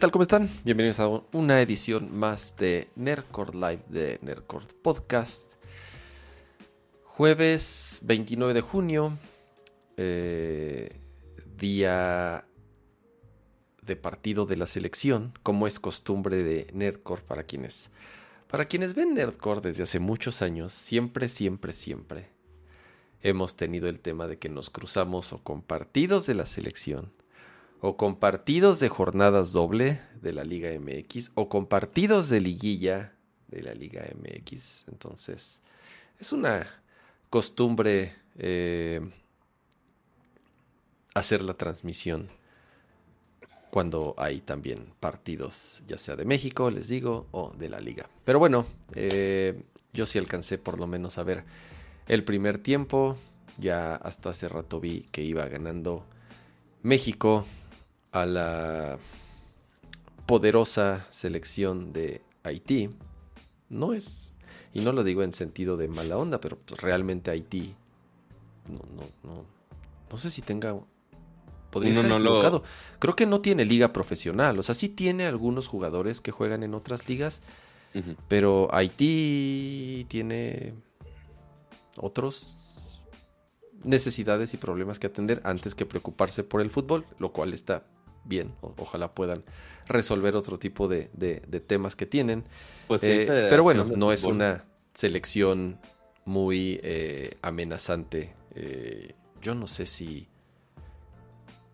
Aló. ¿Qué tal? ¿Cómo están? Bienvenidos a una edición más de Nerdcore Live de Nerdcore Podcast. Jueves 29 de junio, eh, día de partido de la selección, como es costumbre de Nerdcore para quienes, para quienes ven Nerdcore desde hace muchos años, siempre, siempre, siempre hemos tenido el tema de que nos cruzamos o con partidos de la selección o con partidos de jornadas doble de la Liga MX o con partidos de liguilla de la Liga MX. Entonces, es una costumbre eh, hacer la transmisión cuando hay también partidos, ya sea de México, les digo, o de la liga. Pero bueno, eh, yo sí alcancé por lo menos a ver el primer tiempo. Ya hasta hace rato vi que iba ganando México a la poderosa selección de Haití. No es, y no lo digo en sentido de mala onda, pero pues, realmente Haití, no, no, no, no sé si tenga, podría estar equivocado. Creo que no tiene liga profesional, o sea, sí tiene algunos jugadores que juegan en otras ligas, pero Haití tiene otros necesidades y problemas que atender antes que preocuparse por el fútbol, lo cual está bien. ojalá puedan resolver otro tipo de, temas que tienen. Pues eh, pero bueno, no es una selección muy eh, amenazante. Eh, yo no sé si.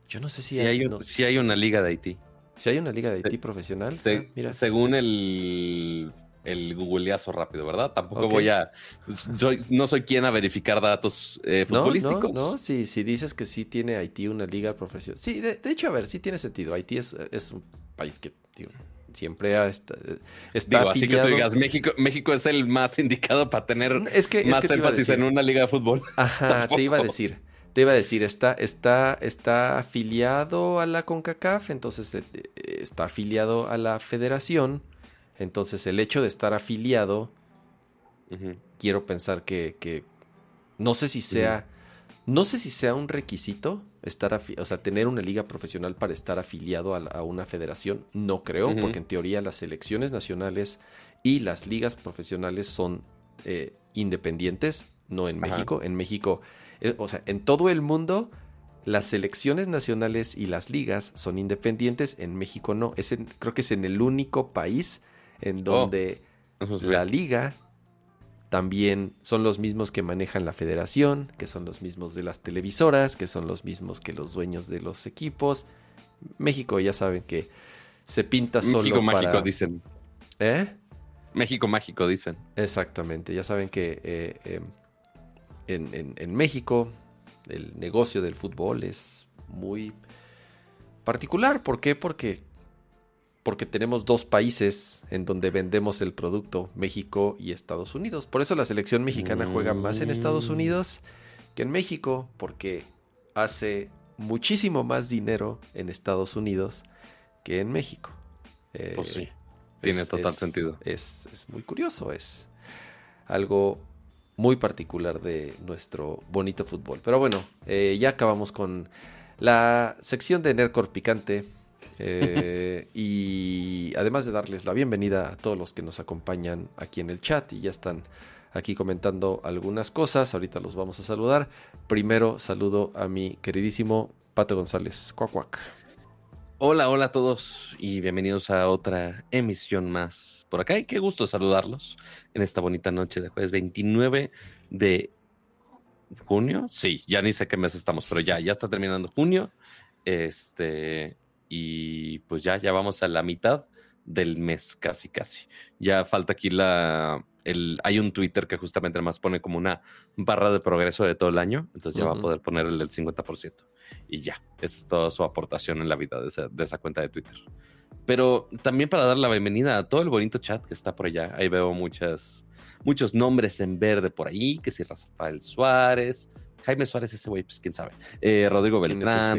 Yo no sé si, hay, si hay una liga de Haití. Si hay una liga de Haití profesional. Ah, mira. Según el el googleazo rápido, ¿verdad? Tampoco voy a. no soy quien a verificar datos eh, futbolísticos. No, no, si, dices que sí tiene Haití una liga profesional. Sí, de, hecho, a ver, sí tiene sentido. Haití es, un país que siempre ha, está, está Así que tú digas, México, México es el más indicado para tener más énfasis en una liga de fútbol. Ajá, te iba a decir. Te iba a decir, está, está, está afiliado a la CONCACAF, entonces eh, está afiliado a la federación entonces el hecho de estar afiliado, quiero pensar que, no sé si sea, no sé si sea un requisito estar, o sea, tener una liga profesional para estar afiliado a, una federación, no creo, porque en teoría las selecciones nacionales y las ligas profesionales son eh, independientes, no en México. En México, eh, o sea, en todo el mundo las selecciones nacionales y las ligas son independientes, en México no. Es creo que es en el único país en oh, donde la liga también son los mismos que manejan la federación, que son los mismos de las televisoras, que son los mismos que los dueños de los equipos. México ya saben que se pinta solo México mágico dicen. ¿Eh? México mágico dicen. Exactamente, ya saben que eh, em, en México el negocio del fútbol es muy particular. ¿Por qué? Porque porque tenemos dos países en donde vendemos el producto, México y Estados Unidos. Por eso la selección mexicana juega más en Estados mm. Unidos que en México, porque hace muchísimo más dinero en Estados Unidos que en México. pues sí, tiene total sentido. Es, muy curioso, es algo muy particular de nuestro bonito fútbol. Pero bueno, eh, ya acabamos con la sección de Nercor Picante. Eh, y además de darles la bienvenida a todos los que nos acompañan aquí en el chat y ya están aquí comentando algunas cosas, ahorita los vamos a saludar. Primero saludo a mi queridísimo Pato González. Cuac, cuac. Hola, hola a todos y bienvenidos a otra emisión más por acá. Y qué gusto saludarlos en esta bonita noche de jueves 29 de junio. Sí, ya ni sé qué mes estamos, pero ya, ya está terminando junio. Este, y pues ya, ya vamos a la mitad del mes, casi, casi. Ya falta aquí la. El, hay un Twitter que justamente además pone como una barra de progreso de todo el año, entonces ya va a poder poner el del 50%. Y ya, esa es toda su aportación en la vida de esa, de esa cuenta de Twitter. Pero también para dar la bienvenida a todo el bonito chat que está por allá. Ahí veo muchas, muchos nombres en verde por ahí, que si Rafael Suárez, Jaime Suárez, ese güey, pues quién sabe. Eh, Rodrigo Beltrán,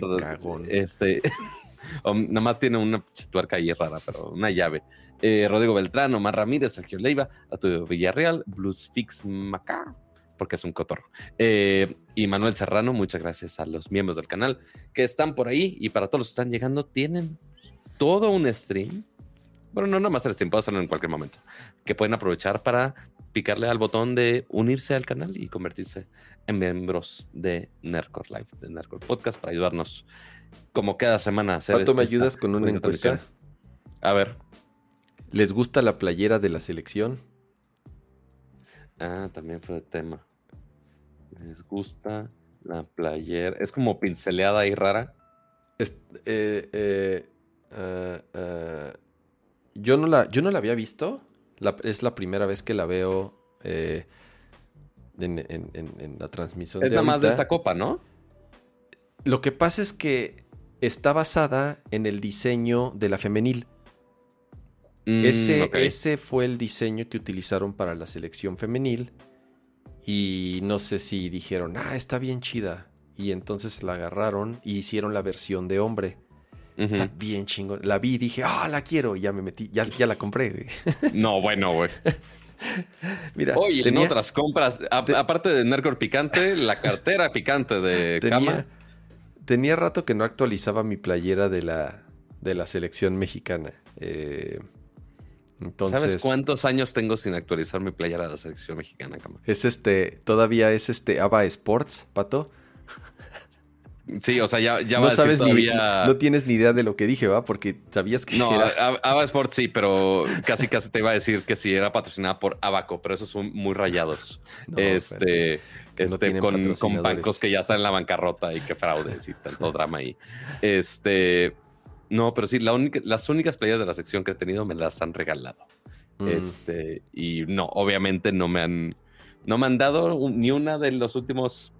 este, nada más tiene una tuerca ahí rara, pero una llave. Eh, Rodrigo Beltrán, Omar Ramírez, Sergio Leiva, Arturo Villarreal, Blues Fix Macá, porque es un cotorro. Eh, y Manuel Serrano, muchas gracias a los miembros del canal que están por ahí y para todos los que están llegando, tienen todo un stream. Bueno, no, no más el stream, puedo hacerlo en cualquier momento. Que pueden aprovechar para picarle al botón de unirse al canal y convertirse en miembros de Nerdcore Live, de Nerdcore Podcast, para ayudarnos como cada semana hacer. Pato, ¿me ayudas con una encuesta? A ver. ¿Les gusta la playera de la selección? Ah, también fue de tema. ¿Les gusta la playera? Es como pinceleada y rara. Es, eh, eh, ah, ah, yo, no la, yo no la había visto. es la primera vez que la veo eh, en, la transmisión. Es nada más de esta copa, ¿no? Lo que pasa es que está basada en el diseño de la femenil. Mm, ese, ese fue el diseño que utilizaron para la selección femenil. Y no sé si dijeron, ah, está bien chida. Y entonces la agarraron y hicieron la versión de hombre. Está bien chingón. La vi y dije, ah, la quiero. Y ya me metí, ya, ya la compré, güey. No, bueno, güey. Mira, Oye, en otras compras, aparte de Nercor picante, la cartera picante de tenía, cama. Tenía rato que no actualizaba mi playera de la, de la selección mexicana. Eh, ¿Sabes cuántos años tengo sin actualizar mi playera de la selección mexicana, cama? Es este, todavía es este ABA Sports, Pato. Sí, o sea, ya, ya no sabes ni, no tienes ni idea de lo que dije, ¿va? Porque sabías que no, era... Ava Sports sí, pero casi casi te iba a decir que sí era patrocinada por Abaco, pero esos son muy rayados. este, este con, con, bancos que ya están en la bancarrota y que fraudes y tanto drama ahí. Este, no, pero sí, la única, las únicas playas de la sección que he tenido me las han regalado. Mm. Este, y no, obviamente no me han, no me han dado ni una de los últimos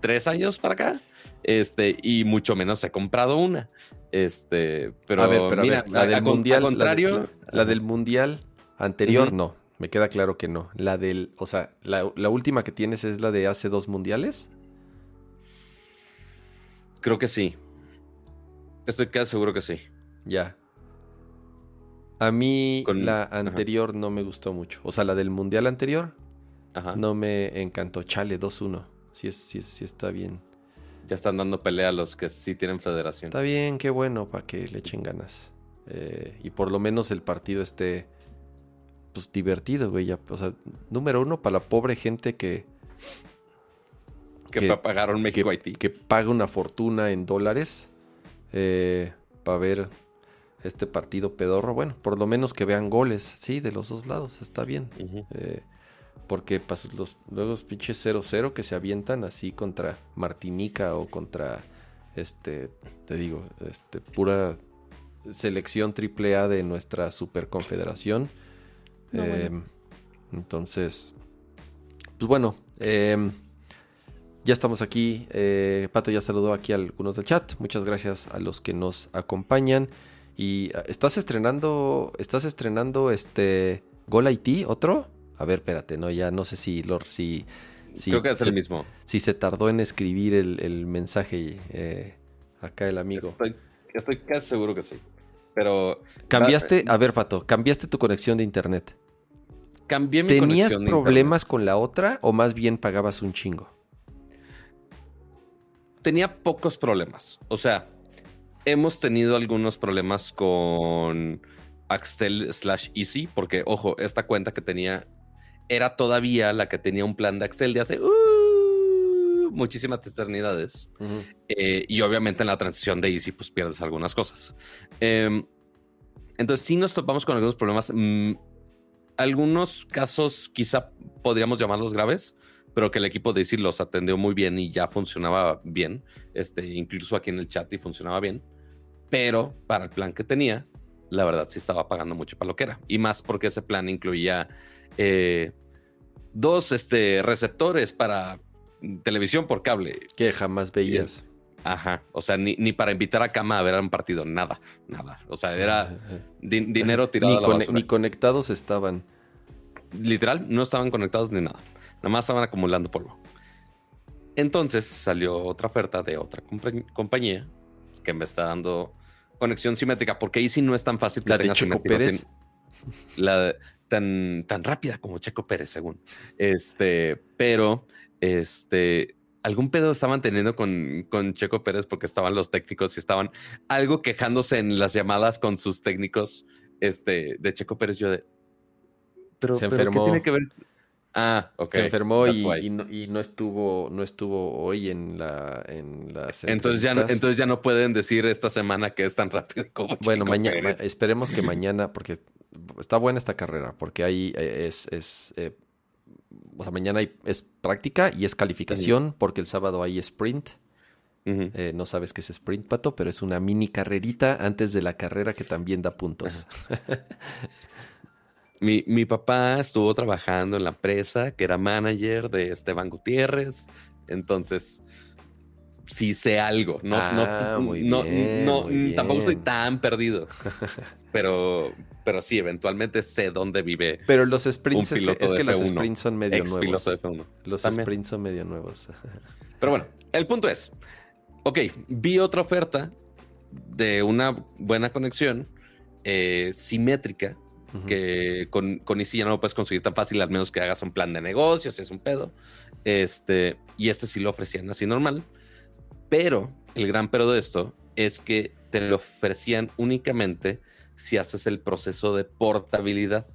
tres años para acá. Este, y mucho menos he comprado una. Este, pero, a ver, pero mira, la del mundial, contrario, la, del mundial anterior, no. Me queda claro que no. La del, o sea, la, última que tienes es la de hace dos mundiales. Creo que sí. Estoy casi seguro que sí. Ya. A mí la anterior no me gustó mucho. O sea, la del mundial anterior no me encantó. Chale, 2-1. Sí, sí, sí está bien. Ya están dando pelea a los que sí tienen federación. Está bien, qué bueno, para que le echen ganas. Eh, y por lo menos el partido esté pues divertido, güey. o sea, número uno, para la pobre gente que. Que, pagaron México Haití. Que paga una fortuna en dólares eh, para ver este partido pedorro. Bueno, por lo menos que vean goles, sí, de los dos lados, está bien. Porque pues, los, luego los pinches 0-0 que se avientan así contra Martinica o contra, este, te digo, este, pura selección triple A de nuestra Em, entonces, pues bueno, em, ya estamos aquí. Eh, Pato ya saludó aquí a algunos del chat. Muchas gracias a los que nos acompañan. Y ah, estás estrenando, estás estrenando este Gol otro. A ver, espérate, no, ya no sé si lo, si, creo que es el mismo. Si se tardó en escribir el, mensaje eh, acá el amigo. Estoy, casi seguro que sí. Pero. Cambiaste, a ver, Pato, cambiaste tu conexión de internet. Cambié mi ¿Tenías problemas con la otra o más bien pagabas un chingo? Tenía pocos problemas. O sea, hemos tenido algunos problemas con Axtel slash Easy, porque, ojo, esta cuenta que tenía era todavía la que tenía un plan de Axel de hace uh, muchísimas eternidades. Eh, y obviamente en la transición de Easy, pues pierdes algunas cosas. Em, entonces, sí nos topamos con algunos problemas. Mm, algunos casos quizá podríamos llamarlos graves, pero que el equipo de Easy los atendió muy bien y ya funcionaba bien. Este, incluso aquí en el chat y funcionaba bien. Pero para el plan que tenía, la verdad sí estaba pagando mucho para lo que era. Y más porque ese plan incluía eh, dos este, receptores para televisión por cable. Que jamás veías. Ajá, o sea, ni, para invitar a Cama a ver un partido, nada, nada. O sea, era dinero tirado ni, a la ni conectados estaban. Literal, no estaban conectados ni nada. Nada más estaban acumulando polvo. Entonces salió otra oferta de otra compañía que me está dando conexión simétrica, porque ahí sí no es tan fácil que ¿La de Checo Pérez? La tan, tan rápida como Checo Pérez, según. Este, pero, este, algún pedo estaban teniendo con, con Checo Pérez porque estaban los técnicos y estaban algo quejándose en las llamadas con sus técnicos este, de Checo Pérez. Yo de. Se enfermó. ¿qué tiene que ver? Ah, ok. Se enfermó y, no, estuvo, no estuvo hoy en la, en las entonces ya, no, entonces ya no pueden decir esta semana que es tan rápido como Bueno, mañana, esperemos que mañana, porque está buena esta carrera, porque ahí eh, es, es eh, o sea, mañana es práctica y es calificación, porque el sábado hay sprint. Eh, no sabes qué es sprint, Pato, pero es una mini carrerita antes de la carrera que también da puntos. Mi, mi, papá estuvo trabajando en la empresa, que era manager de Esteban Gutiérrez. Entonces, sí sé algo. No, ah, no, no, tampoco estoy tan perdido. pero, pero sí, eventualmente sé dónde vive. Pero los sprints es que, es que los sprints son medio nuevos. Los sprints son medio nuevos. pero bueno, el punto es, ok, vi otra oferta de una buena conexión eh, simétrica que con, con Easy ya no lo puedes conseguir tan fácil, al menos que hagas un plan de negocios, es un pedo. Este, y este sí lo ofrecían así normal. Pero el gran pero de esto es que te lo ofrecían únicamente si haces el proceso de portabilidad,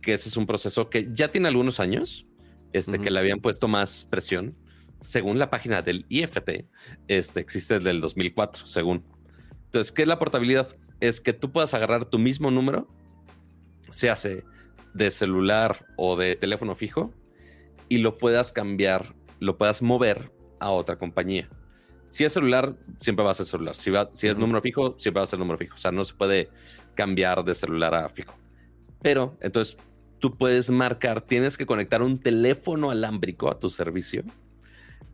que ese es un proceso que ya tiene algunos años, este, que le habían puesto más presión. Según la página del IFT, este existe desde el 2004, según. Entonces, ¿qué es la portabilidad? Es que tú puedas agarrar tu mismo número se hace de celular o de teléfono fijo y lo puedas cambiar, lo puedas mover a otra compañía. Si es celular, siempre va a ser celular. Si, si es número fijo, siempre va a ser número fijo. O sea, no se puede cambiar de celular a fijo. Pero entonces tú puedes marcar, tienes que conectar un teléfono alámbrico a tu servicio.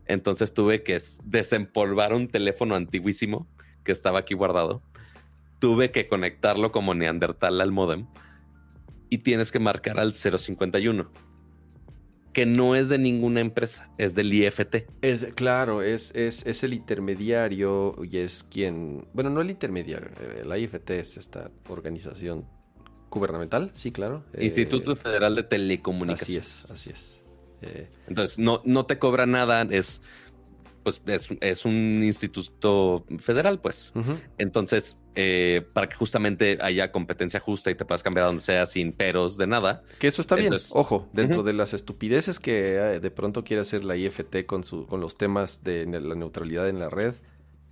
Entonces tuve que desempolvar un teléfono antiguísimo que estaba aquí guardado. Tuve que conectarlo como Neandertal al modem y tienes que marcar al 051 que no es de ninguna empresa, es del IFT. Es, claro, es, es, es, el intermediario y es quien, bueno, no el intermediario, el IFT es esta organización gubernamental, sí, claro. Instituto eh, Federal de Telecomunicaciones. Así es, así es. Eh, Entonces, no, no te cobra nada, es pues es, un instituto federal, pues. Entonces, eh, para que justamente haya competencia justa y te puedas cambiar a donde sea sin peros de nada. Que eso está bien. Ojo, dentro de las estupideces que eh, de pronto quiere hacer la IFT con, su, con los temas de la neutralidad en la red,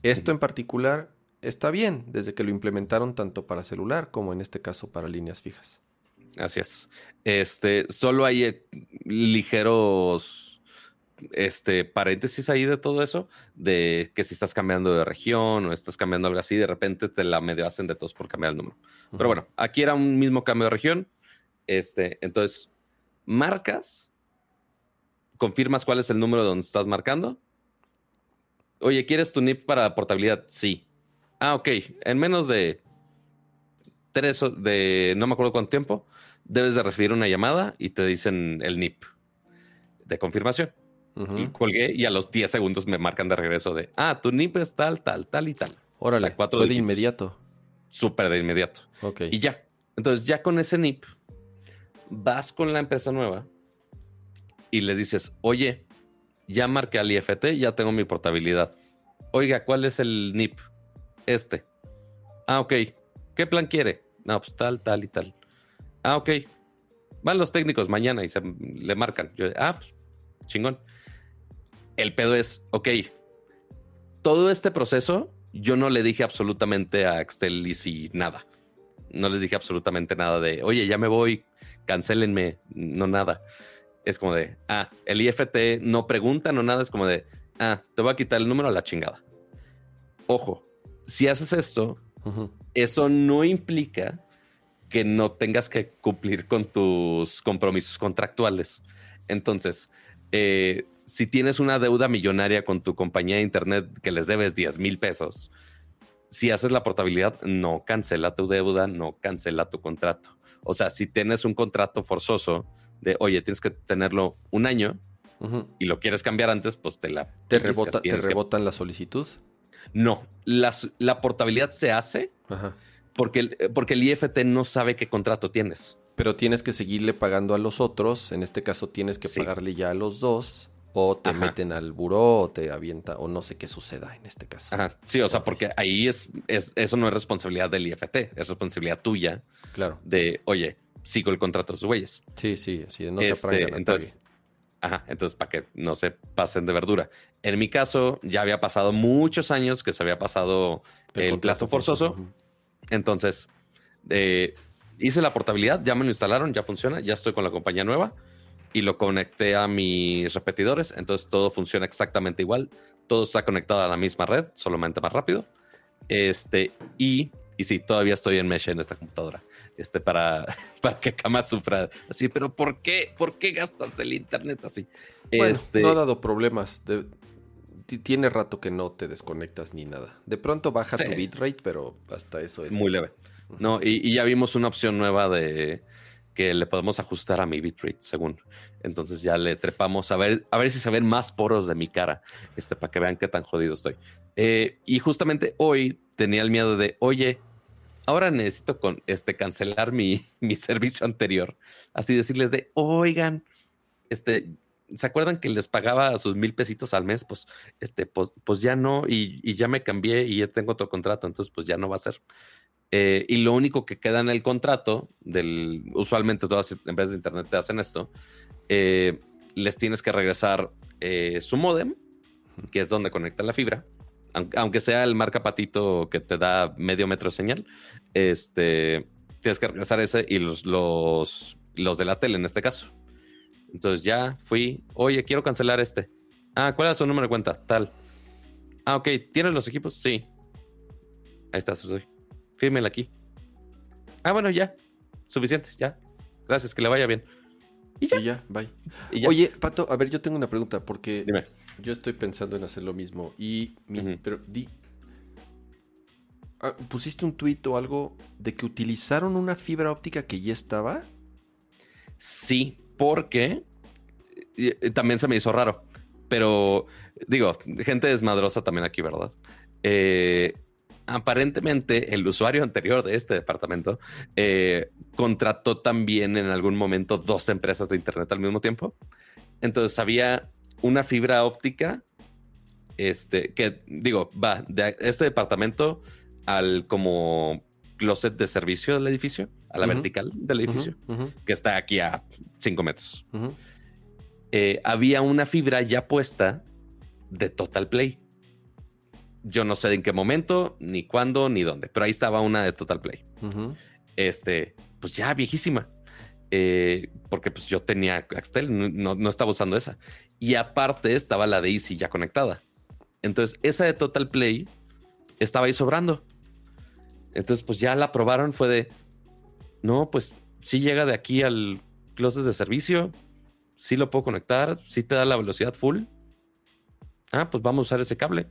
esto en particular está bien desde que lo implementaron tanto para celular como en este caso para líneas fijas. Así es. Este, solo hay eh, ligeros este paréntesis ahí de todo eso, de que si estás cambiando de región o estás cambiando algo así, de repente te la medio hacen de todos por cambiar el número. Pero bueno, aquí era un mismo cambio de región. Este, entonces, marcas, confirmas cuál es el número donde estás marcando. Oye, ¿quieres tu NIP para portabilidad? Sí. Ah, ok. En menos de tres, de no me acuerdo cuánto tiempo, debes de recibir una llamada y te dicen el NIP de confirmación. Y colgué y a los 10 segundos me marcan de regreso de, ah, tu NIP es tal, tal, tal y tal. Órale, cuatro fue de inmediato. Súper de inmediato. Ok. Y ya. Entonces ya con ese NIP vas con la empresa nueva y les dices, oye, ya marqué al IFT, ya tengo mi portabilidad. Oiga, ¿cuál es el NIP? Este. Ah, ok. ¿Qué plan quiere? No, pues tal, tal y tal. Ah, ok. Van los técnicos mañana y se le marcan. Yo, ah, pues chingón el pedo es, ok, todo este proceso yo no le dije absolutamente a Axtel y nada. No les dije absolutamente nada de, oye, ya me voy, cancélenme, no nada. Es como de, ah, el IFT no pregunta, no nada, es como de, ah, te voy a quitar el número a la chingada. Ojo, si haces esto, eso no implica que no tengas que cumplir con tus compromisos contractuales. Entonces, eh, si tienes una deuda millonaria con tu compañía de internet que les debes 10 mil pesos, si haces la portabilidad, no cancela tu deuda, no cancela tu contrato. O sea, si tienes un contrato forzoso de, oye, tienes que tenerlo un año y lo quieres cambiar antes, pues te la... ¿Te, rebota, ¿te rebotan la solicitud? No, la, portabilidad se hace porque, porque el IFT no sabe qué contrato tienes. Pero tienes que seguirle pagando a los otros. En este caso tienes que pagarle ya a los dos. O te meten al buró o te avienta, o no sé qué suceda en este caso. Ajá. Sí, o sea, porque ahí es, es, eso no es responsabilidad del IFT, es responsabilidad tuya. Claro. De, oye, sigo el contrato de sus güeyes. Sí, sí, sí, no se este, entonces, Ajá, entonces para que no se pasen de verdura. En mi caso, ya había pasado muchos años que se había pasado el, plazo forzoso. Entonces, eh, hice la portabilidad, ya me lo instalaron, ya funciona, ya estoy con la compañía nueva y lo conecté a mis repetidores, entonces todo funciona exactamente igual, todo está conectado a la misma red, solamente más rápido. Este, y, y sí, todavía estoy en Mesh en esta computadora, este, para, para que Kama sufra así, pero ¿por qué? ¿Por qué gastas el internet así? este... No ha dado problemas, tiene rato que no te desconectas ni nada. De pronto baja tu bitrate, pero hasta eso es... Muy leve. No, y, y ya vimos una opción nueva de que le podemos ajustar a mi bitrate según. Entonces ya le trepamos a ver, a ver si se ven más poros de mi cara, este, para que vean qué tan jodido estoy. Eh, y justamente hoy tenía el miedo de, oye, ahora necesito con, este, cancelar mi, mi servicio anterior. Así decirles de, oigan, este, ¿se acuerdan que les pagaba sus mil pesitos al mes? Pues, este, pues, pues ya no, y, y, ya me cambié y ya tengo otro contrato, entonces pues ya no va a ser. Eh, y lo único que queda en el contrato, del, usualmente todas las empresas de Internet te hacen esto, eh, les tienes que regresar eh, su modem, que es donde conecta la fibra, aunque sea el marca patito que te da medio metro de señal, este, tienes que regresar ese y los, los, los de la tele en este caso. Entonces ya fui, oye, quiero cancelar este. Ah, ¿cuál es su número de cuenta? Tal. Ah, ok, ¿tienes los equipos? Sí. Ahí está, soy fírmela aquí. Ah, bueno, ya. Suficiente, ya. Gracias, que le vaya bien. Y ya. bye. Oye, Pato, a ver, yo tengo una pregunta, porque yo estoy pensando en hacer lo mismo. Y pero di. Ah, ¿Pusiste un tuit o algo de que utilizaron una fibra óptica que ya estaba? Sí, porque también se me hizo raro. Pero digo, gente desmadrosa también aquí, ¿verdad? Eh, aparentemente el usuario anterior de este departamento eh, contrató también en algún momento dos empresas de Internet al mismo tiempo. Entonces había una fibra óptica, este, que digo, va de este departamento al como closet de servicio del edificio, a la vertical del edificio, que está aquí a cinco metros. Eh, había una fibra ya puesta de Total Play. Yo no sé en qué momento, ni cuándo, ni dónde, pero ahí estaba una de Total Play. Este, pues ya viejísima. Eh, porque pues yo tenía Axtel, no, no, estaba usando esa. Y aparte estaba la de Easy ya conectada. Entonces, esa de Total Play estaba ahí sobrando. Entonces, pues ya la probaron, fue de, no, pues sí llega de aquí al closet de servicio, sí lo puedo conectar, sí te da la velocidad full. Ah, pues vamos a usar ese cable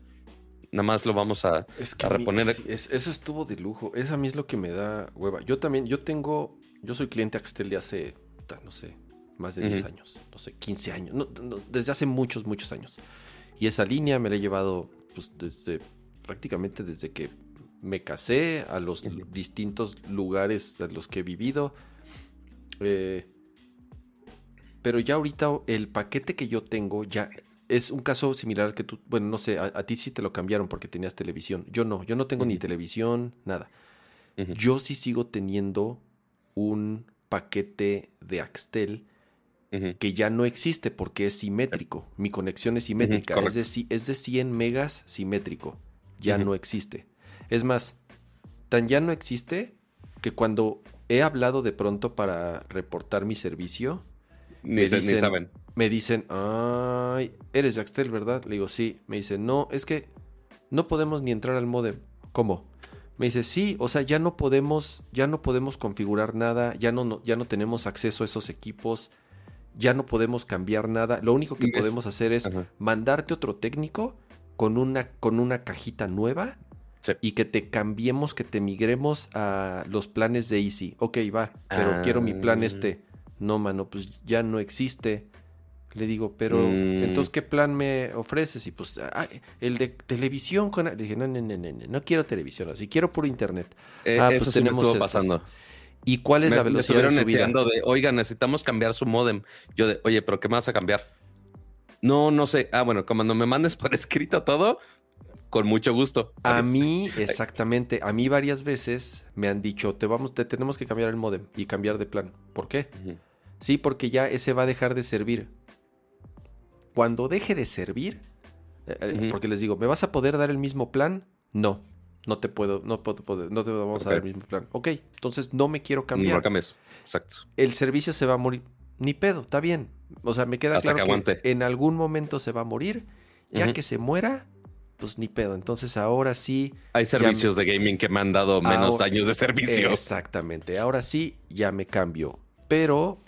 nada más lo vamos a, reponer. eso estuvo de lujo. Eso a mí es lo que me da hueva. Yo también, yo tengo, yo soy cliente Axtel de hace, no sé, más de 10 años, no sé, 15 años, desde hace muchos, muchos años. Y esa línea me la he llevado pues, desde prácticamente desde que me casé, a los distintos lugares en los que he vivido. Eh, pero ya ahorita el paquete que yo tengo ya es un caso similar al que tú, bueno, no sé, a, ti sí te lo cambiaron porque tenías televisión. Yo no, yo no tengo ni televisión, nada. Yo sí sigo teniendo un paquete de Axtel que ya no existe porque es simétrico. Mi conexión es simétrica. es, de, es de 100 megas simétrico. Ya no existe. Es más, tan ya no existe que cuando he hablado de pronto para reportar mi servicio, ni, saben. Me dicen, ay, eres Axtel, ¿verdad? Le digo, sí. Me dicen, no, es que no podemos ni entrar al modem. ¿Cómo? Me dice, sí, o sea, ya no podemos, ya no podemos configurar nada, ya no, ya no tenemos acceso a esos equipos, ya no podemos cambiar nada. Lo único que podemos hacer es mandarte otro técnico con una, con una cajita nueva y que te cambiemos, que te migremos a los planes de Easy. Ok, va, pero quiero mi plan ah. este. No, mano, pues ya no existe. Le digo, pero mm. entonces, ¿qué plan me ofreces? Y pues, el de televisión con... Le dije, no, no, no, no, no quiero televisión, así quiero por internet. Eh, ah, pues eso tenemos sí pasando. ¿Y cuál es Me, la me velocidad de estuvieron enseñando de, oiga, necesitamos cambiar su modem. Yo de, oye, pero ¿qué me vas a cambiar? No, no sé. Ah, bueno, cuando me mandes por escrito todo, con mucho gusto. A mí, exactamente, a mí varias veces me han dicho, te vamos, te tenemos que cambiar el modem y cambiar de plan. ¿Por qué? Ujú. Sí, porque ya ese va a dejar de servir. Cuando deje de servir, eh, eh, porque les digo, ¿me vas a poder dar el mismo plan? No, no te puedo, no puedo, poder- no te vamos a dar el mismo plan. Ok, entonces no me quiero No cambiar. cambies. Exacto. el servicio se va a morir. Ni pedo, está bien. O sea, me queda Hasta claro que aguante. en algún momento se va a morir. Ya que se muera, pues ni pedo. Entonces ahora sí. Hay servicios de gaming que me han dado menos Ahora- años de servicio. Exactamente. Ahora sí, ya me cambio. Pero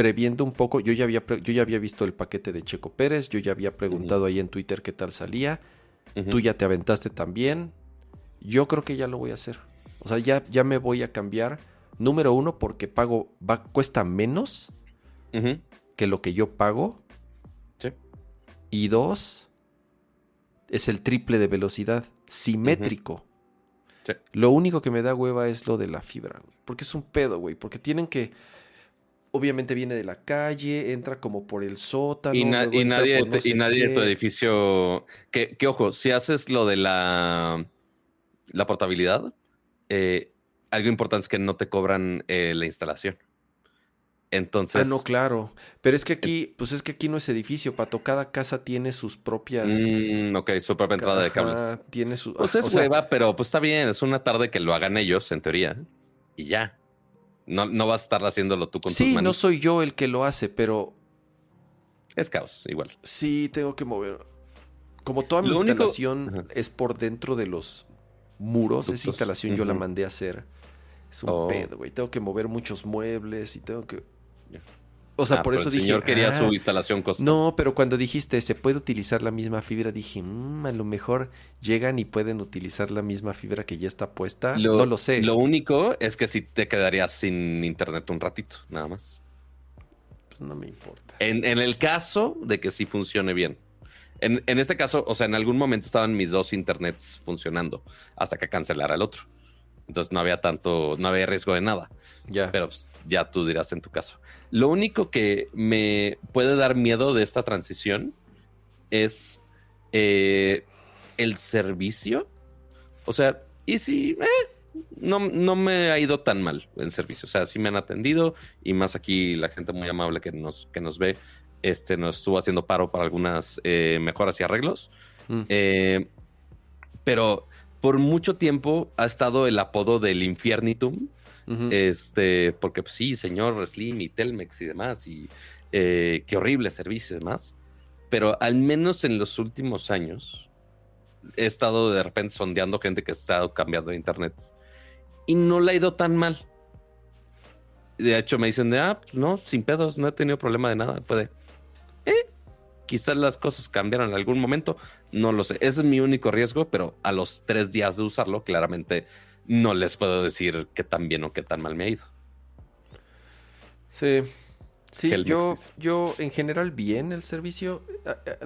previendo un poco, yo ya había, yo ya había visto el paquete de Checo Pérez, yo ya había preguntado ahí en Twitter qué tal salía. Tú ya te aventaste también. Yo creo que ya lo voy a hacer. O sea, ya, ya me voy a cambiar. Número uno, porque pago, va, cuesta menos que lo que yo pago. Sí. Y dos, es el triple de velocidad, simétrico. Sí. Lo único que me da hueva es lo de la fibra, güey. Porque es un pedo, güey. Porque tienen que. Obviamente viene de la calle, entra como por el sótano. Y, na- y nadie, no y nadie en tu edificio. Que, que ojo, si haces lo de la, la portabilidad, eh, algo importante es que no te cobran eh, la instalación. Entonces. Ah, no, claro. Pero es que aquí, pues es que aquí no es edificio, Pato. Cada casa tiene sus propias. Mm, ok, su propia entrada de cables. Tiene su. Pues ah, es o sea, hueva, pero pues está bien. Es una tarde que lo hagan ellos, en teoría. Y ya. No, no vas a estar haciéndolo tú con tus Sí, no soy yo el que lo hace, pero Es caos, igual. Sí, tengo que mover. Como toda mi Lo instalación es por dentro de los muros, esa instalación yo la mandé a hacer. Es un Oh. pedo, güey. Tengo que mover muchos muebles y tengo que. O sea, Ah, por eso el dije. señor quería "Ah". su instalación costosa. No, pero cuando dijiste se puede utilizar la misma fibra, dije, "Mm, a lo mejor llegan y pueden utilizar la misma fibra que ya está puesta. no lo sé. Lo único es que si te quedarías sin internet un ratito, nada más. Pues no me importa. En, en el caso de que sí funcione bien. En, en este caso, o sea, en algún momento estaban mis dos internets funcionando hasta que cancelara el otro. Entonces no había tanto, no había riesgo de nada. Ya. Pero pues, ya tú dirás en tu caso. Lo único que me puede dar miedo de esta transición es eh, el servicio. O sea, y si eh, no, no me ha ido tan mal en servicio. O sea, sí me han atendido y más aquí la gente muy amable que nos, que nos ve, este, nos estuvo haciendo paro para algunas eh, mejoras y arreglos. Mm. Eh, pero por mucho tiempo ha estado el apodo del Infiernitum. Ujú. Este, porque pues, sí, señor Slim y Telmex y demás, y eh, qué horrible servicio y demás. Pero al menos en los últimos años he estado de repente sondeando gente que ha estado cambiando de internet y no le ha ido tan mal. De hecho, me dicen de ah, pues no, sin pedos, no he tenido problema de nada. Fue de eh, quizás las cosas cambiaron en algún momento, no lo sé. Ese es mi único riesgo, pero a los tres días de usarlo, claramente no les puedo decir qué tan bien o qué tan mal me ha ido. Sí. Sí, yo, dice. yo en general bien el servicio.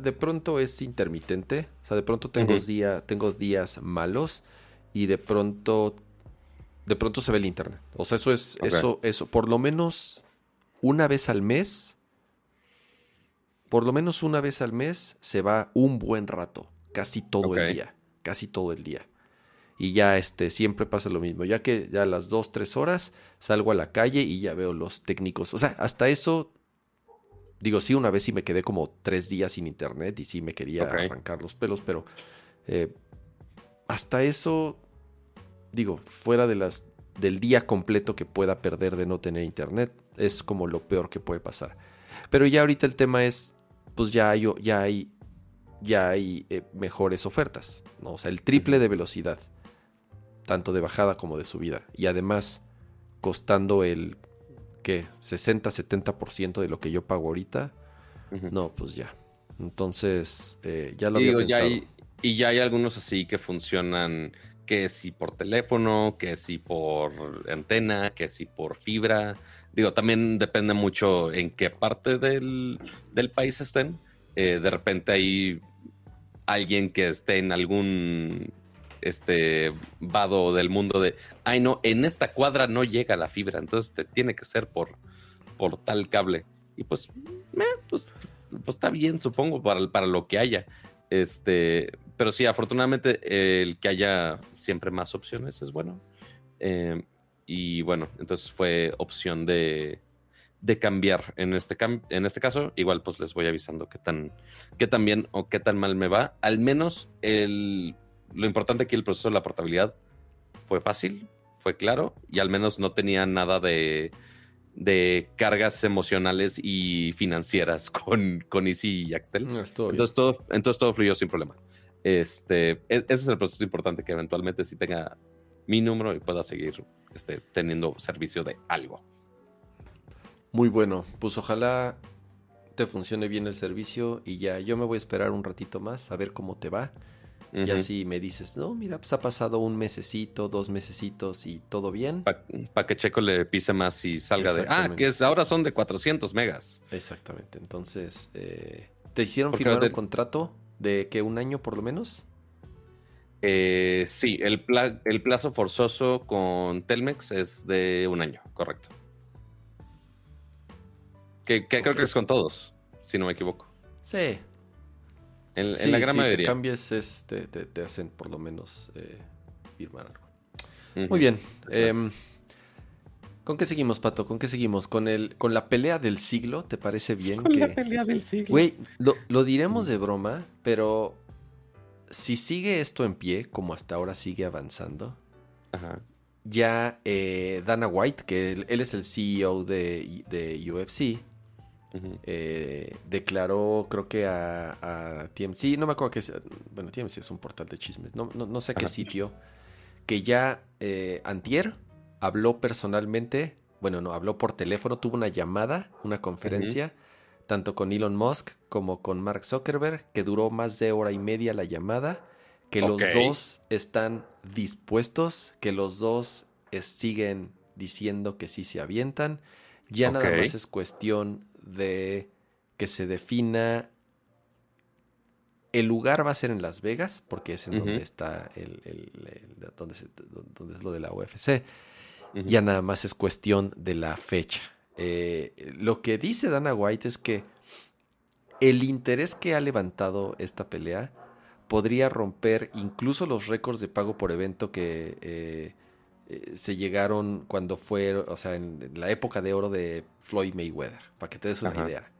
De pronto es intermitente. O sea, de pronto tengo, día, tengo días malos y de pronto de pronto se ve el internet. O sea, eso es, eso, eso, por lo menos una vez al mes, por lo menos una vez al mes se va un buen rato, casi todo el día, casi todo el día. Y ya este, siempre pasa lo mismo, ya que ya a las dos, tres horas salgo a la calle y ya veo los técnicos. O sea, hasta eso, digo, sí, una vez sí me quedé como tres días sin internet y sí me quería arrancar los pelos, pero eh, hasta eso, digo, fuera de las del día completo que pueda perder de no tener internet, es como lo peor que puede pasar. Pero ya ahorita el tema es, pues ya hay, ya hay, ya hay eh, mejores ofertas, ¿no? O sea, el triple de velocidad, tanto de bajada como de subida. Y además, costando el, ¿qué? 60-70% de lo que yo pago ahorita. No, pues ya. Entonces, eh, ya lo había digo, ya pensado. hay, y ya hay algunos así que funcionan, que si por teléfono, que si por antena, que si por fibra. Digo, también depende mucho en qué parte del, del país estén. Eh, de repente hay alguien que esté en algún este vado del mundo de, ay no, en esta cuadra no llega la fibra, entonces te tiene que ser por, por tal cable. Y pues, pues, pues, está bien, supongo, para, para lo que haya. Este, pero sí, afortunadamente el que haya siempre más opciones es bueno. Eh, y bueno, entonces fue opción de, de cambiar. En este, en este caso, igual pues les voy avisando qué tan, qué tan bien o qué tan mal me va. Al menos el, lo importante aquí el proceso de la portabilidad fue fácil, fue claro y al menos no tenía nada de, de cargas emocionales y financieras con, con Easy y Axel. entonces, todo, entonces todo fluyó sin problema. Este, e, ese es el proceso importante que eventualmente sí tenga mi número y pueda seguir este, teniendo servicio de algo. Muy bueno, pues ojalá te funcione bien el servicio y ya yo me voy a esperar un ratito más a ver cómo te va. Y así me dices, no, mira, pues ha pasado un mesecito, dos mesecitos y todo bien. Para que Checo le pise más y salga de, ah, que es, ahora son de 400 megas. Exactamente, entonces, eh, ¿te hicieron firmar un contrato de que un año por lo menos? Eh, sí, el, el plazo forzoso con Telmex es de un año, correcto. Que, creo que es con todos, si no me equivoco. Sí. En, la gran mayoría. Si te cambies, te, hacen por lo menos eh, firmar algo. Muy bien. Em, ¿Con qué seguimos, Pato? ¿Con qué seguimos? ¿Con, el, con la pelea del siglo? ¿Te parece bien? Con la pelea del siglo. Güey, lo, diremos de broma, pero si sigue esto en pie, como hasta ahora sigue avanzando, ya eh, Dana White, que él, es el CEO de, de UFC, eh, declaró, creo que a, TMC, no me acuerdo que bueno, TMC es un portal de chismes, no, no, sé qué sitio, que ya eh, Antier habló personalmente, bueno, no, habló por teléfono, tuvo una llamada, una conferencia, tanto con Elon Musk como con Mark Zuckerberg, que duró más de hora y media la llamada, que los dos están dispuestos, que los dos siguen diciendo que sí se avientan. Ya nada más es cuestión de que se defina el lugar va a ser en Las Vegas, porque es en donde está el, donde, es lo de la UFC. Ya nada más es cuestión de la fecha. Eh, lo que dice Dana White es que el interés que ha levantado esta pelea podría romper incluso los récords de pago por evento que eh, eh, se llegaron cuando fue, o sea, en la época de oro de Floyd Mayweather, para que te des una idea.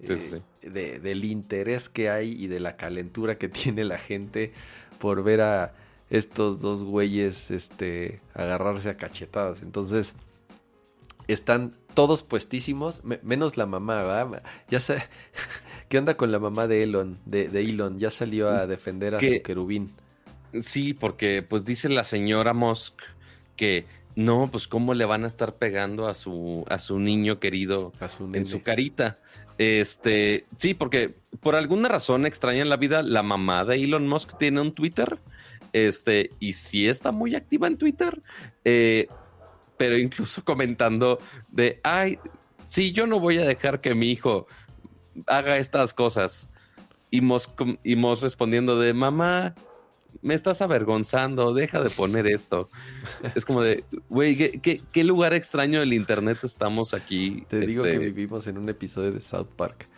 Eh, de, del interés que hay y de la calentura que tiene la gente por ver a estos dos güeyes este, agarrarse a cachetadas. Entonces, están todos puestísimos, menos la mamá, ¿verdad? Ya sé, ¿qué onda con la mamá de Elon? De, de Elon, ya salió a defender a su querubín. Sí, porque pues dice la señora Musk que no, pues cómo le van a estar pegando a su, a su niño querido en su carita. Este, sí, porque por alguna razón extraña en la vida, la mamá de Elon Musk tiene un Twitter. Este, y sí está muy activa en Twitter. Eh, pero incluso comentando de, ay, sí, yo no voy a dejar que mi hijo haga estas cosas. Y Musk, y Musk respondiendo de, mamá, me estás avergonzando, deja de poner esto. es como de, güey, ¿qué, lugar extraño del internet estamos aquí. Te digo que este, vivimos en un episodio de South Park.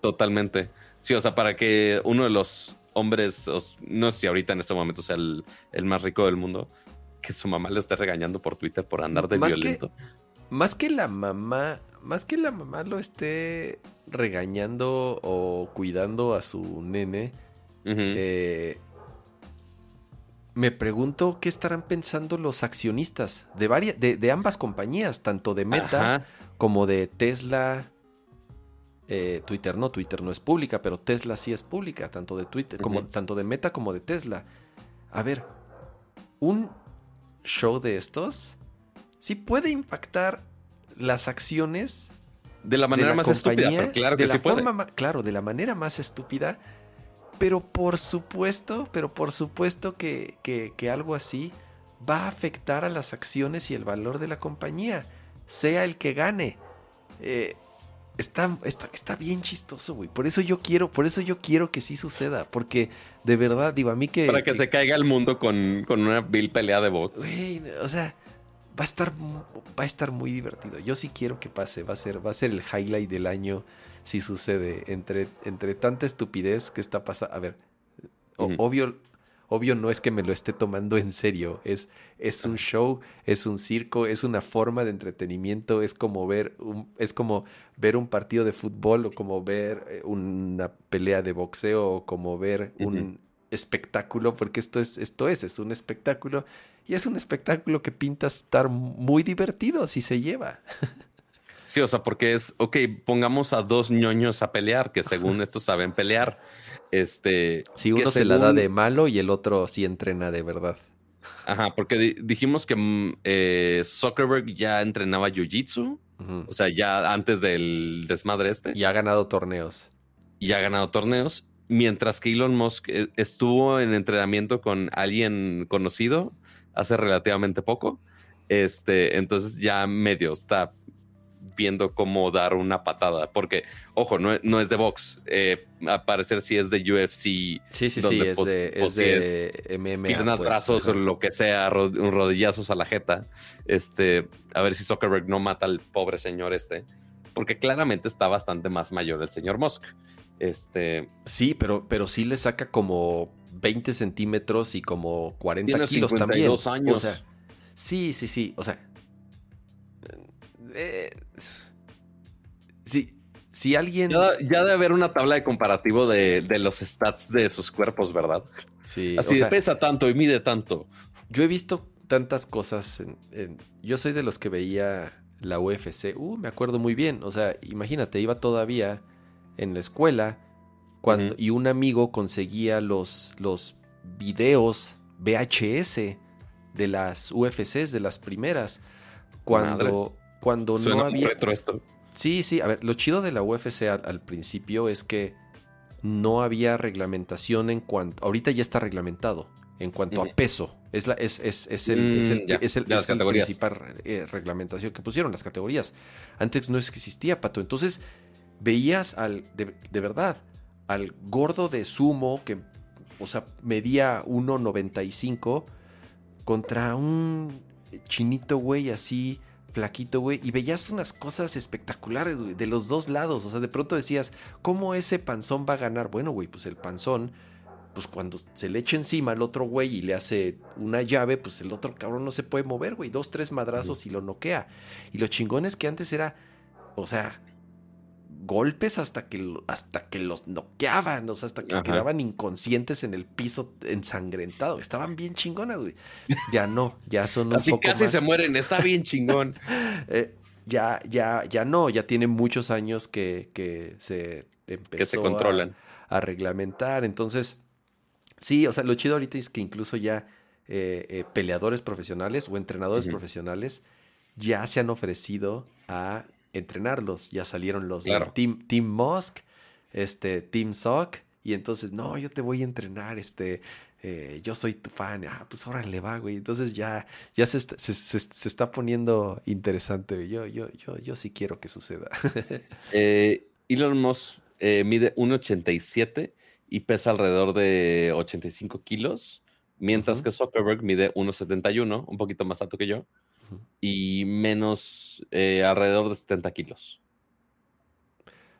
Totalmente. Sí, o sea, para que uno de los hombres, no sé si ahorita en este momento sea el, más rico del mundo, que su mamá le esté regañando por Twitter por andar de violento. más que la mamá, más que la mamá lo esté regañando o cuidando a su nene, eh, me pregunto qué estarán pensando los accionistas de, varias, de, ambas compañías, tanto de Meta como de Tesla. Eh, Twitter no, Twitter no es pública, pero Tesla sí es pública, tanto de Twitter, como, tanto de Meta como de Tesla. A ver, un show de estos sí puede impactar las acciones de la manera más estúpida, claro que de la forma claro, de la manera más estúpida pero por supuesto, pero por supuesto que, algo así va a afectar a las acciones y el valor de la compañía, sea el que gane. Eh, Está, está, está, bien chistoso, güey. Por eso yo quiero, por eso yo quiero que sí suceda. Porque de verdad, digo, a mí que. Para que, se caiga el mundo con, con una vil pelea de box. Güey, o sea, va a estar, va a estar muy divertido. Yo sí quiero que pase. Va a ser, va a ser el highlight del año si sucede. Entre, entre tanta estupidez que está pasando. A ver, obvio, obvio no es que me lo esté tomando en serio, es, es un show, es un circo, es una forma de entretenimiento, es como ver un, es como ver un partido de fútbol o como ver eh, una pelea de boxeo o como ver un espectáculo, porque esto es, esto es, es un espectáculo y es un espectáculo que pinta estar muy divertido si se lleva. Sí, o sea, porque es, ok, pongamos a dos ñoños a pelear, que según esto saben pelear. Este. Si uno se la da de malo y el otro sí entrena de verdad. Ajá, porque dijimos que mm, eh, Zuckerberg ya entrenaba Jiu-Jitsu. O sea, ya antes del desmadre este. Y ha ganado torneos. Y ha ganado torneos. Mientras que Elon Musk eh, estuvo en entrenamiento con alguien conocido hace relativamente poco. Este, entonces ya medio está viendo cómo dar una patada. Porque, ojo, no, no es de box. Eh, a parecer sí es de UFC. Sí, sí, sí, es de, es de MMA. Piernas, pues, brazos, o lo que sea, un rodillazos a la jeta. Este, a ver si Zuckerberg no mata al pobre señor este. Porque claramente está bastante más mayor el señor Musk. Este. Sí, pero, pero sí le saca como 20 centímetros y como 40 kilos también. años. O sea, sí, sí, sí. O sea, eh, si, alguien. Ya, debe haber una tabla de comparativo de, los stats de sus cuerpos, ¿verdad? Sí. Así pesa tanto y mide tanto. Yo he visto tantas cosas. yo soy de los que veía la UFC. Uh, me acuerdo muy bien. O sea, imagínate, iba todavía en la escuela cuando, y un amigo conseguía los, los videos VHS de las UFCs, de las primeras. Cuando, cuando no había. Retro esto. Sí, sí. A ver, lo chido de la UFC al, principio es que no había reglamentación en cuanto. Ahorita ya está reglamentado en cuanto a peso. Es, la, es, es, es el, es el, es el, principal eh, reglamentación que pusieron las categorías. Antes no existía, Pato. Entonces veías al, de, de verdad, al gordo de sumo que, o sea, medía 1.95 contra un chinito, güey, así flaquito, güey, y veías unas cosas espectaculares, güey, de los dos lados. O sea, de pronto decías, ¿cómo ese panzón va a ganar? Bueno, güey, pues el panzón, pues cuando se le echa encima al otro güey y le hace una llave, pues el otro cabrón no se puede mover, güey. Dos, tres madrazos y lo noquea. Y lo chingón es que antes era, o sea, golpes hasta que, hasta que los noqueaban, o sea, hasta que quedaban inconscientes en el piso ensangrentado. Estaban bien chingonas, güey. Ya no, ya son un Así casi se mueren, está bien chingón. Eh, ya, ya, ya no, ya tiene muchos años que, que se empezó que se controlan. A, reglamentar. Entonces, sí, o sea, lo chido ahorita es que incluso ya eh, eh, peleadores profesionales o entrenadores profesionales ya se han ofrecido a entrenarlos. Ya salieron los Team, Team Musk, este, Team Sock, y entonces, no, yo te voy a entrenar, este, eh, yo soy tu fan, ah, pues órale va, güey. Entonces ya, ya se, está, se, está poniendo interesante, Yo, yo, yo, yo sí quiero que suceda. eh, Elon Musk eh, mide 1,87 y pesa alrededor de 85 kilos, mientras que Zuckerberg mide 1,71, un poquito más alto que yo y menos eh, alrededor de 70 kilos.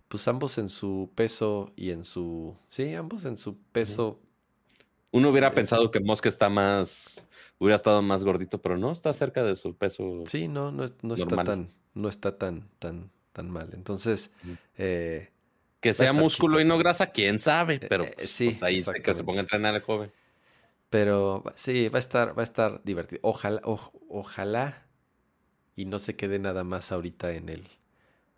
Pues ambos en su peso y en su... Sí, ambos en su peso. Uno hubiera eh, pensado que Mosca está más... Hubiera estado más gordito, pero no, está cerca de su peso. Sí, no, no, está tan... No está tan, tan, tan mal. Entonces... Eh, que sea músculo y no grasa, quién sabe, pero pues, sí, pues, ahí que se ponga a entrenar el joven. Pero sí, va a estar, va a estar divertido. Ojalá, ojalá y no se quede nada más ahorita en el,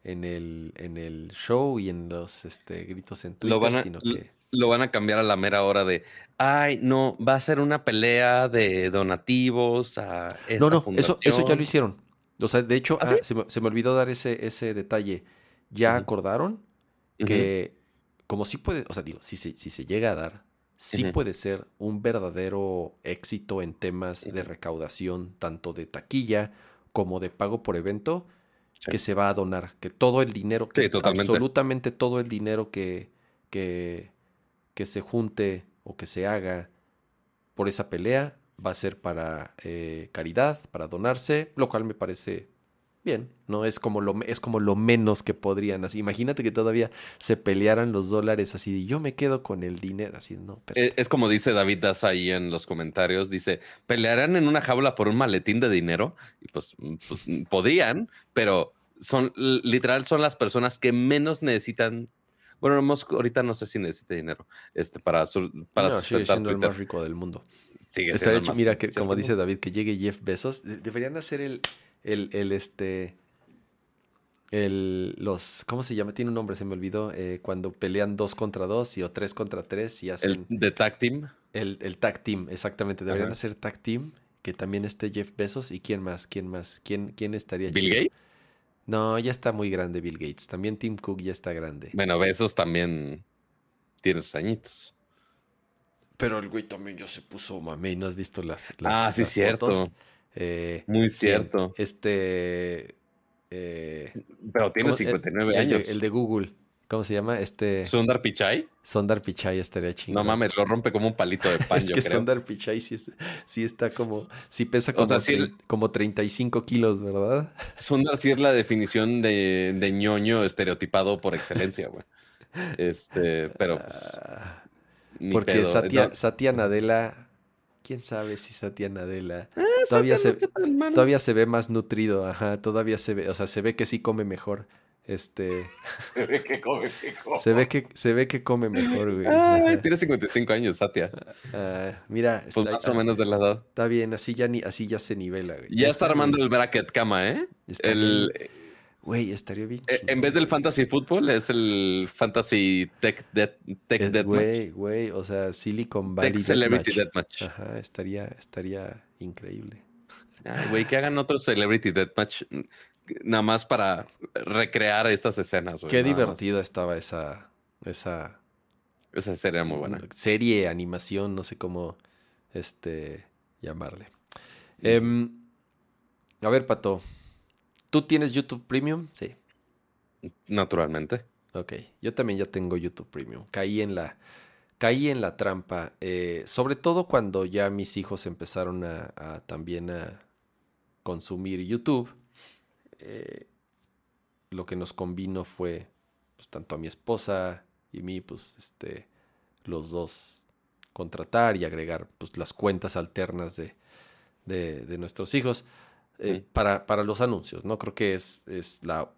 en el, en el show y en los este, gritos en Twitter, lo van a, sino que... Lo van a cambiar a la mera hora de, ay, no, va a ser una pelea de donativos a No, no, eso, eso ya lo hicieron. O sea, de hecho, ¿Ah, ah, se, me, se, me, olvidó dar ese, ese detalle. Ya acordaron que, como si puede, o sea, digo, si se, si se llega a dar, sí puede ser un verdadero éxito en temas de recaudación, tanto de taquilla como de pago por evento. que se va a donar, que todo el dinero, que absolutamente todo el dinero que, que, que se junte o que se haga por esa pelea va a ser para eh, caridad, para donarse, lo cual me parece bien, ¿no? Es como lo, es como lo menos que podrían. Así, imagínate que todavía se pelearan los dólares así, y yo me quedo con el dinero, así, ¿no? Es, es, como dice David Das ahí en los comentarios, dice, ¿pelearán en una jaula por un maletín de dinero? Y pues, pues podrían, pero son, literal, son las personas que menos necesitan bueno, ahorita no sé si necesita dinero este, para, para no, sigue siendo el más rico del mundo. Sigue siendo mira, que, como dice David, que llegue Jeff Bezos. Deberían hacer el, el, el este, el, los, ¿cómo se llama? Tiene un nombre, se me olvidó, eh, cuando pelean dos contra dos y o tres contra tres y hacen... El de tag team. El, el tag team, exactamente. Deberían hacer tag team, que también esté Jeff Bezos y quién más, quién más, quién, quién estaría. Bill Gates. No, ya está muy grande Bill Gates. También Tim Cook ya está grande. Bueno, Besos también tiene sus añitos. Pero el güey también ya se puso mame. ¿No has visto las, Ah, sí, cierto. Eh, muy cierto. Este. Eh, Pero tiene 59 años. el de Google. ¿Cómo se llama? Este. ¿Sundar Pichai? Sundar Pichai estaría chingón. No mames, lo rompe como un palito de pan, es que Sundar Pichai sí, está como. Sí pesa como, como 35 kilos, ¿verdad? Sundar sí es la definición de, de ñoño estereotipado por excelencia, güey. Este, pero pues. Ah, porque Satya, Satya Nadella. ¿Quién sabe si Satya Nadella ah, todavía, se, todavía se ve más nutrido? Ajá, todavía se ve, o sea, se ve que sí come mejor. Este. Se ve que come mejor. Se ve que, se ve que come mejor, güey. tiene 55 años, Satya. Ah, mira. Pues más o menos de la edad. Está bien, así ya, ni, así ya se nivela, güey. Ya, está, armando el bracket cama, ¿eh? el. Güey, estaría bien. Eh, en vez del fantasy football, es el fantasy tech, tech deathmatch. Güey, güey, o sea, Silicon Valley. Tech Celebrity Deathmatch. Ajá, estaría, estaría increíble. Ay, güey, que hagan otro Celebrity Deathmatch nada más para recrear estas escenas. Qué divertida estaba esa, esa... Esa serie muy buena. Serie, animación, no sé cómo este, llamarle. Em, a ver, Pato, ¿tú tienes YouTube Premium? Sí. Naturalmente. Ok, yo también ya tengo YouTube Premium. Caí en la, caí en la trampa, eh, sobre todo cuando ya mis hijos empezaron a también a consumir YouTube eh, lo que nos convino fue, pues tanto a mi esposa y mí, pues este, los dos contratar y agregar pues, las cuentas alternas de, de, nuestros hijos eh, para, para, los anuncios, ¿no? Creo que es, es la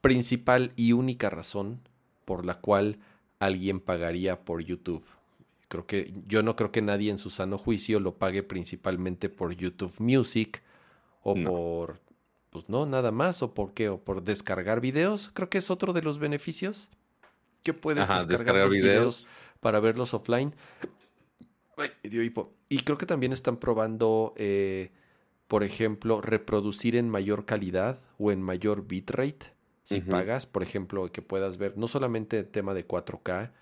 principal y única razón por la cual alguien pagaría por YouTube. Creo que yo no creo que nadie en su sano juicio lo pague principalmente por YouTube Music o por pues no, nada más, o por qué, o por descargar videos, creo que es otro de los beneficios que puedes descargar, videos. para verlos offline. Y creo que también están probando, eh, por ejemplo, reproducir en mayor calidad o en mayor bitrate. Si pagas, por ejemplo, que puedas ver no solamente el tema de 4K,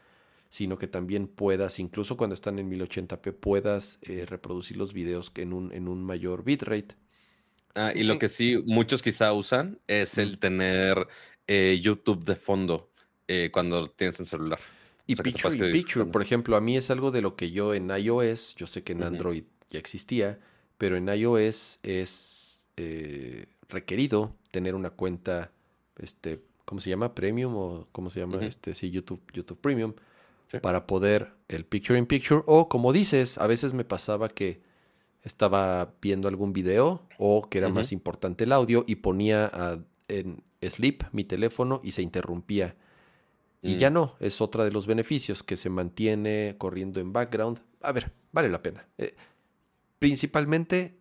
sino que también puedas, incluso cuando están en 1080p, puedas eh, reproducir los videos en un, en un mayor bitrate. Ah, y lo que sí muchos quizá usan es el tener eh, YouTube de fondo eh, cuando tienes en celular. Y Picture Picture, por ejemplo, a mí es algo de lo que yo en iOS, yo sé que en Android ya existía, pero en iOS es eh, requerido tener una cuenta, este, ¿cómo se llama? Premium o ¿cómo se llama? Este, sí, YouTube, YouTube Premium, para poder el Picture in Picture. O como dices, a veces me pasaba que estaba viendo algún video o que era más importante el audio y ponía en sleep mi teléfono y se interrumpía. Y mm. ya no, es otra de los beneficios que se mantiene corriendo en background. A ver, vale la pena. Eh, principalmente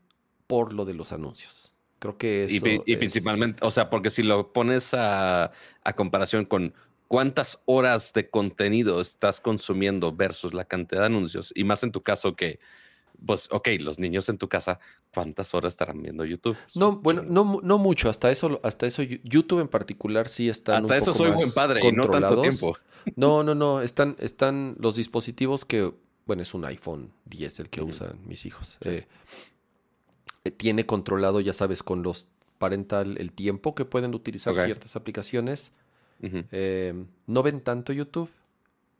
por lo de los anuncios. Creo que eso y, principalmente, o sea, porque si lo pones a, a comparación con cuántas horas de contenido estás consumiendo versus la cantidad de anuncios, y más en tu caso que pues, ok, los niños en tu casa, ¿cuántas horas estarán viendo YouTube? No, bueno, no, no mucho. Hasta eso, hasta eso, YouTube en particular sí está. Hasta eso soy buen padre y no tanto tiempo. No, no, no. Están, están los dispositivos que, bueno, es un iPhone 10 el que usan mis hijos. Eh, eh, tiene controlado, ya sabes, con los parental, el tiempo que pueden utilizar ciertas aplicaciones. Eh, no ven tanto YouTube,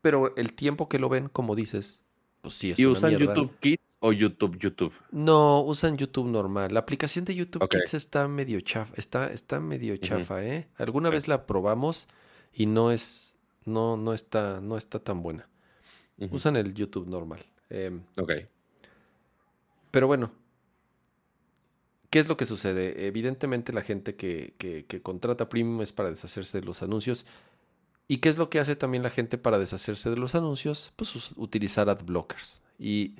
pero el tiempo que lo ven, como dices, pues sí es ¿Y usan YouTube Kids o YouTube YouTube? No, usan YouTube normal. La aplicación de YouTube Kids está medio chafa, está, está medio chafa, ¿eh? Alguna vez la probamos y no es, no, no está, no está tan buena. Usan el YouTube normal. Em, ok. Pero bueno, ¿qué es lo que sucede? Evidentemente la gente que, que contrata Premium es para deshacerse de los anuncios ¿Y qué es lo que hace también la gente para deshacerse de los anuncios? Pues utilizar ad blockers. Y,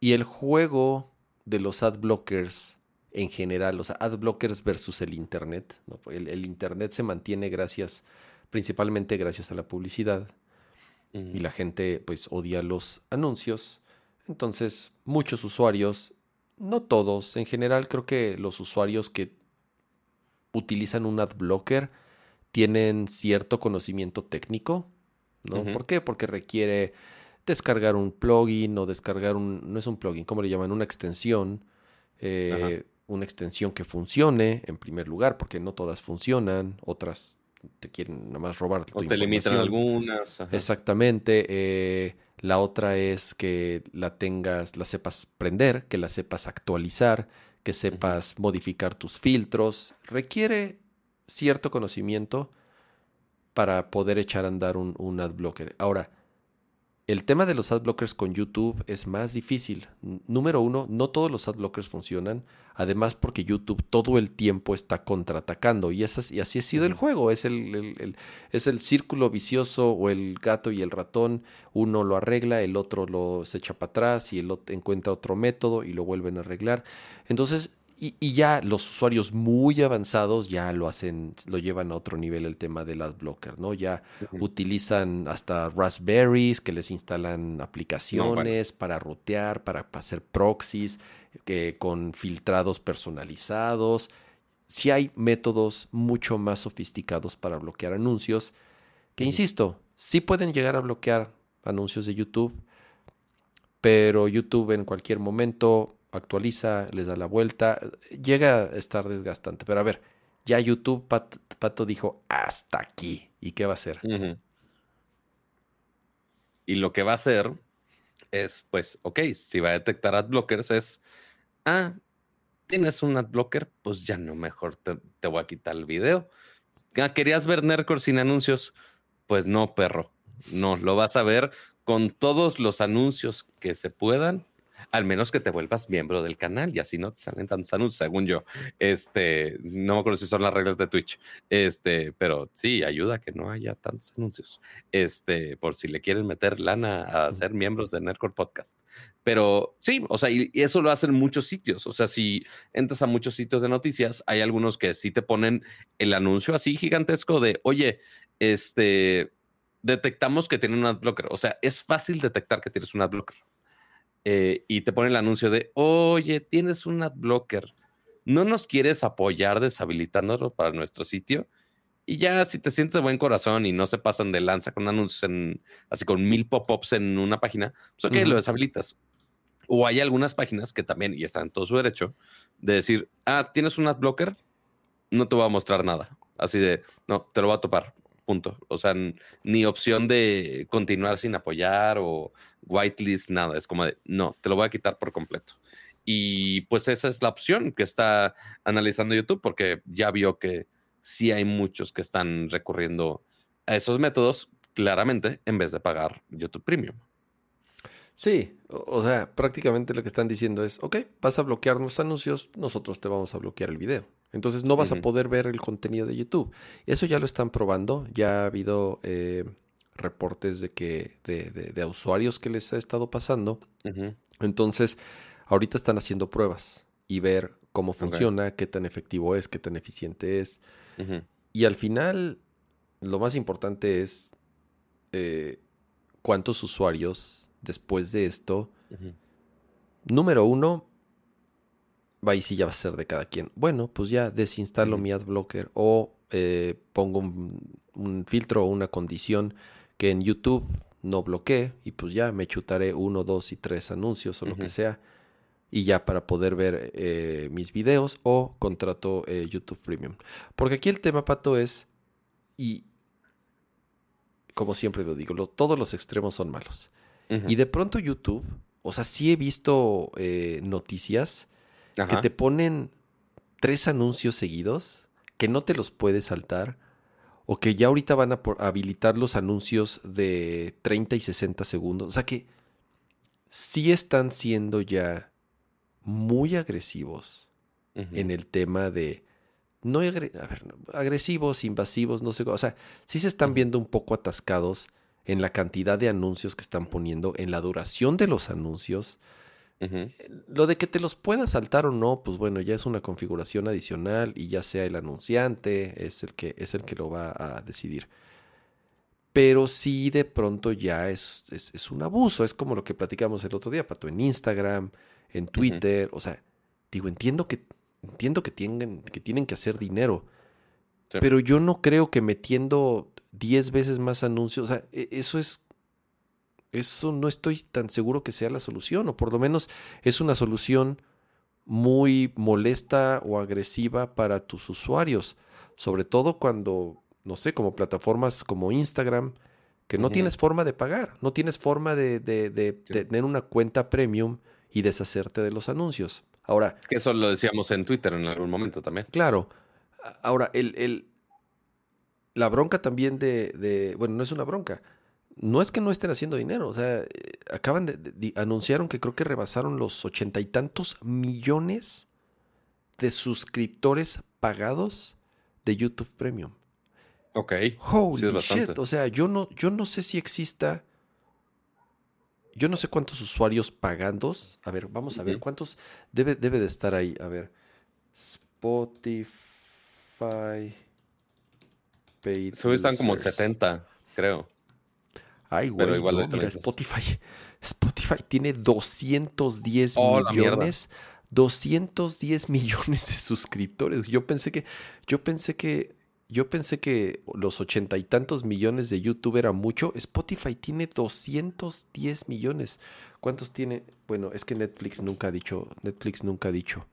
y el juego de los ad blockers en general, o sea, ad blockers versus el Internet. El, Internet se mantiene gracias, principalmente gracias a la publicidad. Y la gente pues odia los anuncios. Entonces, muchos usuarios, no todos, en general creo que los usuarios que utilizan un ad blocker, tienen cierto conocimiento técnico, ¿no? ¿Por qué? Porque requiere descargar un plugin o descargar un, no es un plugin, ¿cómo le llaman? Una extensión, eh, una extensión que funcione en primer lugar, porque no todas funcionan, otras te quieren nada más robar. O te limitan algunas. Exactamente. Eh, la otra es que la tengas, la sepas prender, que la sepas actualizar, que sepas modificar tus filtros. Requiere cierto conocimiento para poder echar a andar un, un ad blocker. Ahora, el tema de los ad blockers con YouTube es más difícil. Número uno, no todos los ad blockers funcionan. Además, porque YouTube todo el tiempo está contraatacando. Y, y así ha sido el juego. Es el, es el círculo vicioso o el gato y el ratón. Uno lo arregla, el otro lo se echa para atrás y el otro encuentra otro método y lo vuelven a arreglar. Entonces, y, ya los usuarios muy avanzados ya lo hacen, lo llevan a otro nivel el tema del adblocker, ¿no? Ya utilizan hasta Raspberries que les instalan aplicaciones para rutear, para, hacer proxies, que, con filtrados personalizados. Sí hay métodos mucho más sofisticados para bloquear anuncios, que insisto, sí pueden llegar a bloquear anuncios de YouTube, pero YouTube en cualquier momento actualiza, les da la vuelta, llega a estar desgastante. Pero a ver, ya YouTube, Pato dijo, hasta aquí. ¿Y qué va a hacer? Y lo que va a hacer es, pues, ok, si va a detectar adblockers es, ah, tienes un adblocker, pues ya no, mejor te, voy a quitar el video. Ah, ¿Querías ver Nerdcore sin anuncios? Pues no, perro. No, lo vas a ver con todos los anuncios que se puedan al menos que te vuelvas miembro del canal y así no te salen tantos anuncios, según yo. Este, no me acuerdo si son las reglas de Twitch, este, pero sí, ayuda a que no haya tantos anuncios. Este, por si le quieren meter lana a ser miembros de Nerdcore Podcast. Pero sí, o sea, y eso lo hacen muchos sitios. O sea, si entras a muchos sitios de noticias, hay algunos que sí te ponen el anuncio así gigantesco de, oye, este, detectamos que tiene un adblocker. O sea, es fácil detectar que tienes un adblocker. Eh, y te pone el anuncio de, oye, tienes un adblocker, ¿no nos quieres apoyar deshabilitándolo para nuestro sitio? Y ya si te sientes de buen corazón y no se pasan de lanza con anuncios en, así con mil pop-ups en una página, pues ok, lo deshabilitas. O hay algunas páginas que también, y están en todo su derecho, de decir, ah, tienes un adblocker, no te voy a mostrar nada. Así de, no, te lo va a topar punto. O sea, ni opción de continuar sin apoyar o whitelist, nada. Es como de, no, te lo voy a quitar por completo. Y pues esa es la opción que está analizando YouTube porque ya vio que sí hay muchos que están recurriendo a esos métodos claramente en vez de pagar YouTube Premium. Sí, o sea, prácticamente lo que están diciendo es, ok, vas a bloquear los anuncios, nosotros te vamos a bloquear el video. Entonces no vas a poder ver el contenido de YouTube. Eso ya lo están probando. Ya ha habido eh, reportes de que de, usuarios que les ha estado pasando. Entonces, ahorita están haciendo pruebas y ver cómo funciona, qué tan efectivo es, qué tan eficiente es. Y al final, lo más importante es eh, cuántos usuarios después de esto. Número uno, y sí ya va a ser de cada quien. Bueno, pues ya desinstalo mi ad blocker o eh, pongo un, filtro o una condición que en YouTube no bloquee y pues ya me chutaré uno, dos y tres anuncios o lo que sea. y ya para poder ver eh, mis videos o contrato eh, YouTube Premium. Porque aquí el tema, Pato, es, y como siempre lo digo, todos los extremos son malos. Y de pronto YouTube, o sea, sí he visto eh, noticias que te ponen tres anuncios seguidos que no te los puedes saltar o que ya ahorita van a habilitar los anuncios de 30 y 60 segundos. O sea que sí están siendo ya muy agresivos en el tema de... No agresivos, invasivos, no sé. O sea, sí se están viendo un poco atascados en la cantidad de anuncios que están poniendo, en la duración de los anuncios. Lo de que te los puedas saltar o no, pues bueno, ya es una configuración adicional y ya sea el anunciante, es el que, es el que lo va a decidir. Pero sí de pronto ya es, es, un abuso, es como lo que platicamos el otro día, Pato, en Instagram, en Twitter, o sea, digo, entiendo que, entiendo que tienen, que tienen que hacer dinero, pero yo no creo que metiendo 10 veces más anuncios, o sea, e, eso es eso no estoy tan seguro que sea la solución, o por lo menos es una solución muy molesta o agresiva para tus usuarios, sobre todo cuando, no sé, como plataformas como Instagram, que no tienes forma de pagar, no tienes forma de, tener una cuenta premium y deshacerte de los anuncios. Ahora. Que eso lo decíamos en Twitter en algún momento también. Claro. Ahora, el, el la bronca también de, Bueno, no es una bronca no es que no estén haciendo dinero, o sea, acaban de, anunciaron que creo que rebasaron los ochenta y tantos millones de suscriptores pagados de YouTube Premium. Ok. Holy shit. O sea, yo no, yo no sé si exista. Yo no sé cuántos usuarios pagandos. A ver, vamos a ver cuántos. Debe, debe de estar ahí. A ver. Spotify. Paid. están como 70, creo. Ay, güey, igual mira, Spotify, Spotify tiene 210 millones. 210 millones de suscriptores. Yo pensé que, yo pensé que, yo pensé que los ochenta y tantos millones de YouTube era mucho. Spotify tiene 210 millones. ¿Cuántos tiene? Bueno, es que Netflix nunca ha dicho, Netflix nunca ha dicho.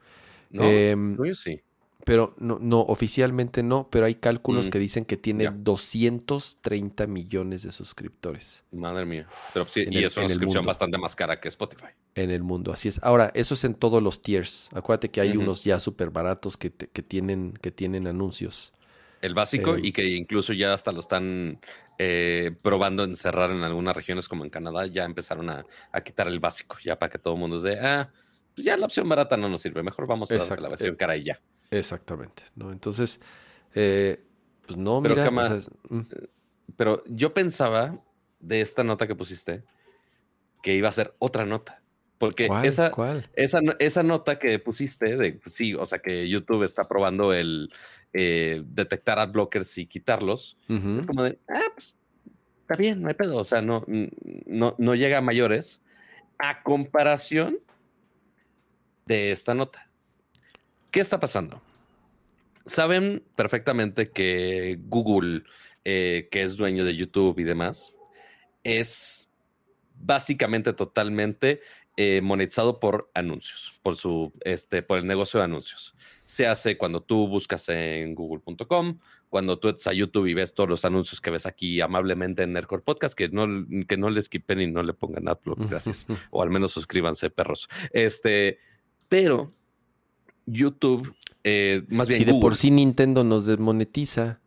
No, em, yo sí pero no, no, oficialmente no, pero hay cálculos mm, que dicen que tiene 230 millones de suscriptores. Madre mía. Pero sí, y es una suscripción bastante más cara que Spotify. En el mundo, así es. Ahora, eso es en todos los tiers. Acuérdate que hay unos ya súper baratos que, que, tienen, que tienen anuncios. El básico eh, y que incluso ya hasta lo están eh, probando encerrar en algunas regiones como en Canadá, ya empezaron a, quitar el básico, ya para que todo el mundo se ah, pues ya la opción barata no nos sirve, mejor vamos a la versión eh, cara y ya. Exactamente, ¿no? Entonces, eh, pues no, pero mira. Mm. Pero yo pensaba de esta nota que pusiste que iba a ser otra nota. Porque esa, Esa, esa nota que pusiste de pues sí, o sea que YouTube está probando el eh, detectar ad blockers y quitarlos. Es como de, ah, pues está bien, no hay pedo. O sea, no, no, no llega a mayores a comparación de esta nota. ¿Qué está pasando? Saben perfectamente que Google, eh, que es dueño de YouTube y demás, es básicamente totalmente eh, monetizado por anuncios, por su, este, por el negocio de anuncios. Se hace cuando tú buscas en google.com, cuando tú entras a YouTube y ves todos los anuncios que ves aquí amablemente en Nerdcore Podcast, que no, que no le skipen y no le pongan adblock, gracias. o al menos suscríbanse, perros. Este, pero YouTube, eh, más bien. Si de por sí Nintendo nos desmonetiza.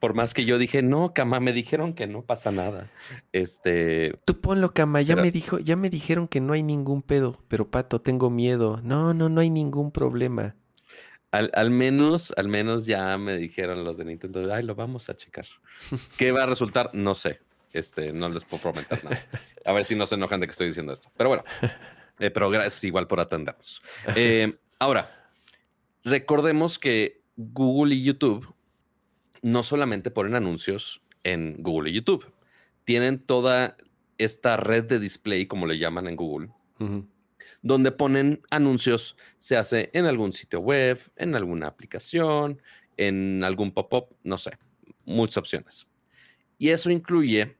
Por más que yo dije, no, Cama, me dijeron que no pasa nada. Este. Tú ponlo, Cama, ya me dijo, ya me dijeron que no hay ningún pedo, pero Pato, tengo miedo. No, no, no hay ningún problema. Al, menos, al menos ya me dijeron los de Nintendo, ay, lo vamos a checar. ¿Qué va a resultar? No sé. Este, no les puedo prometer nada. A ver si no se enojan de que estoy diciendo esto. Pero bueno, eh, pero gracias igual por atendernos. Eh, ahora, recordemos que Google y YouTube no solamente ponen anuncios en Google y YouTube, tienen toda esta red de display, como le llaman en Google, donde ponen anuncios, se hace en algún sitio web, en alguna aplicación, en algún pop-up, no sé, muchas opciones. Y eso incluye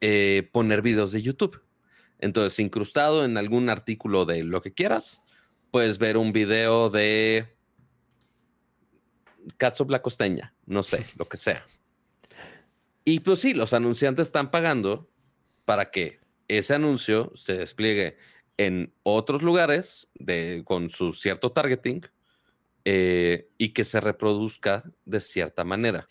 eh, poner videos de YouTube. Entonces, incrustado en algún artículo de lo que quieras, puedes ver un video de Catsup la costeña, no sé, lo que sea. Y pues sí, los anunciantes están pagando para que ese anuncio se despliegue en otros lugares de, con su cierto targeting eh, y que se reproduzca de cierta manera.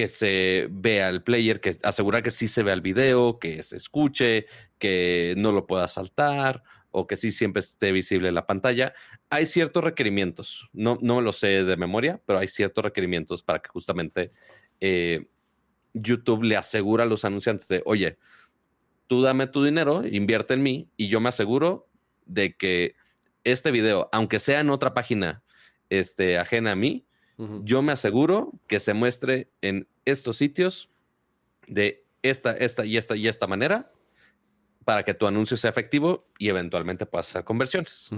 Que se vea el player, que asegura que sí se vea el video, que se escuche, que no lo pueda saltar o que sí siempre esté visible la pantalla. Hay ciertos requerimientos, no, no lo sé de memoria, pero hay ciertos requerimientos para que justamente eh, YouTube le asegura a los anunciantes de, oye, tú dame tu dinero, invierte en mí y yo me aseguro de que este video, aunque sea en otra página este, ajena a mí, yo me aseguro que se muestre en estos sitios de esta, esta y esta y esta manera para que tu anuncio sea efectivo y eventualmente puedas hacer conversiones.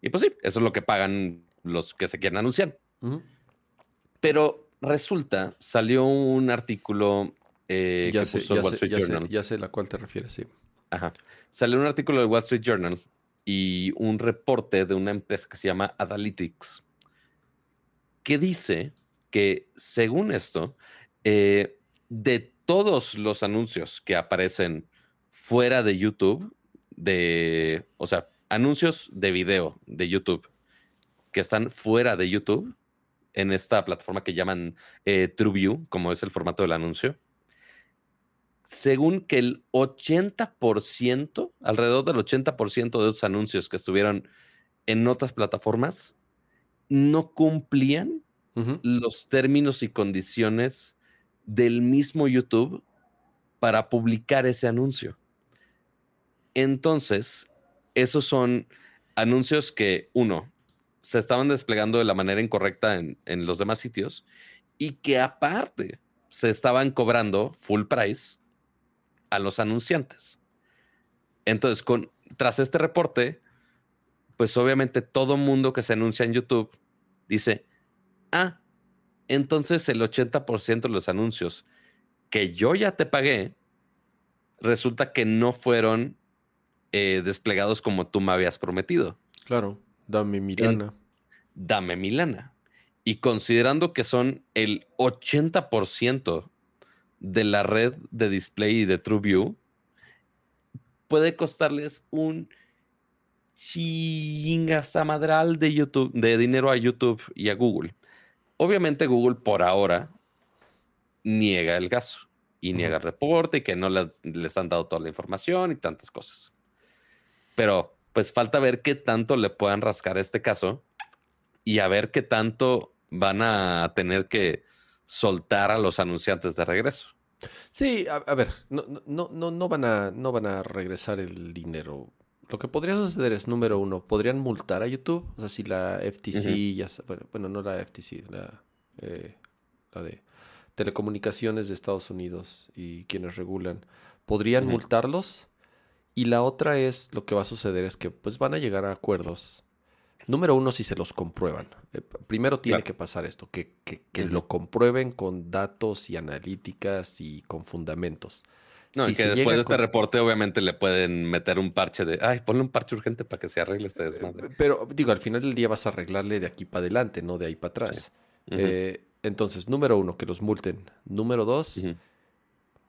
Y pues sí, eso es lo que pagan los que se quieren anunciar. Pero resulta, salió un artículo eh, ya que sé, puso ya Wall Street Journal. ya sé la cual te refieres, sí. Ajá. Salió un artículo del Wall Street Journal y un reporte de una empresa que se llama Adalytics, que dice que según esto, eh, de todos los anuncios que aparecen fuera de YouTube, de, o sea, anuncios de video de YouTube que están fuera de YouTube en esta plataforma que llaman eh, TrueView, como es el formato del anuncio, según que el 80%, alrededor del 80% de esos anuncios que estuvieron en otras plataformas, no cumplían los términos y condiciones del mismo YouTube para publicar ese anuncio. Entonces, esos son anuncios que, uno, se estaban desplegando de la manera incorrecta en, los demás sitios y que aparte se estaban cobrando full price a los anunciantes. Entonces, con, tras este reporte, pues obviamente todo mundo que se anuncia en YouTube dice, ah, entonces el 80% de los anuncios que yo ya te pagué, resulta que no fueron eh, desplegados como tú me habías prometido. Claro, dame mi lana. dame mi lana. Y considerando que son el 80% de la red de display y de TrueView, puede costarles un chingazamadral de YouTube, de dinero a YouTube y a Google. Obviamente Google por ahora niega el caso y niega el reporte y que no les, les, han dado toda la información y tantas cosas. Pero pues falta ver qué tanto le puedan rascar este caso y a ver qué tanto van a tener que soltar a los anunciantes de regreso. Sí, a, ver, no, no, no, no, van a, no van a regresar el dinero. Lo que podría suceder es, número uno, podrían multar a YouTube. O sea, si la FTC, ya, bueno, no la FTC, la, eh, la de telecomunicaciones de Estados Unidos y quienes regulan, podrían multarlos y la otra es, lo que va a suceder es que pues van a llegar a acuerdos. Número uno, si se los comprueban. Eh, primero tiene que pasar esto, que, que, lo comprueben con datos y analíticas y con fundamentos. No, y que después de este reporte obviamente le pueden meter un parche de, ay, ponle un parche urgente para que se arregle este desmadre. Pero digo, al final del día vas a arreglarle de aquí para adelante, no de ahí para atrás. Eh, entonces, número uno, que los multen. Número dos,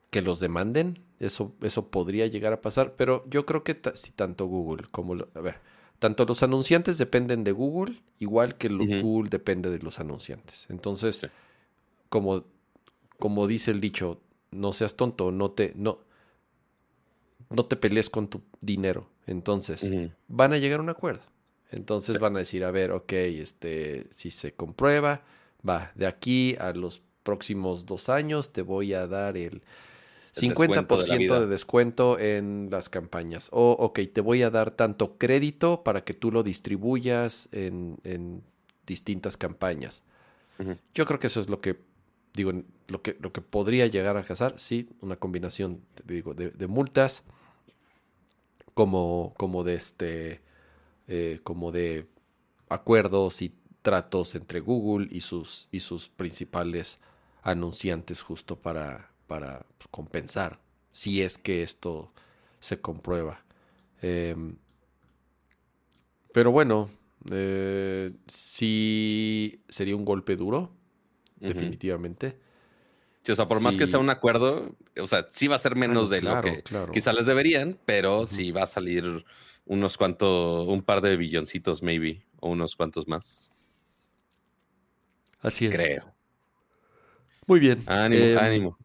que los demanden. Eso, eso podría llegar a pasar, pero yo creo que si tanto Google como... a ver, tanto los anunciantes dependen de Google, igual que Google depende de los anunciantes. Entonces, como, como dice el dicho, no seas tonto, no te, no, no te pelees con tu dinero. Entonces, van a llegar a un acuerdo. Entonces van a decir, a ver, ok, este, si se comprueba, va, de aquí a los próximos dos años te voy a dar el 50% de, descuento en las campañas. O, ok, te voy a dar tanto crédito para que tú lo distribuyas en, distintas campañas. Yo creo que eso es lo que, digo, lo que, lo que podría llegar a casar. Sí, una combinación, digo, de, multas como, como de este, eh, como de acuerdos y tratos entre Google y sus, y sus principales anunciantes justo para, para pues, compensar si es que esto se comprueba. Em, pero bueno, eh, sí sería un golpe duro, definitivamente. Sí, o sea, por más que sea un acuerdo, o sea, sí va a ser menos de lo que quizá les deberían, pero sí va a salir unos cuantos, un par de billoncitos, maybe, o unos cuantos más. Así es. Creo. Muy bien. Ánimo, em, ánimo.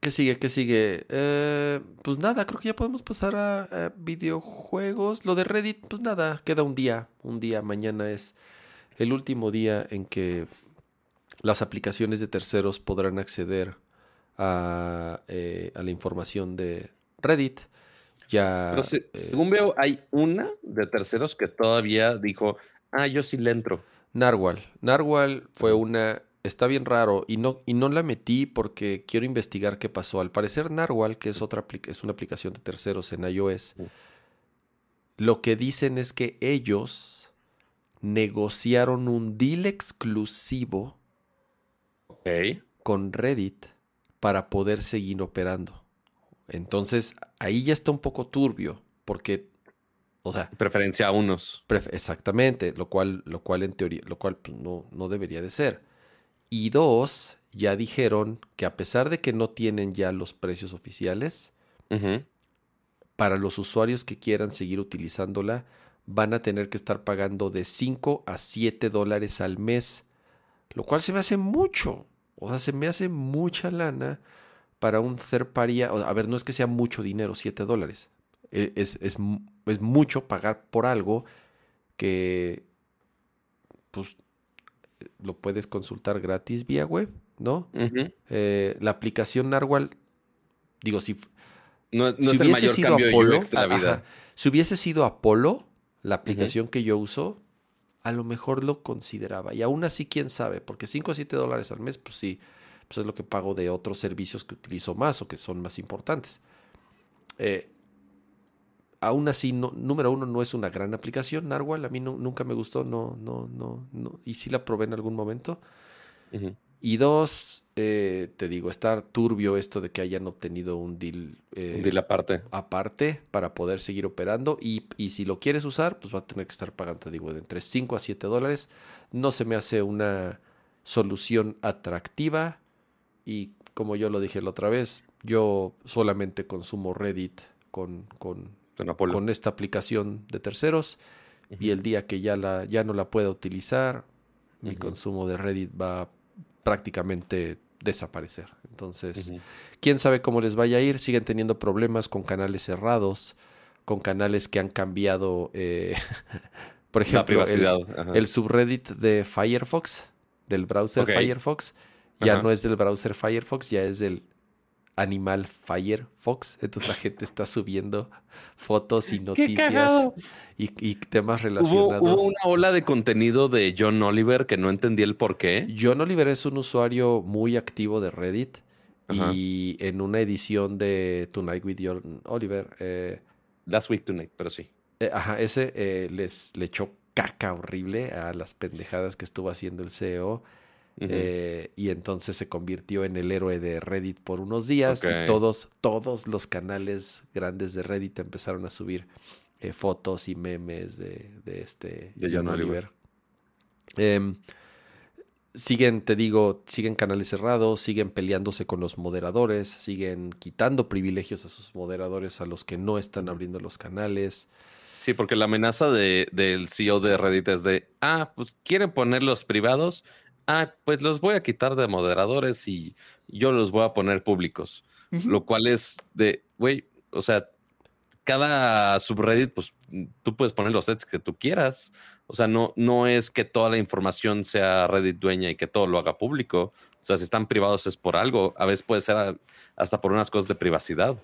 ¿Qué sigue? ¿Qué sigue? Eh, pues nada, creo que ya podemos pasar a, videojuegos. Lo de Reddit, pues nada, queda un día. Un día, mañana es el último día en que las aplicaciones de terceros podrán acceder a, eh, la información de Reddit. Ya, eh, según veo, hay una de terceros que todavía dijo, ah, yo sí le entro. Narwhal. Narwhal fue una está bien raro y no, y no la metí porque quiero investigar qué pasó. Al parecer Narwhal, que es, otra es una aplicación de terceros en iOS, lo que dicen es que ellos negociaron un deal exclusivo con Reddit para poder seguir operando. Entonces, ahí ya está un poco turbio, porque, o sea... Preferencia a unos. exactamente, lo cual, lo cual en teoría, lo cual pues, no, no debería de ser. Y dos, ya dijeron que a pesar de que no tienen ya los precios oficiales, para los usuarios que quieran seguir utilizándola, van a tener que estar pagando de 5 a 7 dólares al mes, lo cual se me hace mucho. O sea, se me hace mucha lana para un third party. A ver, no es que sea mucho dinero, 7 dólares. E, es, es, es, mucho pagar por algo que pues lo puedes consultar gratis vía web, ¿no? Eh, la aplicación Narwhal, digo, si, no, hubiese sido Apolo, si hubiese sido Apolo, la aplicación que yo uso, a lo mejor lo consideraba. Y aún así, quién sabe, porque 5 a 7 dólares al mes, pues sí, pues es lo que pago de otros servicios que utilizo más o que son más importantes. Eh, aún así, número uno, no es una gran aplicación, Narwhal. A mí nunca me gustó, no, no, no, no. Y sí la probé en algún momento. Y dos, eh, te digo, estar turbio esto de que hayan obtenido un deal, eh, un deal aparte. aparte para poder seguir operando. Y, y, si lo quieres usar, pues va a tener que estar pagando, te digo, de entre 5 a 7 dólares. No se me hace una solución atractiva. Y como yo lo dije la otra vez, yo solamente consumo Reddit con, con con esta aplicación de terceros y el día que ya, la, ya no la pueda utilizar, mi consumo de Reddit va a prácticamente desaparecer. Entonces, quién sabe cómo les vaya a ir. Siguen teniendo problemas con canales cerrados, con canales que han cambiado, eh, por ejemplo, el, subreddit de Firefox, del browser Firefox, ya no es del browser Firefox, ya es del Animal Firefox. Entonces la gente está subiendo fotos y noticias y, temas relacionados. ¿Hubo, una ola de contenido de John Oliver que no entendí el por qué. John Oliver es un usuario muy activo de Reddit. Y en una edición de Tonight with John Oliver. Eh, Last Week Tonight, pero sí. Eh, ajá, ese eh, les le echó caca horrible a las pendejadas que estuvo haciendo el CEO. Eh, y entonces se convirtió en el héroe de Reddit por unos días y todos, todos los canales grandes de Reddit empezaron a subir eh, fotos y memes de, este de John, Oliver. Em, siguen, te digo, siguen canales cerrados, siguen peleándose con los moderadores, siguen quitando privilegios a sus moderadores a los que no están abriendo los canales. Sí, porque la amenaza de, del CEO de Reddit es de, ah, pues quieren ponerlos privados, ah, pues los voy a quitar de moderadores y yo los voy a poner públicos. Lo cual es de, güey, o sea, cada subreddit, pues tú puedes poner los sets que tú quieras. O sea, no, no es que toda la información sea Reddit dueña y que todo lo haga público. O sea, si están privados es por algo. A veces puede ser hasta por unas cosas de privacidad.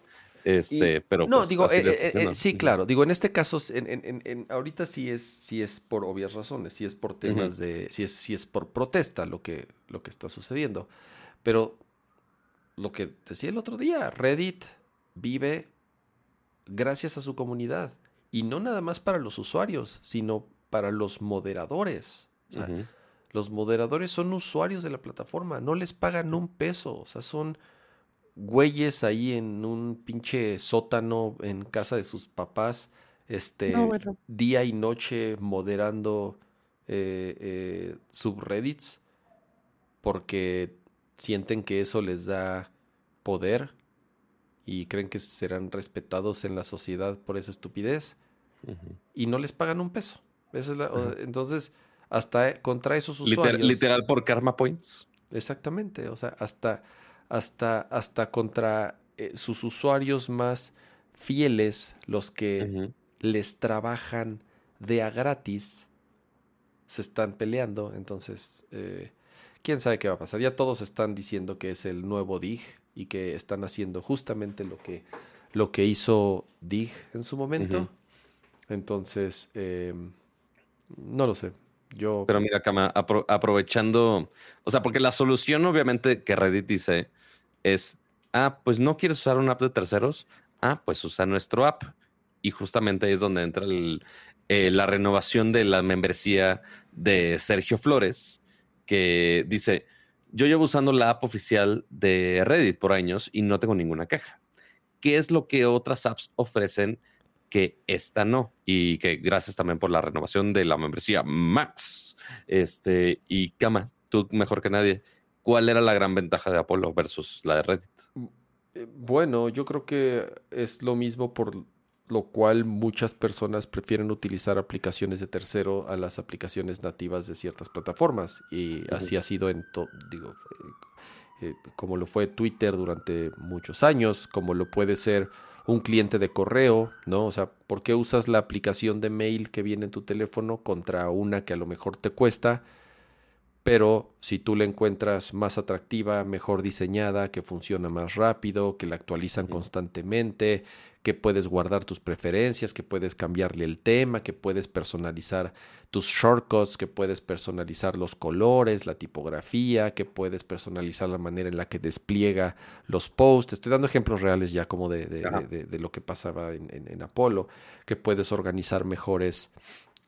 Este, pero no, pues, digo, eh, eh, eh, sí, claro. Digo, en este caso, en, ahorita sí es, sí es por obvias razones, sí es por temas de, sí es, sí es por protesta lo que, lo que está sucediendo. Pero lo que decía el otro día, Reddit vive gracias a su comunidad. Y no nada más para los usuarios, sino para los moderadores. Los moderadores son usuarios de la plataforma, no les pagan un peso, o sea, son güeyes ahí en un pinche sótano en casa de sus papás, este, día y noche moderando eh, eh, subreddits porque sienten que eso les da poder y creen que serán respetados en la sociedad por esa estupidez y no les pagan un peso. entonces, hasta contra esos usuarios. Literal, por karma points. Exactamente, o sea, hasta, hasta, hasta contra eh, sus usuarios más fieles, los que les trabajan de a gratis, se están peleando. Entonces, eh, quién sabe qué va a pasar. Ya todos están diciendo que es el nuevo DIG y que están haciendo justamente lo que, lo que hizo DIG en su momento. Entonces, em, no lo sé. Yo... Pero mira, Kama, aprovechando, o sea, porque la solución obviamente que Reddit dice es, ah, pues no quieres usar una app de terceros, ah, pues usa nuestro app. Y justamente ahí es donde entra eh, la renovación de la membresía de Sergio Flores, que dice, yo llevo usando la app oficial de Reddit por años y no tengo ninguna queja. ¿Qué es lo que otras apps ofrecen que esta no? Y que gracias también por la renovación de la membresía Max. Este, y Kama, tú mejor que nadie, ¿cuál era la gran ventaja de Apolo versus la de Reddit? Mm, eh, bueno, yo creo que es lo mismo por lo cual muchas personas prefieren utilizar aplicaciones de tercero a las aplicaciones nativas de ciertas plataformas. Y así ha sido en todo, digo, eh, eh, como lo fue Twitter durante muchos años, como lo puede ser un cliente de correo, ¿no? O sea, ¿por qué usas la aplicación de mail que viene en tu teléfono contra una que a lo mejor te cuesta? Pero si tú la encuentras más atractiva, mejor diseñada, que funciona más rápido, que la actualizan constantemente, que puedes guardar tus preferencias, que puedes cambiarle el tema, que puedes personalizar tus shortcuts, que puedes personalizar los colores, la tipografía, que puedes personalizar la manera en la que despliega los posts. Estoy dando ejemplos reales ya como de, de, lo que pasaba en, en, Apolo, que puedes organizar mejores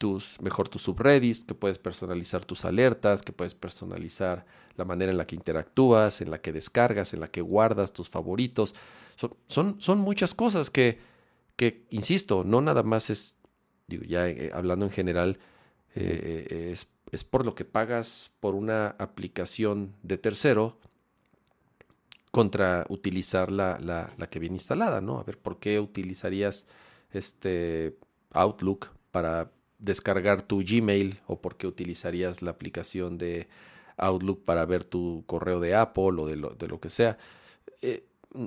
tus, mejor tus subreddits, que puedes personalizar tus alertas, que puedes personalizar la manera en la que interactúas, en la que descargas, en la que guardas tus favoritos. Son, son, muchas cosas que, que, insisto, no nada más es, digo, ya eh, hablando en general, eh, es, es, por lo que pagas por una aplicación de tercero contra utilizar la, la, la, que viene instalada, ¿no? A ver, ¿por qué utilizarías este Outlook para descargar tu Gmail o por qué utilizarías la aplicación de Outlook para ver tu correo de Apple o de lo, de lo que sea?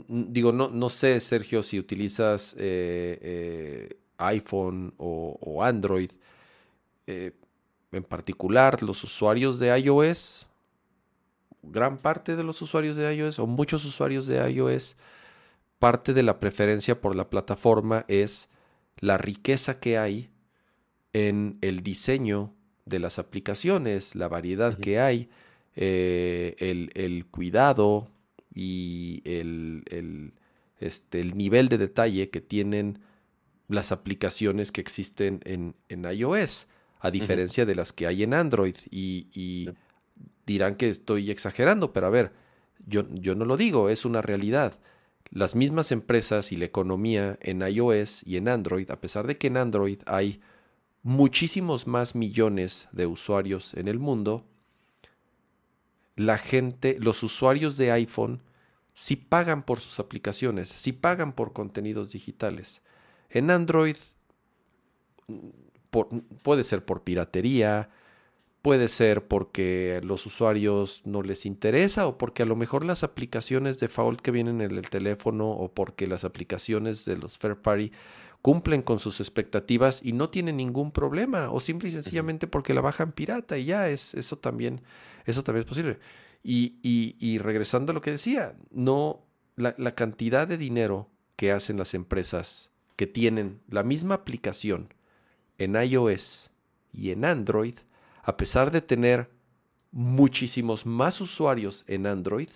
digo, no, no sé, Sergio, si utilizas eh, eh, iPhone o, Android. Eh, en particular, los usuarios de iOS, gran parte de los usuarios de iOS o muchos usuarios de iOS, parte de la preferencia por la plataforma es la riqueza que hay en el diseño de las aplicaciones, la variedad que hay, el, el, cuidado y el, este, el nivel de detalle que tienen las aplicaciones que existen en, en iOS, a diferencia de las que hay en Android. Y, dirán que estoy exagerando, pero a ver, yo, yo no lo digo, es una realidad. Las mismas empresas y la economía en iOS y en Android, a pesar de que en Android hay muchísimos más millones de usuarios en el mundo, la gente, los usuarios de iPhone, si pagan por sus aplicaciones, si pagan por contenidos digitales. En Android puede ser por piratería, puede ser porque los usuarios no les interesa o porque a lo mejor las aplicaciones de default que vienen en el teléfono o porque las aplicaciones de los Fair party cumplen con sus expectativas y no tienen ningún problema o simple y sencillamente porque la bajan pirata y ya es eso también eso también es posible. Y, regresando a lo que decía, no la, cantidad de dinero que hacen las empresas que tienen la misma aplicación en iOS y en Android, a pesar de tener muchísimos más usuarios en Android,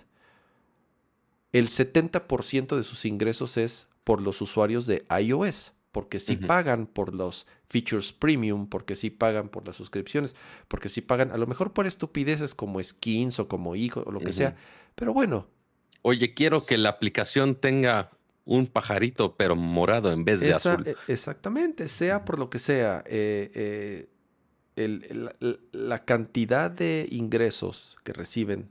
el 70% de sus ingresos es por los usuarios de iOS porque si pagan por los features premium, porque si pagan por las suscripciones, porque si pagan a lo mejor por estupideces como skins o como hijos o lo que sea, pero bueno. Oye, quiero que la aplicación tenga un pajarito, pero morado en vez de azul. E, exactamente, sea por lo que sea. Eh, eh, la cantidad de ingresos que reciben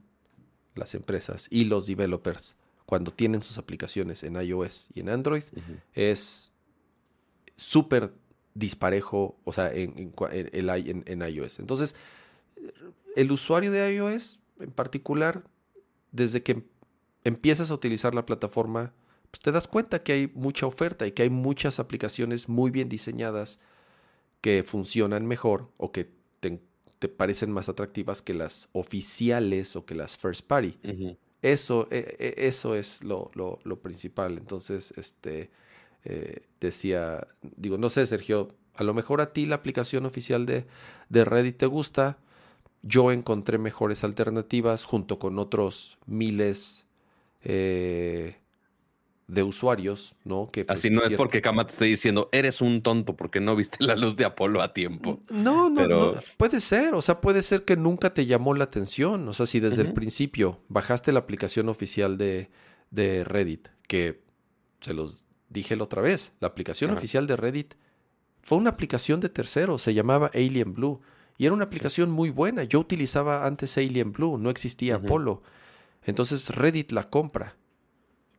las empresas y los developers cuando tienen sus aplicaciones en iOS y en Android es súper disparejo, o sea, en, en, iOS. Entonces, el usuario de iOS en particular, desde que empiezas a utilizar la plataforma, pues te das cuenta que hay mucha oferta y que hay muchas aplicaciones muy bien diseñadas que funcionan mejor o que te, parecen más atractivas que las oficiales o que las first party. Eso, e, e, eso es lo, principal. Entonces, este, eh, decía, digo, no sé, Sergio, a lo mejor a ti la aplicación oficial de, de Reddit te gusta. Yo encontré mejores alternativas junto con otros miles eh, de usuarios, ¿no? Que, pues, Así no es porque Kama te esté diciendo, eres un tonto porque no viste la luz de Apolo a tiempo. No, no, no, puede ser, o sea, puede ser que nunca te llamó la atención, o sea, si desde el principio bajaste la aplicación oficial de, de, Reddit, que se los dije la otra vez, la aplicación oficial de Reddit fue una aplicación de tercero, se llamaba Alien Blue, y era una aplicación muy buena, yo utilizaba antes Alien Blue, no existía Apolo, entonces Reddit la compra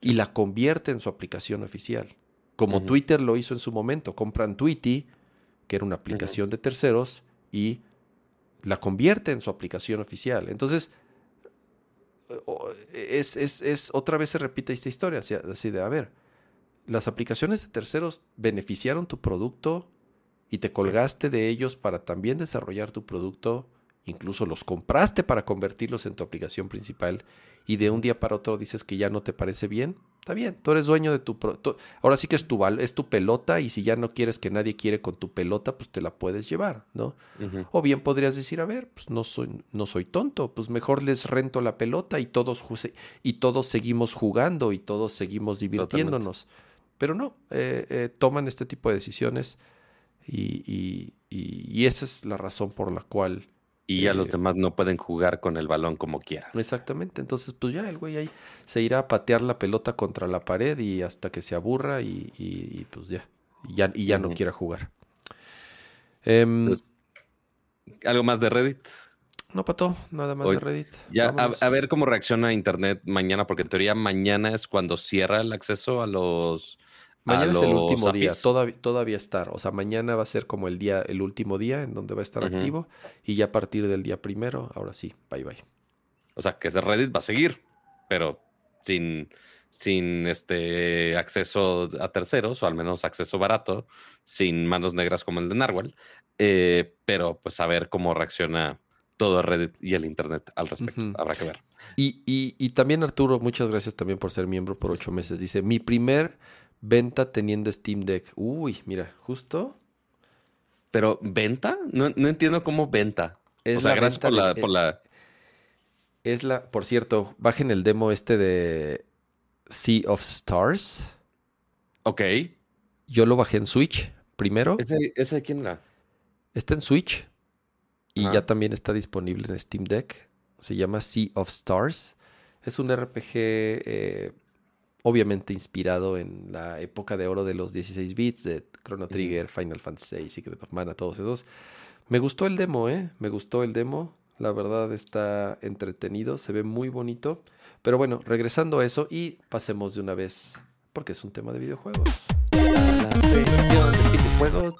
y la convierte en su aplicación oficial. Como Twitter lo hizo en su momento. Compran Tweety, que era una aplicación de terceros, y la convierte en su aplicación oficial. Entonces, es, es, otra vez se repite esta historia, así de, a ver, las aplicaciones de terceros beneficiaron tu producto y te colgaste de ellos para también desarrollar tu producto, incluso los compraste para convertirlos en tu aplicación principal y de un día para otro dices que ya no te parece bien, está bien, tú eres dueño de tu... ahora sí que es tu, es tu pelota y si ya no quieres que nadie quiere con tu pelota, pues te la puedes llevar, ¿no? O bien podrías decir, a ver, pues no soy, no soy tonto, pues mejor les rento la pelota y todos, y todos seguimos jugando y todos seguimos divirtiéndonos. Pero no, eh, eh, toman este tipo de decisiones y, y esa es la razón por la cual y ya los eh, demás no pueden jugar con el balón como quieran. Exactamente. Entonces, pues ya el güey ahí se irá a patear la pelota contra la pared y hasta que se aburra y, pues ya. Y ya, y ya no quiera jugar. Em, ¿Algo más de Reddit? No, Pato, nada más de Reddit. Ya, a, ver cómo reacciona Internet mañana, porque en teoría mañana es cuando cierra el acceso a los Mañana es el último día, todavía, todavía estar. O sea, mañana va a ser como el día, el último día en donde va a estar activo. Y ya a partir del día primero, ahora sí, bye bye. O sea, que ese Reddit va a seguir, pero sin, sin este acceso a terceros, o al menos acceso barato, sin manos negras como el de Narwhal. Eh, pero pues a ver cómo reacciona todo Reddit y el Internet al respecto. Habrá que ver. Y, y, y, también Arturo, muchas gracias también por ser miembro por ocho meses. Dice, mi primer Venta teniendo Steam Deck. Uy, mira, justo. Pero, ¿venta? No, entiendo cómo venta. Es o sea, gracias por la, por la. Es la. Por cierto, bajen el demo este de Sea of Stars. Ok. Yo lo bajé en Switch primero. ¿Ese, ese quién era? Está en Switch. Y ya también está disponible en Steam Deck. Se llama Sea of Stars. Es un RPG eh, obviamente inspirado en la época de oro de los 16 bits, de Chrono Trigger, Final Fantasy VI, Secret of Mana, todos esos. Me gustó el demo, ¿eh? Me gustó el demo. La verdad está entretenido, se ve muy bonito. Pero bueno, regresando a eso y pasemos de una vez, porque es un tema de videojuegos. La sección de videojuegos.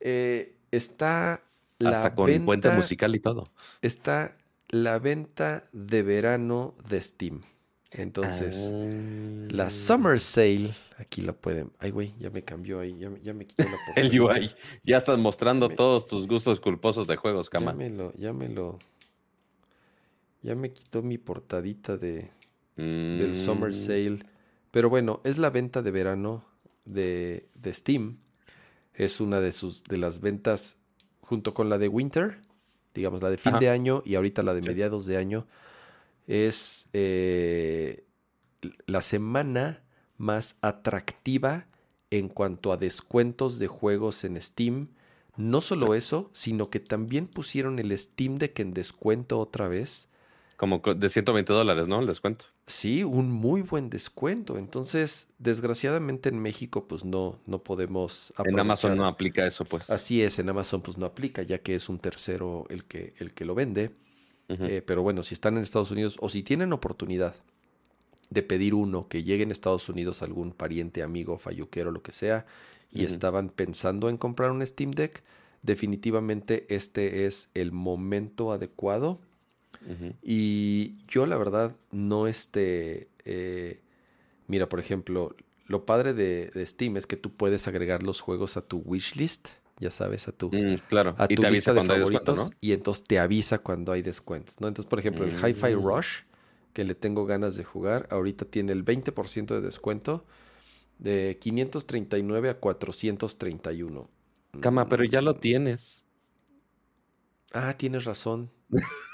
Eh, está la Hasta con puente musical y todo. Está la venta de verano de Steam. Entonces, la ah. Summer Sale, aquí lo pueden. Ay, güey, ya me cambió ahí, ya, me quitó la El UI. Ya estás mostrando todos tus gustos culposos de juegos, cama. Ya me lo, ya me lo. Ya me quitó mi portadita de del Summer mm. Sale. Pero bueno, es la venta de verano de, de Steam. Es una de sus de las ventas junto con la de Winter digamos, la de fin de año y ahorita la de mediados de año, es eh, la semana más atractiva en cuanto a descuentos de juegos en Steam. No solo eso, sino que también pusieron el Steam Deck en descuento otra vez. Como co- de 120 dólares, ¿no? El descuento. Sí, un muy buen descuento. Entonces, desgraciadamente en México, pues no, no podemos En Amazon no aplica eso, pues. Así es, en Amazon pues no aplica, ya que es un tercero el que, el que lo vende. Eh, pero bueno, si están en Estados Unidos o si tienen oportunidad de pedir uno que llegue en Estados Unidos algún pariente, amigo, falluquero, lo que sea, y estaban pensando en comprar un Steam Deck, definitivamente este es el momento adecuado. Y yo la verdad no este... eh, mira, por ejemplo, lo padre de, de Steam es que tú puedes agregar los juegos a tu wishlist, ya sabes, a tu, Mm, claro. a Y tu lista de cuando hay descuento, favoritos ¿no? y entonces te avisa cuando hay descuentos, ¿no? Entonces, por ejemplo, el Hi-Fi Mm. Rush, que le tengo ganas de jugar, ahorita tiene el 20% de descuento de 539 a 431. Cama, pero ya lo Mm, tienes. Ah, tienes razón.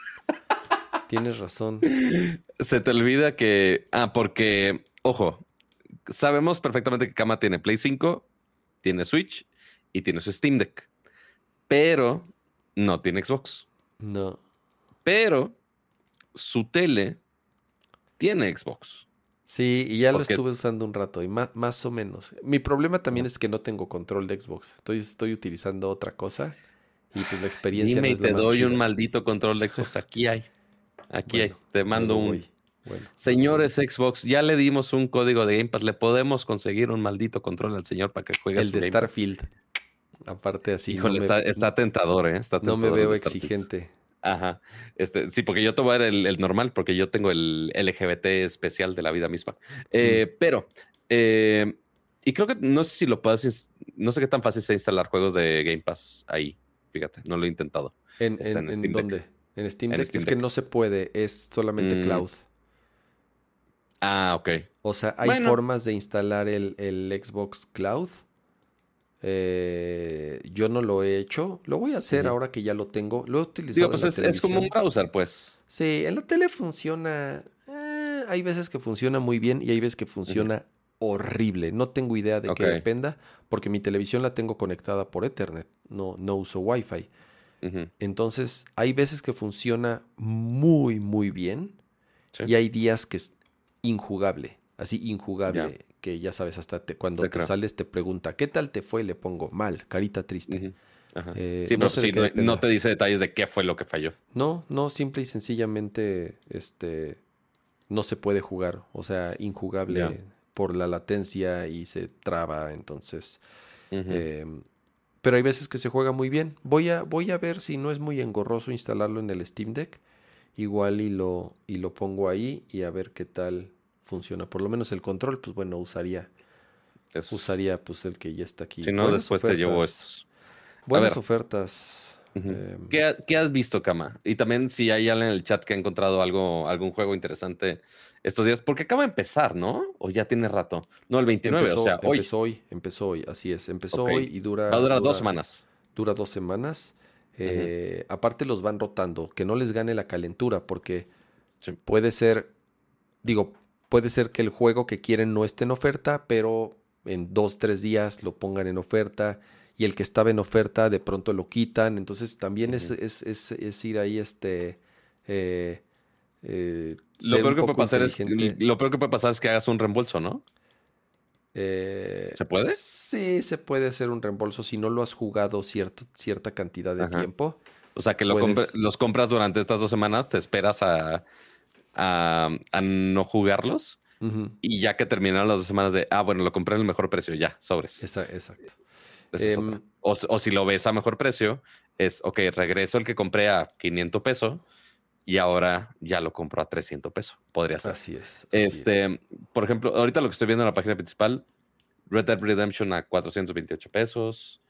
tienes razón. Se te olvida que. Ah, porque, ojo, sabemos perfectamente que Kama tiene Play 5, tiene Switch y tiene su Steam Deck. Pero no tiene Xbox. No. Pero su tele tiene Xbox. Sí, y ya lo es- estuve usando un rato y más, más o menos. Mi problema también es que no tengo control de Xbox. Estoy, estoy utilizando otra cosa y pues la experiencia Dime no y es la te doy un mando control de Xbox. Aquí hay. Aquí Bueno. Te mando un. Bueno, Señores Xbox, ya le dimos un código de Game Pass. Le podemos conseguir un maldito control al señor para que juegue el su de Game? Starfield. Aparte así. no me- está, está tentador, ¿eh? Está no me veo exigente. Ajá. Este, sí, porque yo te voy a dar el, el normal, porque yo tengo el LGBT especial de la vida misma. Eh, Pero, eh, y creo que no sé si lo puedes, no sé qué tan fácil sea instalar juegos de Game Pass ahí. Fíjate, no lo he intentado. ¿En, en, en en Steam Deck. En Steam es que no se puede, es solamente Mm. cloud. Ah, ok. O sea, hay Bueno. formas de instalar el, el Xbox Cloud. Eh, yo no lo he hecho. Lo voy a hacer ahora que ya lo tengo. Lo he utilizado Digo, en pues la es, es como un browser, pues. Sí, en la tele funciona. eh, hay veces que funciona muy bien y hay veces que funciona horrible. No tengo idea de qué dependa, porque mi televisión la tengo conectada por Ethernet. No, no uso Wi-Fi. Entonces, hay veces que funciona muy, muy bien sí. y hay días que es injugable. Así, injugable. Que ya sabes, hasta te- cuando Te te creo. sales te pregunta, ¿qué tal te fue? Le pongo mal, carita triste. Ajá. Eh, sí, no pero sí, no, te dice detalles de qué fue lo que falló. No, no, simple y sencillamente, este, no se puede jugar, o sea, injugable por la latencia y se traba, entonces, em, pero hay veces que se juega muy bien. Voy a, voy a ver si no es muy engorroso instalarlo en el Steam Deck, igual y lo, y lo pongo ahí y a ver qué tal funciona. Por lo menos el control, pues bueno, usaría, Eso. usaría pues el que ya está aquí. si no, Buenas después te llevo estos. Buenas ofertas. Em, ¿Qué, ha- qué has visto, Kama? Y también si hay alguien en el chat que ha encontrado algo, algún juego interesante estos días, porque acaba de empezar, ¿no? O ya tiene rato. No, el 29, Empezó, o sea, hoy. empezó hoy, empezó hoy, así es, empezó hoy y dura, Va a durar dos dura- semanas. Dura dos semanas. Eh, Aparte los van rotando, que no les gane la calentura, porque Sí. puede ser, digo, puede ser que el juego que quieren no esté en oferta, pero en dos, tres días lo pongan en oferta y el que estaba en oferta de pronto lo quitan. Entonces también es, es, es- es ir ahí, este... eh, eh, Lo peor que puede pasar es lo peor que puede pasar es que hagas un reembolso, ¿no? Eh, ¿Se puede? Sí, se puede hacer un reembolso si no lo has jugado cierto, cierta cantidad de Ajá. tiempo. O sea, que lo Puedes- compre- los compras durante estas dos semanas, te esperas a, a, a no jugarlos y ya que terminaron las dos semanas de, ah, bueno, lo compré en el mejor precio, ya, sobres. exacto. Em, o, si lo ves a mejor precio, es, ok, regreso el que compré a 500 pesos y ahora ya lo compro a 300 pesos. Podría ser. Así es. así Este, es. por ejemplo, ahorita lo que estoy viendo en la página principal, Red Dead Redemption a 428 pesos.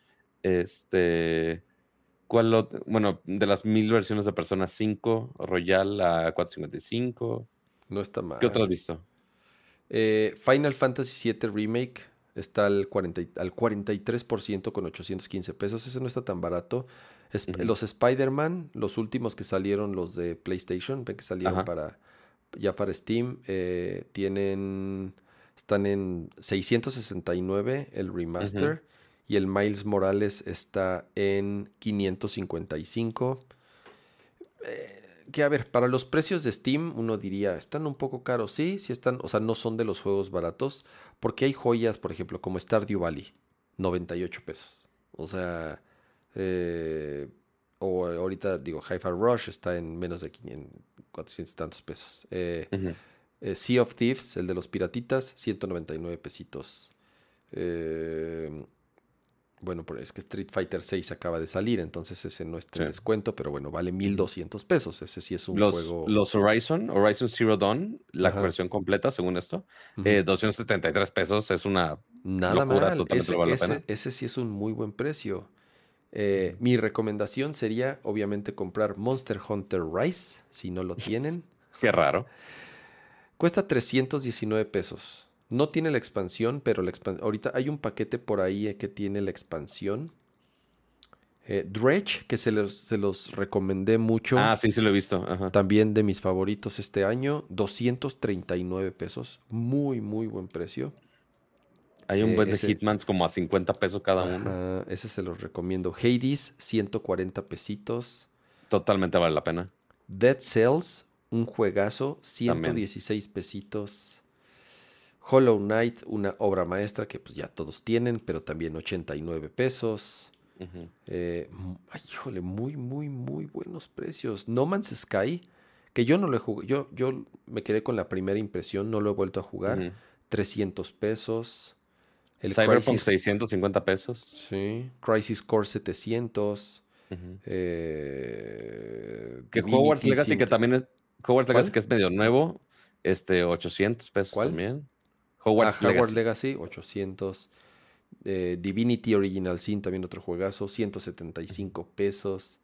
Este, ¿cuál ot- Bueno, de las mil versiones de Persona 5, Royal a 455. No está mal. ¿Qué otro has visto? Eh, Final Fantasy VII Remake está al, 40, y- al 43% con 815 pesos. Ese no está tan barato. Es-. Los Spider-Man, los últimos que salieron, los de PlayStation, ven que salieron Ajá. para ya para Steam, eh, tienen están en 669 el remaster y el Miles Morales está en 555. Eh, que a ver, para los precios de Steam, uno diría, están un poco caros, sí, sí están, o sea, no son de los juegos baratos, porque hay joyas, por ejemplo, como Stardew Valley, 98 pesos. O sea, eh, o ahorita digo, Hi-Fi Rush está en menos de 500, 400 y tantos pesos. Eh, eh, sea of Thieves, el de los piratitas, 199 pesitos. Eh, bueno, es que Street Fighter 6 acaba de salir, entonces ese no está en descuento, pero bueno, vale 1200 pesos. Ese sí es un juego. Los Horizon, Horizon Zero Dawn, la versión completa, según esto, 273 pesos es una. Nada mal. ese, sí es un muy buen precio. Eh, mi recomendación sería, obviamente, comprar Monster Hunter Rise, si no lo tienen. Qué raro. Cuesta 319 pesos. No tiene la expansión, pero la ahorita hay un paquete por ahí eh, que tiene la expansión. Eh, Dredge, que se los, recomendé mucho. Ah, sí, sí lo he visto. También de mis favoritos este año. 239 pesos. Muy, muy buen precio. Hay un buen de Hitmans como a 50 pesos cada uno. Ese se los recomiendo. Hades, 140 pesitos. Totalmente vale la pena. Dead Cells, un juegazo, 116 pesitos. Hollow Knight, una obra maestra que pues ya todos tienen, pero también 89 pesos. Eh, ay, híjole, muy, muy, muy buenos precios. No Man's Sky, que yo no lo he jugado, yo, yo me quedé con la primera impresión, no lo he vuelto a jugar. 300 pesos. El Cyberpunk 650 pesos. Sí. Crisis Core 700. eh, que Hogwarts Legacy, que también es. Hogwarts Legacy, que es medio nuevo. Este, 800 pesos ¿Cuál? también. Hogwarts, Legacy. Legacy, 800. Eh, Divinity Original Sin, también otro juegazo, 175 pesos.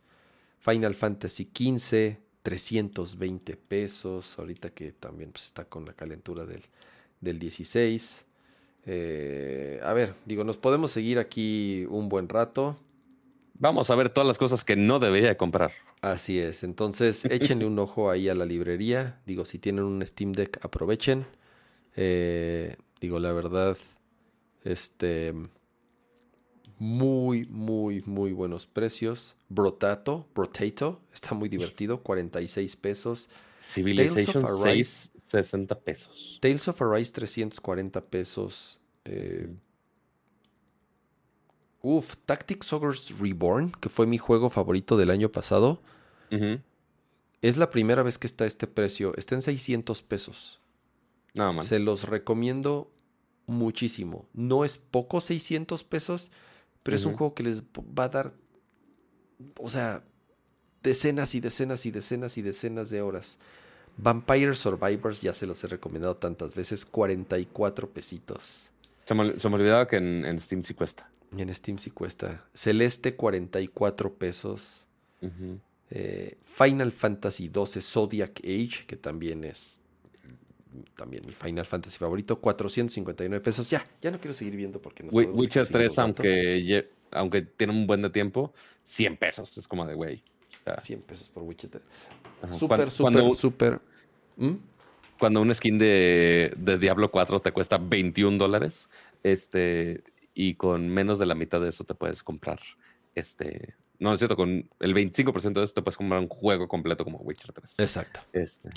Final Fantasy XV, 320 pesos. Ahorita que también pues, está con la calentura del, del 16. Eh, a ver, digo, nos podemos seguir aquí un buen rato. Vamos a ver todas las cosas que no debería comprar. Así es, entonces échenle un ojo ahí a la librería. Digo, si tienen un Steam Deck, aprovechen. Eh, digo, la verdad, este, muy, muy, muy buenos precios. Brotato, Brotato, está muy divertido, 46 pesos. Civilization 6, 60 pesos. Tales of Arise 340 pesos. Eh, uf, Tactics Ogres Reborn, que fue mi juego favorito del año pasado. Es la primera vez que está este precio. Está en 600 pesos. No, Se los recomiendo muchísimo. No es poco 600 pesos, pero es un juego que les va a dar, o sea, decenas y decenas y decenas y decenas de horas. Vampire Survivors, ya se los he recomendado tantas veces, 44 pesitos. Se me, olvidaba que en, Steam sí cuesta. En Steam sí cuesta. Celeste, 44 pesos. Eh, Final Fantasy XII Zodiac Age, que también es también mi Final Fantasy favorito, 459 pesos. Ya, ya no quiero seguir viendo porque no Witcher 3, aunque, aunque tiene un buen de tiempo, 100 pesos. Es como de, güey. 100 pesos por Witcher 3. Súper, súper, súper. ¿Mm? Cuando un skin de, Diablo 4 te cuesta 21 dólares, este, y con menos de la mitad de eso te puedes comprar, este, no es cierto, con el 25% de eso te puedes comprar un juego completo como Witcher 3. Exacto. Este,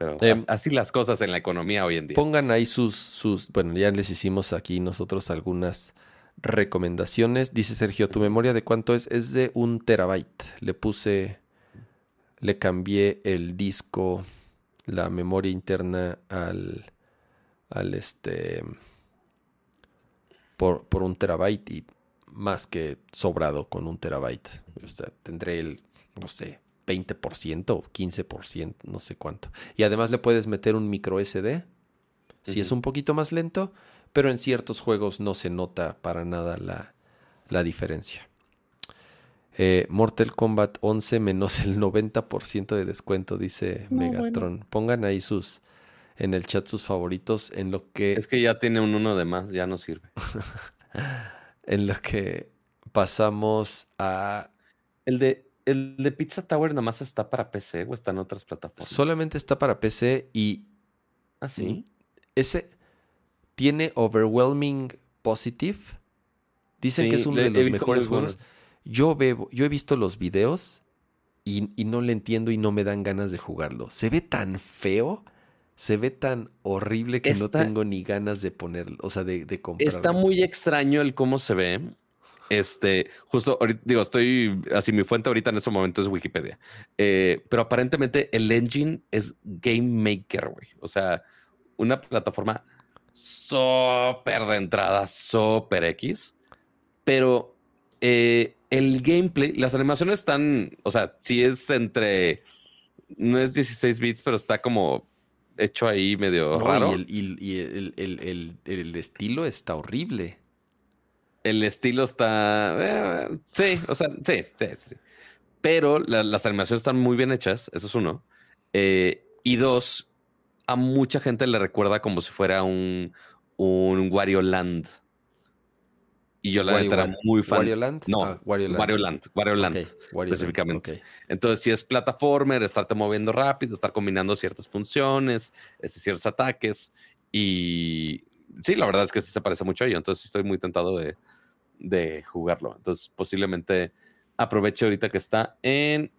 pero em, así las cosas en la economía hoy en día. Pongan ahí sus, sus, bueno, ya les hicimos aquí nosotros algunas recomendaciones. Dice Sergio, ¿tu memoria de cuánto es? Es de un terabyte. Le puse le cambié el disco, la memoria interna al, al este, por, por un terabyte y más que sobrado con un terabyte. O sea, tendré el, no sé, 20% o 15%, no sé cuánto. Y además le puedes meter un micro SD, si es un poquito más lento, pero en ciertos juegos no se nota para nada la, la diferencia. Eh, Mortal Kombat 11 menos el 90% de descuento, dice Megatron. Pongan ahí sus en el chat sus favoritos en lo que... Es que ya tiene un uno de más, ya no sirve. en lo que pasamos a... El de, el de Pizza Tower nada más está para PC o está en otras plataformas. Solamente está para PC y... ¿Ah, sí? Ese tiene overwhelming positive. Dicen que es uno de los mejores juegos. Yo, veo, yo he visto los videos y, y no le entiendo y no me dan ganas de jugarlo. Se ve tan feo, se ve tan horrible que no tengo ni ganas de ponerlo, o sea, de, de comprarlo. Está muy extraño el cómo se ve. Este, justo ahorita, digo, estoy así, mi fuente ahorita en este momento es Wikipedia. Eh, pero aparentemente el engine es Game Maker, güey. O sea, una plataforma súper de entrada, súper X. Pero eh, el gameplay, las animaciones están, o sea, sí es entre, no es 16 bits, pero está como hecho ahí medio No, raro. Y, el, y- y el- el- el- el estilo está horrible. El estilo está. eh, sí, o sea, sí, sí, sí. Pero la- las animaciones están muy bien hechas, eso es uno. Eh, y dos, a mucha gente le recuerda como si fuera un, un Wario Land. Y yo la Wario neta era muy fan. ¿Wario Land? No, Ah, Wario Land. Wario Land. Wario Land. Ok, Wario Land, específicamente. ok. Entonces, si es plataformer, estarte moviendo rápido, estar combinando ciertas funciones, este, ciertos ataques. Y sí, la verdad es que sí se parece mucho a ello. Entonces, estoy muy tentado de, de jugarlo. Entonces, posiblemente aproveche ahorita que está en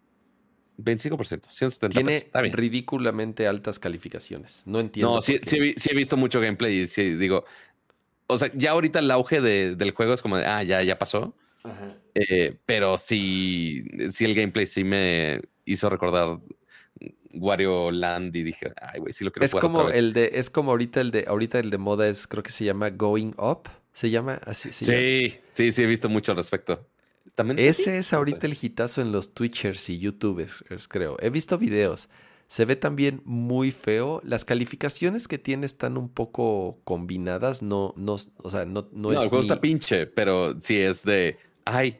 25%, 170 Tiene pesos. Está bien. ridículamente altas calificaciones. No entiendo. No, sí, sí, he sí he visto mucho gameplay y sí digo. O sea, ya ahorita el auge de- del juego es como de, ah, ya, ya pasó. Ajá. Eh, pero sí, sí, el gameplay sí me hizo recordar Wario Land y dije, ay, güey, sí lo quiero Es jugar como otra vez". el de, es como ahorita el de, ahorita el de moda es, creo que se llama Going Up. ¿Se llama así? se llama? Sí, sí, sí, he visto mucho al respecto. También Ese es ahorita el hitazo en los Twitchers y YouTubers, creo. He visto videos. Se ve también muy feo. Las calificaciones que tiene están un poco combinadas. No, no, o sea, no, no, No, el es juego ni- está pinche, pero sí es de, ay,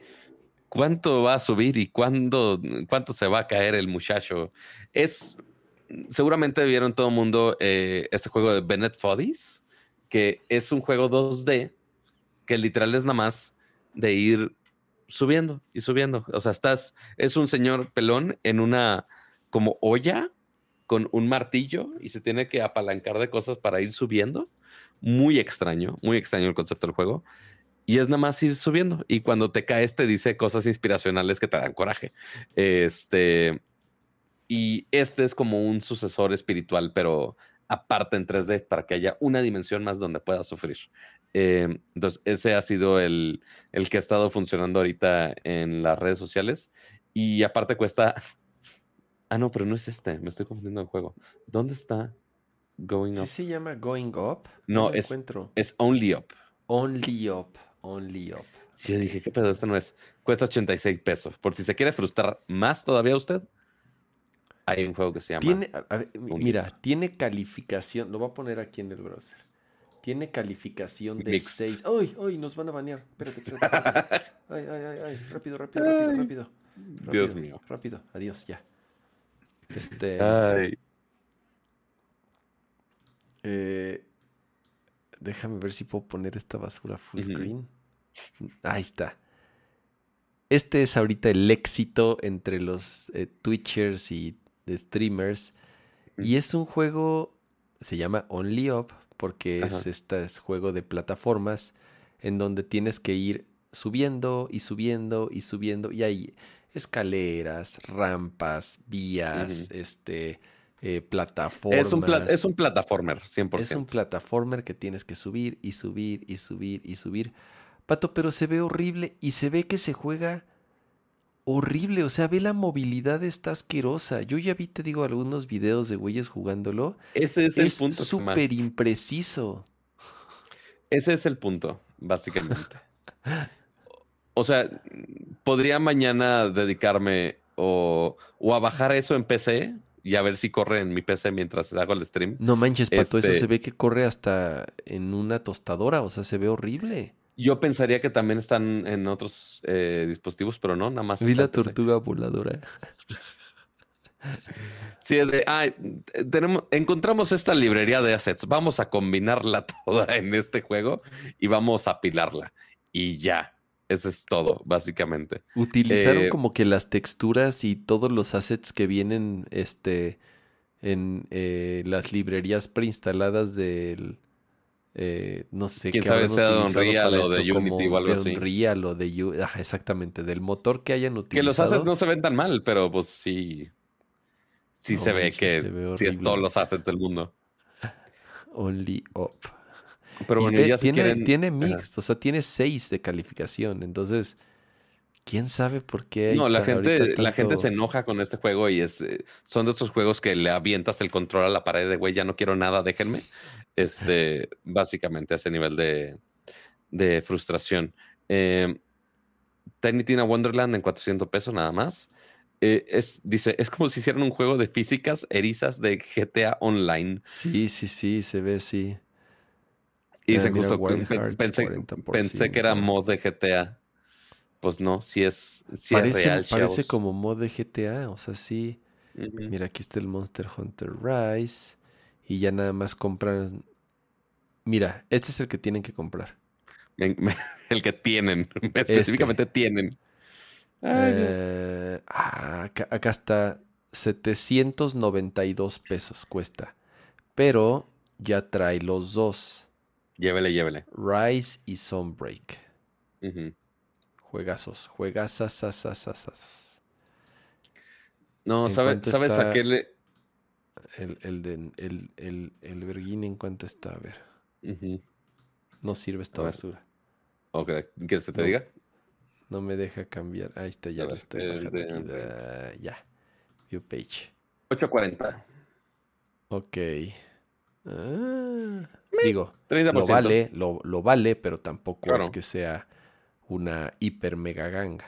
¿cuánto va a subir y cuándo, cuánto se va a caer el muchacho? Es, seguramente vieron todo el mundo eh, este juego de Bennett Foddies, que es un juego 2D que literal es nada más de ir subiendo y subiendo. O sea, estás, es un señor pelón en una como olla con un martillo y se tiene que apalancar de cosas para ir subiendo. Muy extraño, muy extraño el concepto del juego. Y es nada más ir subiendo. Y cuando te caes, te dice cosas inspiracionales que te dan coraje. Este. Y este es como un sucesor espiritual, pero aparte en 3D, para que haya una dimensión más donde puedas sufrir. Eh, entonces, ese ha sido el, el que ha estado funcionando ahorita en las redes sociales. Y aparte cuesta. Ah, no, pero no es este. Me estoy confundiendo el juego. ¿Dónde está Going ¿Sí Up? se llama Going Up? No, es- encuentro. Es Only Up. Only Up. Only Up. Sí, yo dije, ¿qué pedo? Este no es. Cuesta 86 pesos. Por si se quiere frustrar más todavía usted, hay un juego que se llama. Tiene, a- ver, mira, tiene calificación. Lo voy a poner aquí en el browser. Tiene calificación de Mixed. 6. ¡Ay, ay! Nos van a banear. Espérate, espérate. espérate. ¡Ay, ay, ay! ay. Rápido, rápido, rápido, Ay. rápido. Dios Rápido, mío. Rápido. Adiós, ya. Este. Ay. eh, déjame ver si puedo poner esta basura full screen. Ahí está. Este es ahorita el éxito entre los eh, Twitchers y de streamers. Y es un juego, se llama Only Up, porque es este es juego de plataformas en donde tienes que ir subiendo y subiendo y subiendo. Y hay escaleras, rampas, vías, este, eh, plataformas. Es un, pla- es un plataformer, 100%. Es un plataformer que tienes que subir y subir y subir y subir. Pato, pero se ve horrible y se ve que se juega horrible. O sea, ve la movilidad está asquerosa. Yo ya vi, te digo, algunos videos de güeyes jugándolo. Ese es el Es punto. Germán. súper impreciso. Ese es el punto, básicamente. O sea, podría mañana dedicarme o, o a bajar eso en PC y a ver si corre en mi PC mientras hago el stream. No manches, Pato, eso Este- se ve que corre hasta en una tostadora. O sea, se ve horrible. Yo pensaría que también están en otros eh, dispositivos, pero no, nada más. Vi la tortuga voladora. Sí, es de, ay, tenemos, encontramos esta librería de assets, vamos a combinarla toda en este juego y vamos a apilarla. Y ya, eso es todo, básicamente. Utilizaron Eh, como que las texturas y todos los assets que vienen este, en eh, las librerías preinstaladas del, Eh, no sé Quién qué sabe sea de Unreal o de Unity o algo de así. Unreal o de U- ajá, exactamente, del motor que hayan utilizado. Que los assets no se ven tan mal, pero pues sí. Sí No se ve que se ve sí es todos los assets del mundo. Only up. Pero bueno, ya si tiene, quieren. tiene mixed, o sea, tiene 6 de calificación. Entonces, quién sabe por qué. No, la gente, la gente se enoja con este juego y es, eh, son de estos juegos que le avientas el control a la pared de güey, ya no quiero nada, déjenme. Este, básicamente a ese nivel de, de frustración. Eh, Tiny Tina Wonderland en 400 pesos nada más. Eh, es, dice, es como si hicieran un juego de físicas erizas de GTA Online. Sí, sí, sí, se ve así. Y Ah, dice mira, justo, Hearts, pensé, 40%. pensé que era mod de GTA. Pues no, si es, parece es real. parece chavos. como mod de GTA, o sea, sí. Mira, aquí está el Monster Hunter Rise. Y ya nada más compran. Mira, este es el que tienen que comprar. Me- me- el que tienen, específicamente tienen. Ay. Eh, ah, acá, acá está 792 pesos cuesta. Pero ya trae los dos. Llévele, llévele. Rise y Sunbreak. Ujú. Juegazos, juegazazazazazazos. No, ¿En sabe- cuánto ¿sabes a qué le...? El, el, de, el, el, el Berguín, ¿en cuánto está? A ver. Ujú. No sirve esta basura. Ok, ¿Quieres que te No. diga? No me deja cambiar. Ahí está, ya A lo ver, estoy bajando de aquí. Da- ya. View page. 8.40. Ok. Ah, digo, 30%. lo vale, lo, lo vale, pero tampoco Claro. es que sea una hiper mega ganga.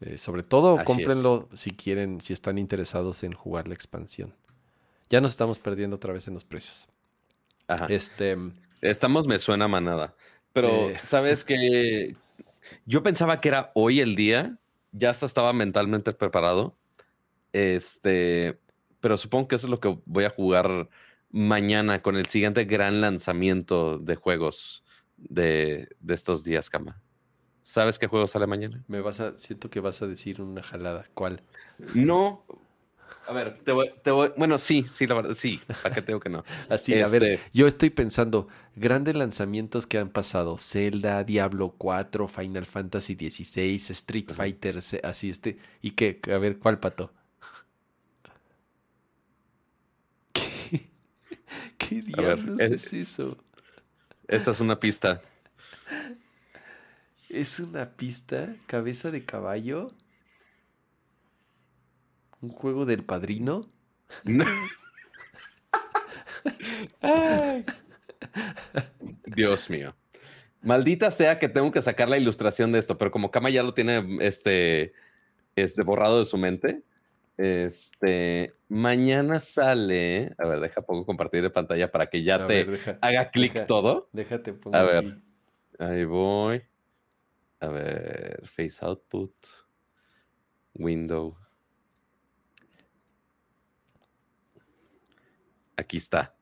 Eh, sobre todo, Así es. cómprenlo si quieren, si están interesados en jugar la expansión. Ya nos estamos perdiendo otra vez en los precios. Ajá. Este, Estamos, me suena manada. Pero, Eh. ¿sabes que Yo pensaba que era hoy el día. Ya hasta estaba mentalmente preparado. Este, pero supongo que eso es lo que voy a jugar mañana con el siguiente gran lanzamiento de juegos de, de estos días, Cama. ¿Sabes qué juego sale mañana? me vas a, siento que vas a decir una jalada. ¿Cuál? No. A ver, te voy, te voy- Bueno, sí, sí, la verdad, sí. ¿Para qué te digo que no? Así, a ver, Este- yo estoy pensando, grandes lanzamientos que han pasado, Zelda, Diablo 4, Final Fantasy 16, Street. Fighter, así este, y qué, a ver, ¿cuál pato? ¿Qué, qué A ver, diablos es- es eso? Esta es una pista. ¿Es una pista? ¿Cabeza de caballo? ¿Un juego del padrino? No. Ay. Dios mío. Maldita sea que tengo que sacar la ilustración de esto, pero como Kama ya lo tiene este, este borrado de su mente, este mañana sale. A ver, deja poco compartir de pantalla para que ya A te ver, deja- haga clic todo. Déjate pongo A ver. aquí. Ahí voy. A ver, face output, window. Aquí está.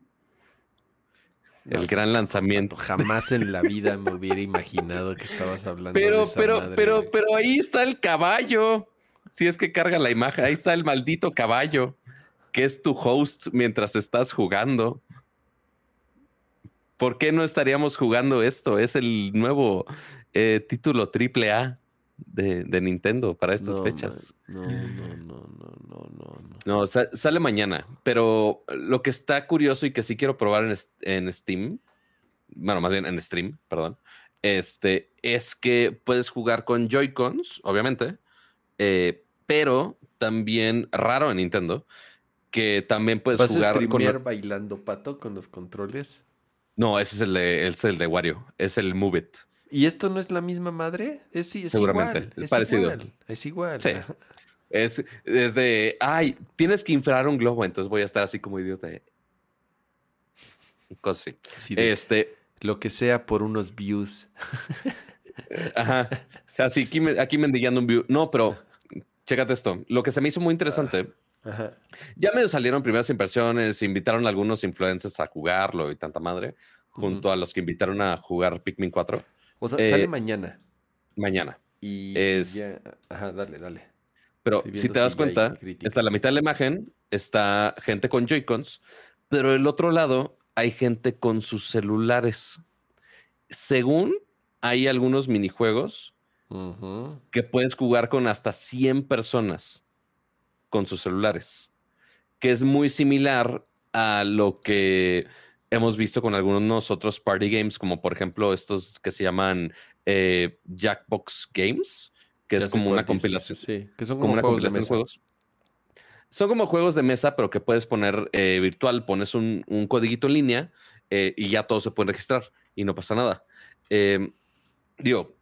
El gran lanzamiento. Jamás en la vida me hubiera imaginado que estabas hablando de esa pero, madre, pero, pero ahí está el caballo. Si es que carga la imagen, ahí está el maldito caballo, que es tu host mientras estás jugando. ¿Por qué no estaríamos jugando esto? Es el nuevo eh, título triple A de, de Nintendo para estas No, fechas. man, No, no, no, no, no, no, no. No, sa- sale mañana, pero lo que está curioso y que sí quiero probar en, en Steam, bueno, más bien en stream, perdón, este, es que puedes jugar con Joy-Cons, obviamente, eh, pero también, raro en Nintendo, que también puedes ¿Vas a jugar con... streamear bailando pato con los controles? No, ese es el de, ese es el de Wario, es el Move It. ¿Y esto no es la misma madre? Es, es Seguramente, igual. es Es parecido. igual. Es igual. Sí. Es, es de, ay, tienes que inflar un globo, entonces voy a estar así como idiota. eh. Cosas así. Este, Lo que sea por unos views. Ajá. Así, aquí, aquí mendigando un view. No, pero chécate esto. Lo que se me hizo muy interesante, Ajá. ya medio salieron primeras impresiones, invitaron a algunos influencers a jugarlo y tanta madre, junto a los que invitaron a jugar Pikmin 4 O sea, Eh, sale mañana. mañana. Y es- ya- Ajá, dale, dale. Pero si te das si cuenta, está la mitad de la imagen, está gente con Joy-Cons, pero el otro lado hay gente con sus celulares. Según hay algunos minijuegos que puedes jugar con hasta 100 personas con sus celulares, que es muy similar a lo que hemos visto con algunos otros party games, como por ejemplo estos que se llaman eh, Jackbox Games, que es como una compilación. Sí, que son como, una juegos compilación de, juegos. Son como juegos de mesa, pero que puedes poner eh, virtual, pones un, un codiguito en línea eh, y ya todos se pueden registrar y no pasa nada. Em, digo,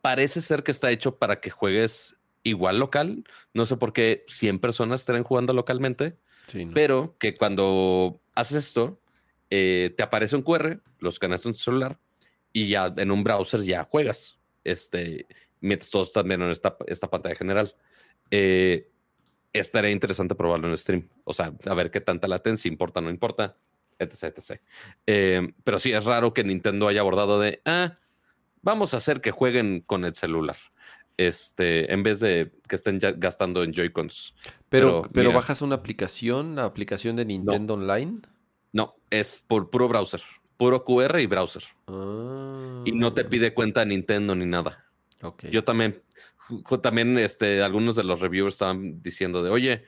parece ser que está hecho para que juegues igual local. No sé por qué 100 personas estarán jugando localmente, pero que cuando haces esto, eh, te aparece un QR, los escaneas en tu celular y ya en un browser ya juegas. Este, mientras todos están viendo en esta, esta pantalla general. Eh, estaría interesante probarlo en stream. O sea, a ver qué tanta latencia importa, no importa, etc. etc. Eh, pero sí es raro que Nintendo haya abordado de, ah, vamos a hacer que jueguen con el celular. Este, en vez de que estén gastando en Joy-Cons. Pero, pero, bajas una aplicación, la aplicación de Nintendo Online. No, es por puro browser, puro QR y browser. Y no te ah. pide cuenta Nintendo ni nada. Yo también, también, este, algunos de los reviewers estaban diciendo de, oye,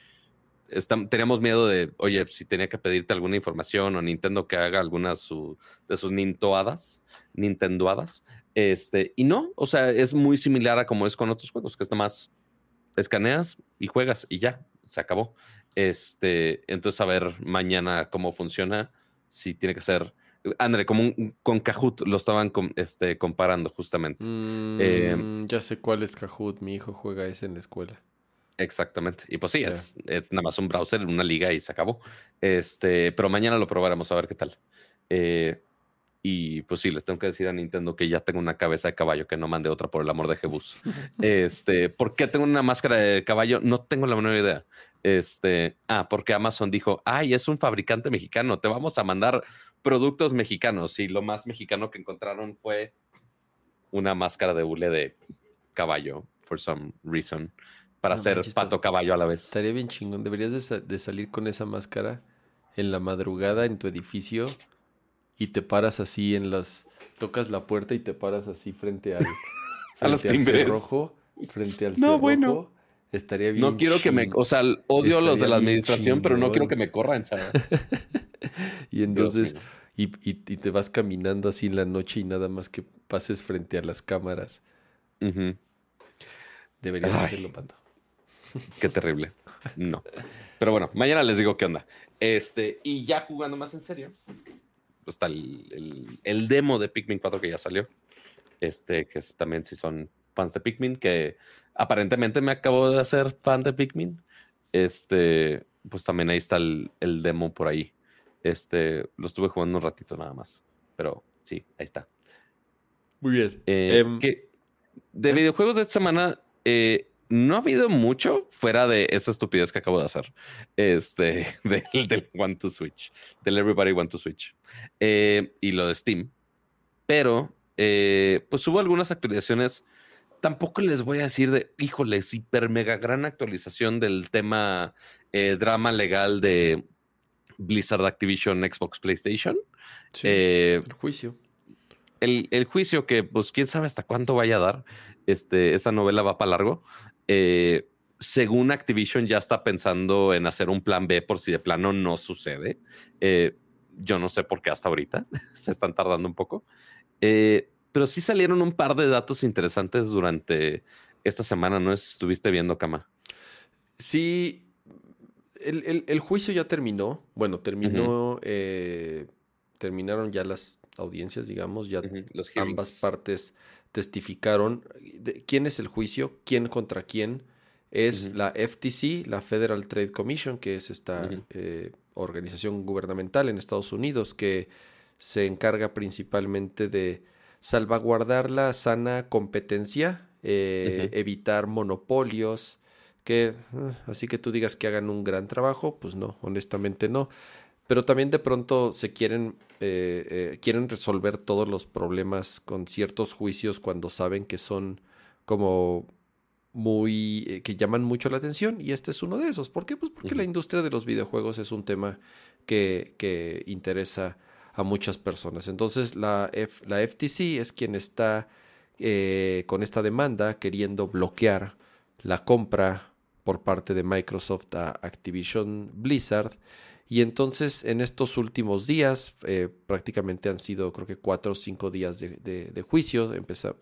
teníamos miedo de, oye, si tenía que pedirte alguna información o Nintendo que haga alguna su, de sus nintoadas, nintendoadas. Este, y no, o sea, es muy similar a como es con otros juegos, que es más escaneas y juegas y ya, se acabó. Este, entonces a ver mañana cómo funciona, si tiene que ser André, como con Kahoot lo estaban este, comparando justamente. Eh, mm, ya sé cuál es Kahoot, mi hijo juega ese en la escuela. Exactamente. Y pues sí, es, nada más un browser una liga y se acabó. Este, pero mañana lo probaremos a ver qué tal. Eh, y pues sí, les tengo que decir a Nintendo que ya tengo una cabeza de caballo, que no mande otra por el amor de Jebus. este, ¿por qué tengo una máscara de caballo? No tengo la menor idea. Este, ah, porque Amazon dijo, ay, es un fabricante mexicano, te vamos a mandar productos mexicanos. Y lo más mexicano que encontraron fue una máscara de hule de caballo, for some reason, para hacer pato caballo a la vez. Estaría bien chingón. Deberías de, salir con esa máscara en la madrugada en tu edificio y te paras así en las. Tocas la puerta y te paras así frente al. a los timbres. Cerrojo, frente al no, bueno. Estaría bien. No quiero que me. O sea, odio los de la administración, pero no quiero que me corran, chaval. y entonces. Y, te vas caminando así en la noche y nada más que pases frente a las cámaras. Deberías hacerlo, Panto. Qué terrible. No. Pero bueno, mañana les digo qué onda. Este, y ya jugando más en serio, pues está el, demo de Pikmin 4 que ya salió. Este, que es, también si son fans de Pikmin, que aparentemente me acabo de hacer fan de Pikmin. Este, pues también ahí está el, demo por ahí. Este, lo estuve jugando un ratito nada más. Pero sí, ahí está. Muy bien. Eh, em, de videojuegos de esta semana, eh, no ha habido mucho fuera de esa estupidez que acabo de hacer. Este, del, del One to Switch, del Everybody Want to Switch. Eh, y lo de Steam. Pero, pues hubo algunas actualizaciones tampoco les voy a decir de, híjoles, hiper mega gran actualización del tema eh, drama legal de Blizzard Activision, Xbox, PlayStation. Eh, el juicio. El, juicio que, pues, quién sabe hasta cuánto vaya a dar. Este, esta novela va para largo. Eh, según Activision, ya está pensando en hacer un plan B por si de plano no sucede. yo no sé por qué hasta ahorita se están tardando un poco. Eh, pero sí salieron un par de datos interesantes durante esta semana, ¿no? Estuviste viendo, Cama. Sí, el, juicio ya terminó. Bueno, terminó, eh, terminaron ya las audiencias, digamos, ya ambas partes testificaron. ¿Quién es el juicio? ¿Quién contra quién? Es la FTC, la Federal Trade Commission, que es esta eh, organización gubernamental en Estados Unidos que se encarga principalmente de salvaguardar la sana competencia, eh, evitar monopolios, que ah, así que tú digas que hagan un gran trabajo, pues no, honestamente no. Pero también de pronto se quieren, eh, eh, quieren resolver todos los problemas con ciertos juicios cuando saben que son como muy que llaman mucho la atención y este es uno de esos. ¿Por qué? Pues porque la industria de los videojuegos es un tema que, que interesa a muchas personas. Entonces la, FTC es quien está eh, con esta demanda queriendo bloquear la compra por parte de Microsoft a Activision Blizzard. Y entonces en estos últimos días, eh, prácticamente han sido creo que cuatro o cinco días de, juicio,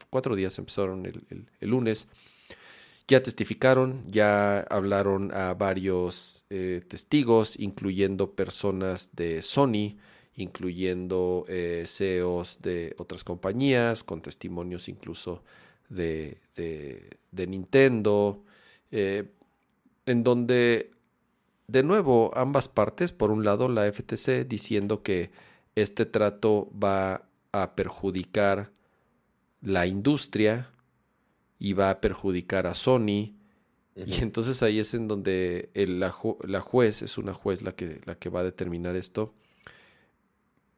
cuatro días empezaron el, lunes, ya testificaron, ya hablaron a varios eh, testigos, incluyendo personas de Sony, incluyendo eh, CEOs de otras compañías, con testimonios incluso de, de, Nintendo, eh, en donde, de nuevo, ambas partes, por un lado la FTC diciendo que este trato va a perjudicar la industria y va a perjudicar a Sony. Y entonces ahí es en donde la, la, juez, es una juez la que, la que va a determinar esto,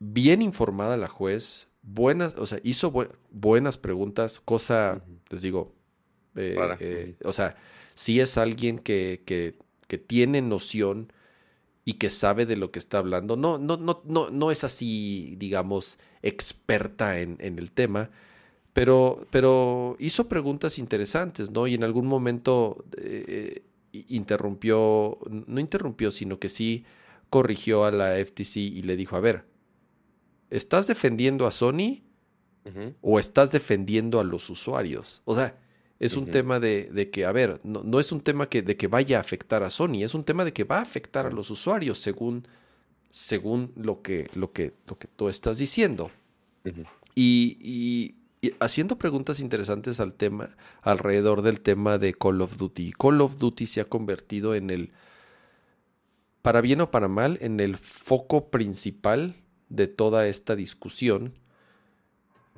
bien informada la juez, buenas, o sea, hizo buenas preguntas, cosa, les digo, eh, eh, o sea, sí es alguien que, que, que, tiene noción y que sabe de lo que está hablando. No, no, no, no, no es así, digamos, experta en, en el tema, pero, pero hizo preguntas interesantes, ¿no? Y en algún momento eh, interrumpió, no interrumpió, sino que sí corrigió a la FTC y le dijo, a ver, ¿estás defendiendo a Sony o estás defendiendo a los usuarios? O sea, es un tema de, que, a ver, no, es un tema que, de que vaya a afectar a Sony, es un tema de que va a afectar a los usuarios según, según lo, que, lo, que, lo que tú estás diciendo. y, haciendo preguntas interesantes al tema, alrededor del tema de Call of Duty. Call of Duty se ha convertido en el, para bien o para mal, en el foco principal de toda esta discusión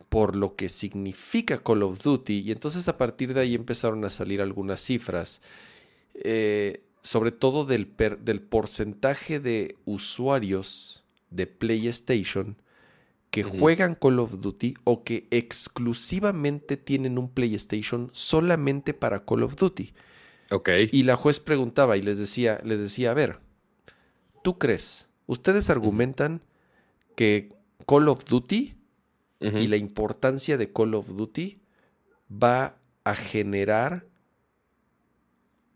por lo que significa Call of Duty y entonces a partir de ahí empezaron a salir algunas cifras, eh, sobre todo del, del porcentaje de usuarios de PlayStation que juegan Call of Duty o que exclusivamente tienen un PlayStation solamente para Call of Duty. Ok. Y la juez preguntaba y les decía, les decía, a ver, ¿tú crees? Ustedes argumentan que Call of Duty y la importancia de Call of Duty va a generar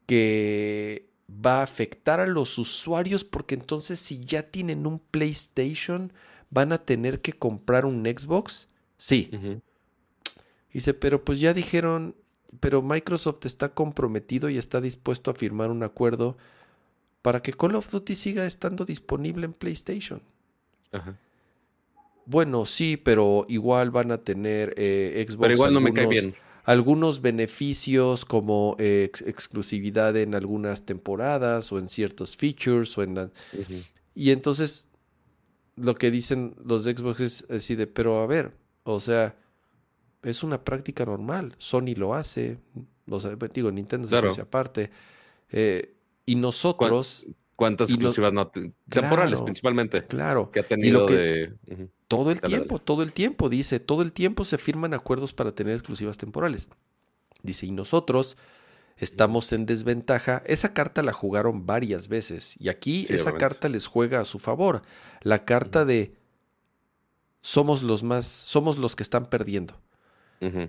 que va a afectar a los usuarios porque entonces si ya tienen un PlayStation van a tener que comprar un Xbox. Sí. Dice, pero pues ya dijeron, pero Microsoft está comprometido y está dispuesto a firmar un acuerdo para que Call of Duty siga estando disponible en PlayStation. Ajá. Bueno, sí, pero igual van a tener eh, Xbox. Pero igual no me cae bien. Algunos beneficios como eh, exclusividad en algunas temporadas o en ciertos features o en Y entonces lo que dicen los de Xbox es así de, pero a ver, o sea, es una práctica normal. Sony lo hace, o sea, digo, Nintendo se hace aparte. Eh, y nosotros... ¿Cuántas exclusivas no? Temporales principalmente. Claro. Que ha tenido de. Todo el tiempo, todo el tiempo, dice, todo el tiempo se firman acuerdos para tener exclusivas temporales. Dice, y nosotros estamos en desventaja. Esa carta la jugaron varias veces y aquí esa carta les juega a su favor. La carta de somos los más, somos los que están perdiendo.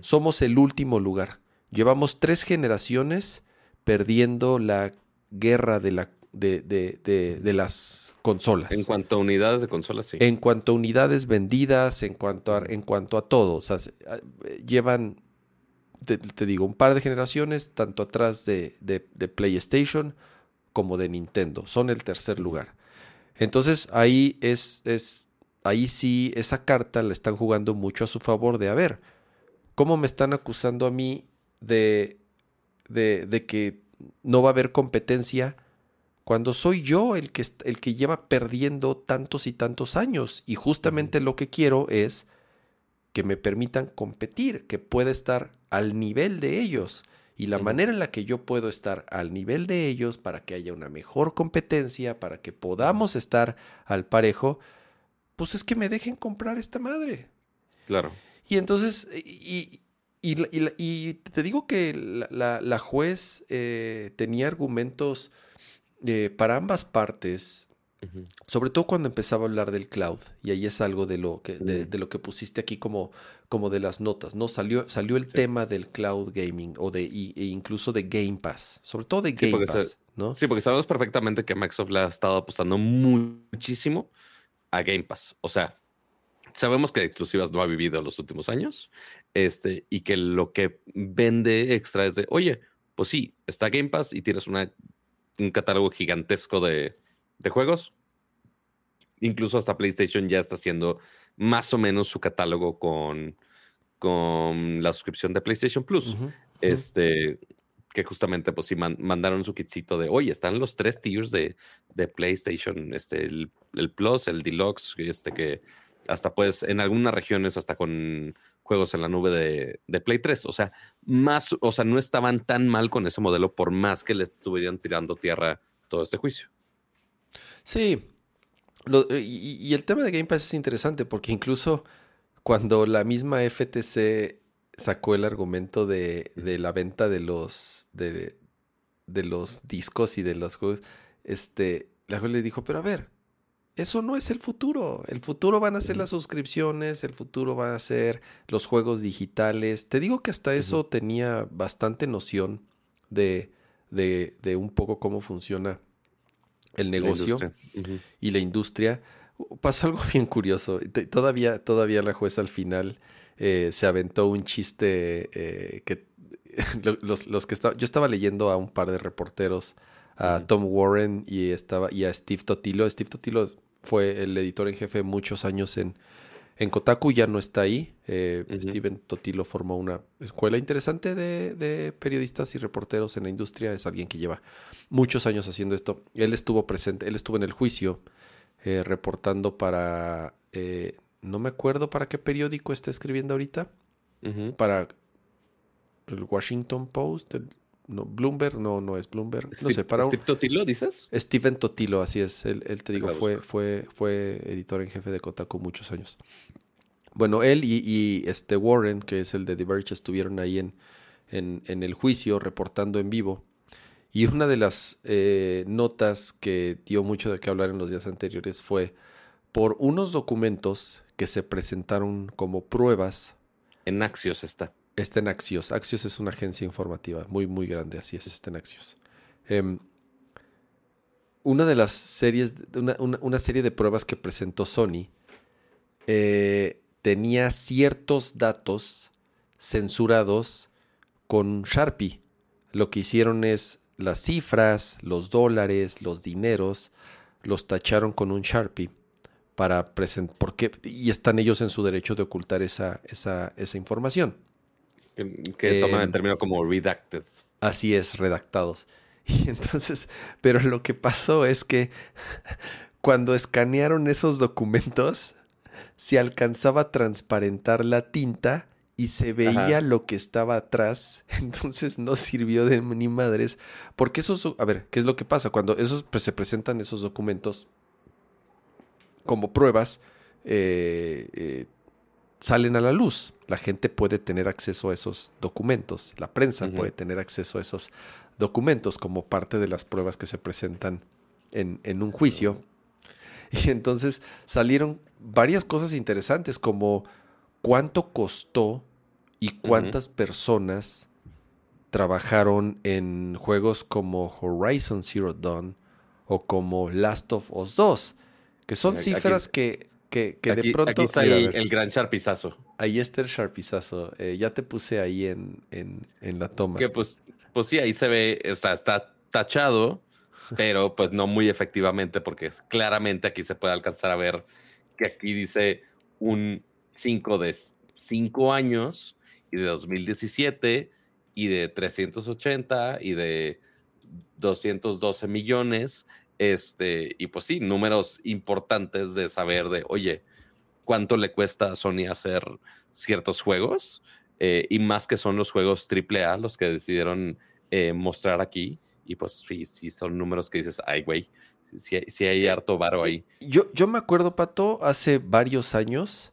Somos el último lugar. Llevamos tres generaciones perdiendo la guerra de la de, de, de, las consolas. En cuanto a unidades de consolas, sí. En cuanto a unidades vendidas, en cuanto a, en cuanto a todo. O sea, llevan, te, digo, un par de generaciones, tanto atrás de, PlayStation como de Nintendo. Son el tercer lugar. Entonces ahí es, es, ahí sí, esa carta la están jugando mucho a su favor de, a ver, ¿cómo me están acusando a mí de, de, de que no va a haber competencia? Cuando soy yo el que, el que lleva perdiendo tantos y tantos años. Y justamente lo que quiero es que me permitan competir, que pueda estar al nivel de ellos. Y la manera en la que yo puedo estar al nivel de ellos para que haya una mejor competencia, para que podamos estar al parejo, pues es que me dejen comprar esta madre. Claro. Y entonces, y, y, te digo que la, juez eh, tenía argumentos eh, para ambas partes Sobre todo cuando empezaba a hablar del cloud, y ahí es algo de lo que, de, Mm. lo que pusiste aquí como, como de las notas, ¿no? Salió, salió el tema del cloud gaming o de y- e incluso de Game Pass, sobre todo de Sí, Game se- Pass, ¿no? Sí, porque sabemos perfectamente que Microsoft le ha estado apostando muchísimo a Game Pass. O sea, sabemos que exclusivas no ha vivido los últimos años. Este, y que lo que vende extra es de, oye, pues sí, está Game Pass y tienes una, un catálogo gigantesco de, de juegos. Incluso hasta PlayStation ya está haciendo más o menos su catálogo con, con la suscripción de PlayStation Plus. Este, que justamente, pues sí, man- mandaron su kitcito de, oye, están los tres tiers de, de PlayStation, este, el, el Plus, el Deluxe, este que hasta pues en algunas regiones hasta con juegos en la nube de, de Play 3. O sea, más, o sea, no estaban tan mal con ese modelo por más que le estuvieran tirando tierra todo este juicio. Sí, Lo- y, y el tema de Game Pass es interesante porque incluso cuando la misma FTC sacó el argumento de, de la venta de los, de, de los discos y de los juegos, este, la juez le dijo, pero a ver, eso no es el futuro. El futuro van a ser las suscripciones, el futuro van a ser los juegos digitales. Te digo que hasta eso tenía bastante noción de, de, de un poco cómo funciona el La negocio y la industria. Pasó algo bien curioso. Todavía, todavía la jueza al final eh, se aventó un chiste eh, que lo- los, los que estaba, yo estaba leyendo a un par de reporteros, a. Tom Warren y estaba y a Steve Totilo. Steve Totilo fue el editor en jefe muchos años en, en Kotaku, ya no está ahí. Eh. Steven Totilo formó una escuela interesante de, de periodistas y reporteros en la industria. Es alguien que lleva muchos años haciendo esto. Él estuvo presente, él estuvo en el juicio eh, reportando para, eh, no me acuerdo para qué periódico está escribiendo ahorita, para el Washington Post, el- no, Bloomberg, no, no es Bloomberg, no sé, para un- Steve Totilo, dices? Steven Totilo, así es, él, él te digo, Déjala fue, fue, fue editor en jefe de Kotaku muchos años. Bueno, él y, y, este Warren, que es el de The Verge, estuvieron ahí en, en, en el juicio reportando en vivo. Y una de las eh, notas que dio mucho de qué hablar en los días anteriores fue por unos documentos que se presentaron como pruebas. En Axios está. Está en Axios. Axios es una agencia informativa muy, muy grande, así es, está Axios. Em, una de las series, una, serie de pruebas que presentó Sony eh, tenía ciertos datos censurados con Sharpie. Lo que hicieron es las cifras, los dólares, los dineros, los tacharon con un Sharpie para presentar, porque y están ellos en su derecho de ocultar esa información. Que, que toman el término como redacted. Así es, redactados. Y entonces, pero lo que pasó es que cuando escanearon esos documentos, se alcanzaba a transparentar la tinta y se veía Ajá. lo que estaba atrás. Entonces no sirvió de ni madres. Porque esos, a ver, ¿qué es lo que pasa? Cuando esos, pues, se presentan esos documentos como pruebas, eh, eh, salen a la luz. La gente puede tener acceso a esos documentos. La prensa puede tener acceso a esos documentos como parte de las pruebas que se presentan en, en un juicio. Y entonces salieron varias cosas interesantes como cuánto costó y cuántas personas trabajaron en juegos como Horizon Zero Dawn o como Last of Us 2, que son Aquí- cifras que, que, que aquí, de pronto... aquí está Mira, el gran sharpizazo. Ahí está el sharpizazo. Eh, ya te puse ahí en, en, en la toma. Que pues, pues sí, ahí se ve, o sea, está tachado, pero pues no muy efectivamente, porque claramente aquí se puede alcanzar a ver que aquí dice un 5 de 5 años y de 2017 y de 380 y de 212 millones. Este, y pues sí, números importantes de saber de, oye, cuánto le cuesta a Sony hacer ciertos juegos. eh, y más que son los juegos AAA los que decidieron eh, mostrar aquí. Y pues sí, sí, son números que dices, ay, güey, sí, sí hay harto varo ahí. Yo, yo me acuerdo, Pato, hace varios años,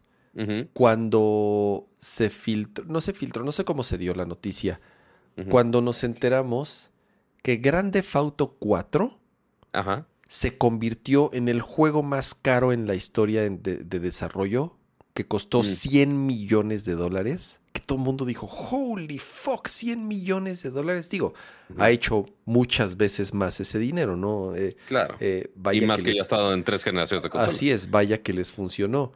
cuando se filtró, no se filtró, no sé cómo se dio la noticia, cuando nos enteramos que Grande Auto 4 Ajá. Se convirtió en el juego más caro en la historia de, de desarrollo, que costó 100 mm. millones de dólares. Que todo el mundo dijo, holy fuck, 100 millones de dólares. Digo, ha hecho muchas veces más ese dinero, ¿no? Eh, claro. Eh, y más que, ya ha estado en tres generaciones de consolas. Así es, vaya que les funcionó.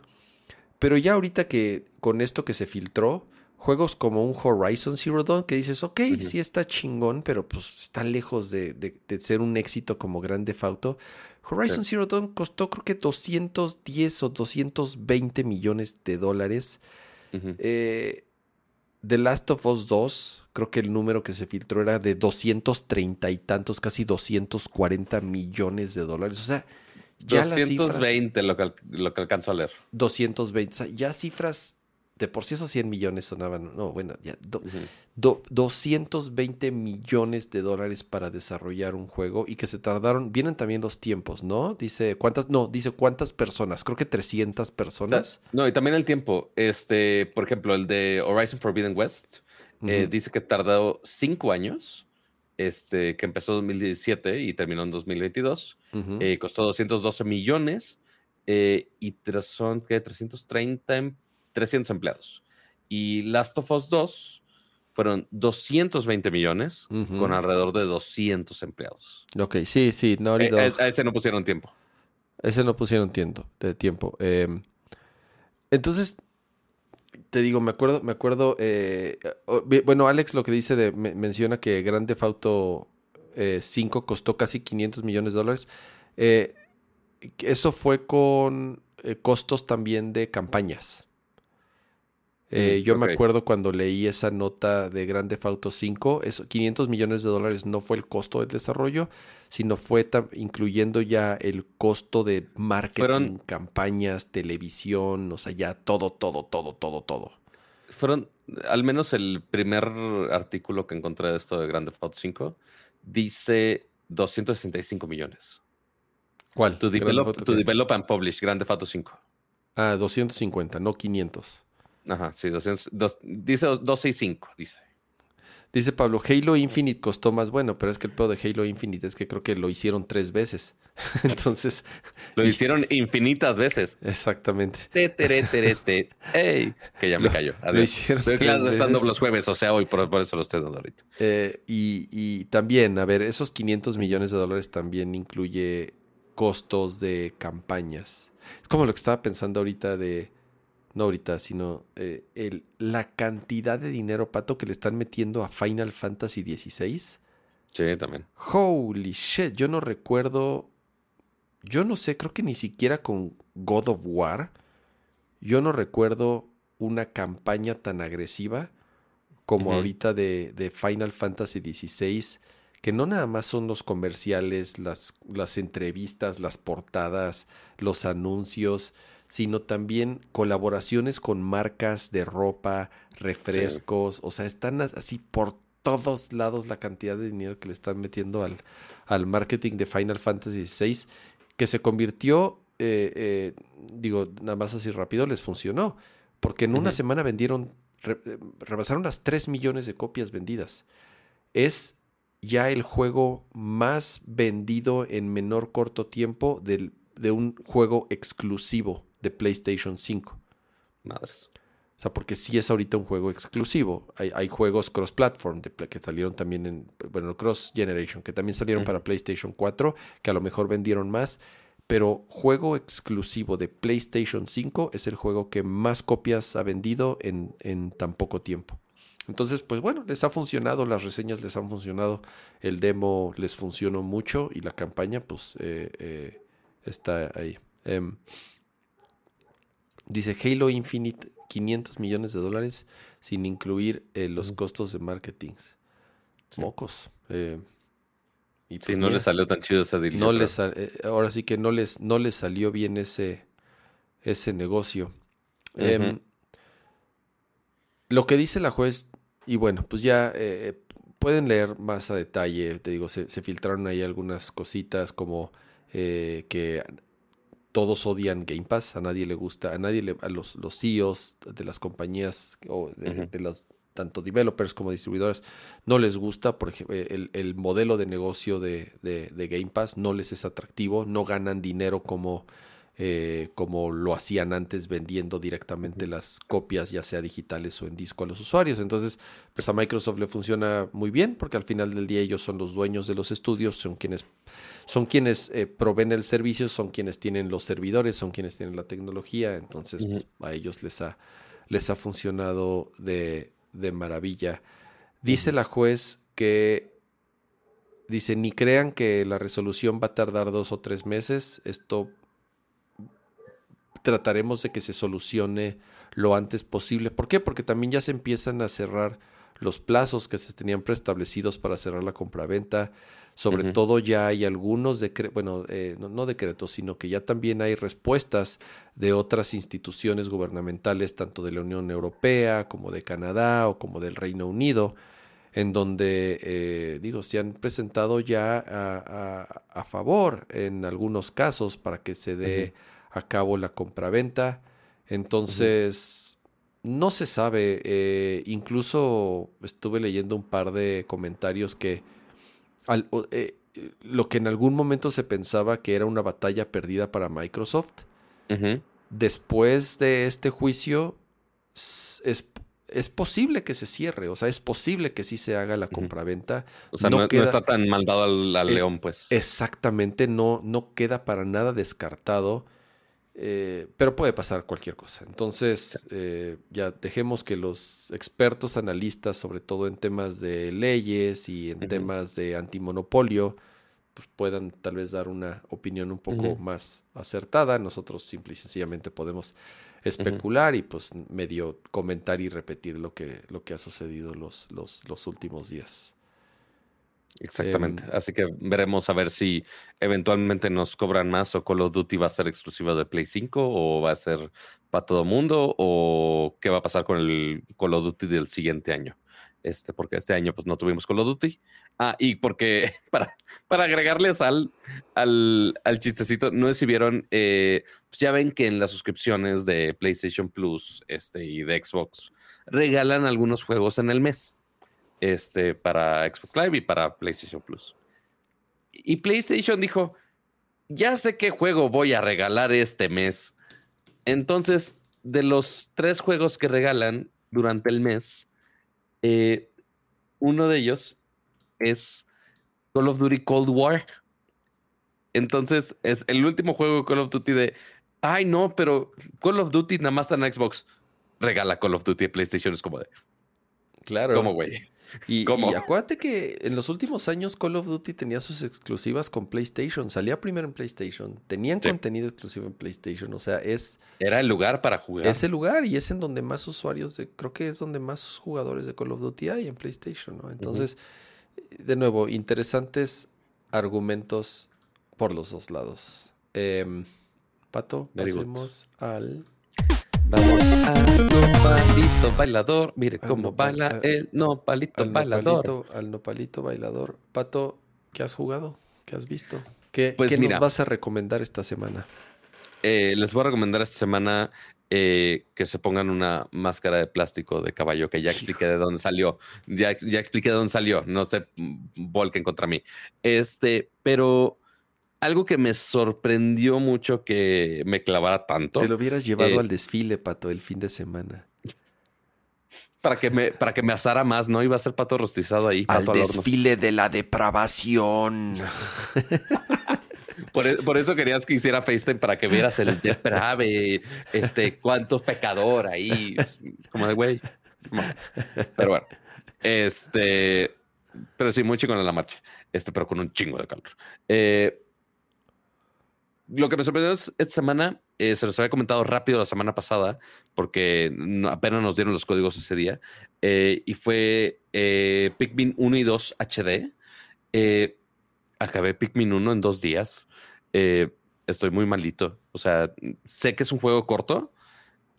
Pero ya ahorita que con esto que se filtró, juegos como un Horizon Zero Dawn que dices, ok, sí está chingón, pero pues está lejos de, ser un éxito como Grande Auto. Horizon Zero Dawn costó creo que 210 o 220 millones de dólares. Eh, The Last of Us 2, creo que el número que se filtró era de 230 y tantos, casi 240 millones de dólares. O sea, ya 220 lo, que, lo que alcanzo a leer. 220, o sea, ya cifras de por sí esos 100 millones sonaban, no, bueno, ya, 220 millones de dólares para desarrollar un juego y que se tardaron, vienen también los tiempos, ¿no? Dice cuántas, no, dice cuántas personas, creo que 300 personas. No, y también el tiempo, este, por ejemplo, el de Horizon Forbidden West, eh, dice que tardó 5 años, este, que empezó en 2017 y terminó en 2022, eh, costó 212 millones eh, y son, ¿qué? 330 300 empleados. Y Last of Us 2 fueron 220 millones con alrededor de 200 empleados. Ok, sí, sí, no eh, eh, a, ese no pusieron tiempo. Ese no pusieron tiempo. De tiempo. Em, entonces, te digo, me acuerdo, me acuerdo, eh, bueno, Alex lo que dice de, menciona que Grande Auto 5 costó casi 500 millones de dólares. eso fue con costos también de campañas. Eh, mm, yo me acuerdo cuando leí esa nota de Grande Auto 5, eso, 500 millones de dólares no fue el costo del desarrollo, sino fue incluyendo ya el costo de marketing, campañas, televisión, o sea, ya todo, todo, todo, todo, todo. Fueron, al menos el primer artículo que encontré de esto de Grande Auto 5, dice 265 millones. ¿Cuál? To develop, to develop and publish Grande Auto 5. Ah, 250, no 500. Ajá, sí, 200, dice 265, dice. Dice Pablo, Halo Infinite costó más bueno, pero es que el peor de Halo Infinite es que creo que lo hicieron tres veces. Entonces. Lo hicieron infinitas veces. Exactamente. Te, ¡Ey! Que ya me cayó. Lo hicieron estando los jueves, o sea, hoy, por, eso lo estoy dando ahorita. Eh, y, y también, a ver, esos 500 millones de dólares también incluye costos de campañas. Es como lo que estaba pensando ahorita de no ahorita, sino eh, el, la cantidad de dinero, Pato, que le están metiendo a Final Fantasy XVI. Sí, también. Holy shit, yo no recuerdo, yo no sé, creo que ni siquiera con God of War, yo no recuerdo una campaña tan agresiva como ahorita de, de, Final Fantasy XVI, que no nada más son los comerciales, las, las entrevistas, las portadas, los anuncios, sino también colaboraciones con marcas de ropa, refrescos, o sea, están así por todos lados la cantidad de dinero que le están metiendo al, al marketing de Final Fantasy VI, que se convirtió, eh, eh, digo, nada más así rápido, les funcionó, porque en una semana vendieron, rebasaron las 3 millones de copias vendidas. Es ya el juego más vendido en menor corto tiempo del, de un juego exclusivo de PlayStation 5. Madres. O sea, porque sí es ahorita un juego exclusivo. Hay, juegos cross-platform que salieron también en, bueno, cross-generation, que también salieron para PlayStation 4, que a lo mejor vendieron más. Pero juego exclusivo de PlayStation 5 es el juego que más copias ha vendido en, en tan poco tiempo. Entonces, pues bueno, les ha funcionado, las reseñas les han funcionado, el demo les funcionó mucho y la campaña, pues, eh, eh, está ahí. Em, Dice Halo Infinite 500 millones de dólares sin incluir eh, los costos de marketing. Mocos. Eh, y sí, pues no les salió tan chido esa deal. No les, eh, ahora sí que no les, no les salió bien ese, ese negocio. Em, lo que dice la juez, y bueno, pues ya pueden leer más a detalle. Te digo, se, se filtraron ahí algunas cositas como que todos odian Game Pass, a nadie le gusta, a nadie le, a los, los CEOs de las compañías o de, las tanto developers como distribuidores no les gusta, por ejemplo, el, modelo de negocio de, de, Game Pass no les es atractivo, no ganan dinero como, eh, como lo hacían antes vendiendo directamente las copias, ya sea digitales o en disco a los usuarios. Entonces, pues a Microsoft le funciona muy bien porque al final del día ellos son los dueños de los estudios, son quienes, son quienes eh, proveen el servicio, son quienes tienen los servidores, son quienes tienen la tecnología, entonces pues, a ellos les ha les ha funcionado de, maravilla. Dice la juez que, dice, ni crean que la resolución va a tardar dos o tres meses, esto trataremos de que se solucione lo antes posible. ¿Por qué? Porque también ya se empiezan a cerrar los plazos que se tenían preestablecidos para cerrar la compraventa. Sobre todo ya hay algunos decretos, bueno, eh, no, decretos, sino que ya también hay respuestas de otras instituciones gubernamentales, tanto de la Unión Europea como de Canadá o como del Reino Unido, en donde, eh, digo, se han presentado ya a, favor en algunos casos para que se dé a cabo la compraventa. Entonces, no se sabe, eh, incluso estuve leyendo un par de comentarios que eh, lo que en algún momento se pensaba que era una batalla perdida para Microsoft, después de este juicio es, es, posible que se cierre, o sea, es posible que sí se haga la compraventa. O sea, no, está tan mandado al, al eh, león, pues. Exactamente, no, no queda para nada descartado eh, pero puede pasar cualquier cosa. Entonces, eh, ya dejemos que los expertos analistas, sobre todo en temas de leyes y en temas de antimonopolio, pues puedan tal vez dar una opinión un poco más acertada. Nosotros simple y sencillamente podemos especular y pues medio comentar y repetir lo que, lo que ha sucedido los, los, los últimos días. Exactamente. Em, Así que veremos a ver si eventualmente nos cobran más o Call of Duty va a ser exclusivo de Play 5 o va a ser para todo mundo o qué va a pasar con el Call of Duty del siguiente año. Este, porque este año pues no tuvimos Call of Duty. Ah, y porque para, para agregarles al, al, al chistecito, no si vieron, eh, pues ya ven que en las suscripciones de PlayStation Plus este, y de Xbox regalan algunos juegos en el mes este, para Xbox Live y para PlayStation Plus. Y PlayStation dijo, ya sé qué juego voy a regalar este mes. Entonces, de los tres juegos que regalan durante el mes, eh, uno de ellos es Call of Duty Cold War. Entonces, es el último juego de Call of Duty de, ay no, pero Call of Duty nada más está en Xbox. Regala Call of Duty de PlayStation. Es como de, claro. ¿Cómo, güey? Y, acuérdate que en los últimos años Call of Duty tenía sus exclusivas con PlayStation. Salía primero en PlayStation. Tenían contenido exclusivo en PlayStation. O sea, es. Era el lugar para jugar. Es el lugar y es en donde más usuarios de. Creo que es donde más jugadores de Call of Duty hay en PlayStation, ¿no? Entonces, de nuevo, interesantes argumentos por los dos lados. Em, Pato, pasemos al Vamos al nopalito bailador. Mire cómo baila el nopalito bailador. al nopalito bailador. Pato, ¿qué has jugado? ¿Qué has visto? ¿Qué, pues nos vas a recomendar esta semana? Eh, les voy a recomendar esta semana eh, que se pongan una máscara de plástico de caballo, que ya expliqué de dónde salió. Ya, ya expliqué de dónde salió. No se volquen contra mí. Este, pero algo que me sorprendió mucho que me clavara tanto. Te lo hubieras llevado eh, al desfile, Pato, el fin de semana. Para que me, para que me asara más, ¿no? Iba a ser pato rostizado ahí. Al desfile de la depravación. E, por, eso querías que hiciera FaceTime para que vieras el deprave, este, cuántos pecador ahí. Como de güey. Pero bueno. Este. Pero sí, muy chico en la marcha. Este, pero con un chingo de calor. Eh, lo que me sorprendió esta semana, eh, se los había comentado rápido la semana pasada, porque apenas nos dieron los códigos ese día, eh, y fue eh, Pikmin 1 y 2 HD. acabé Pikmin 1 en dos días. estoy muy malito. O sea, sé que es un juego corto,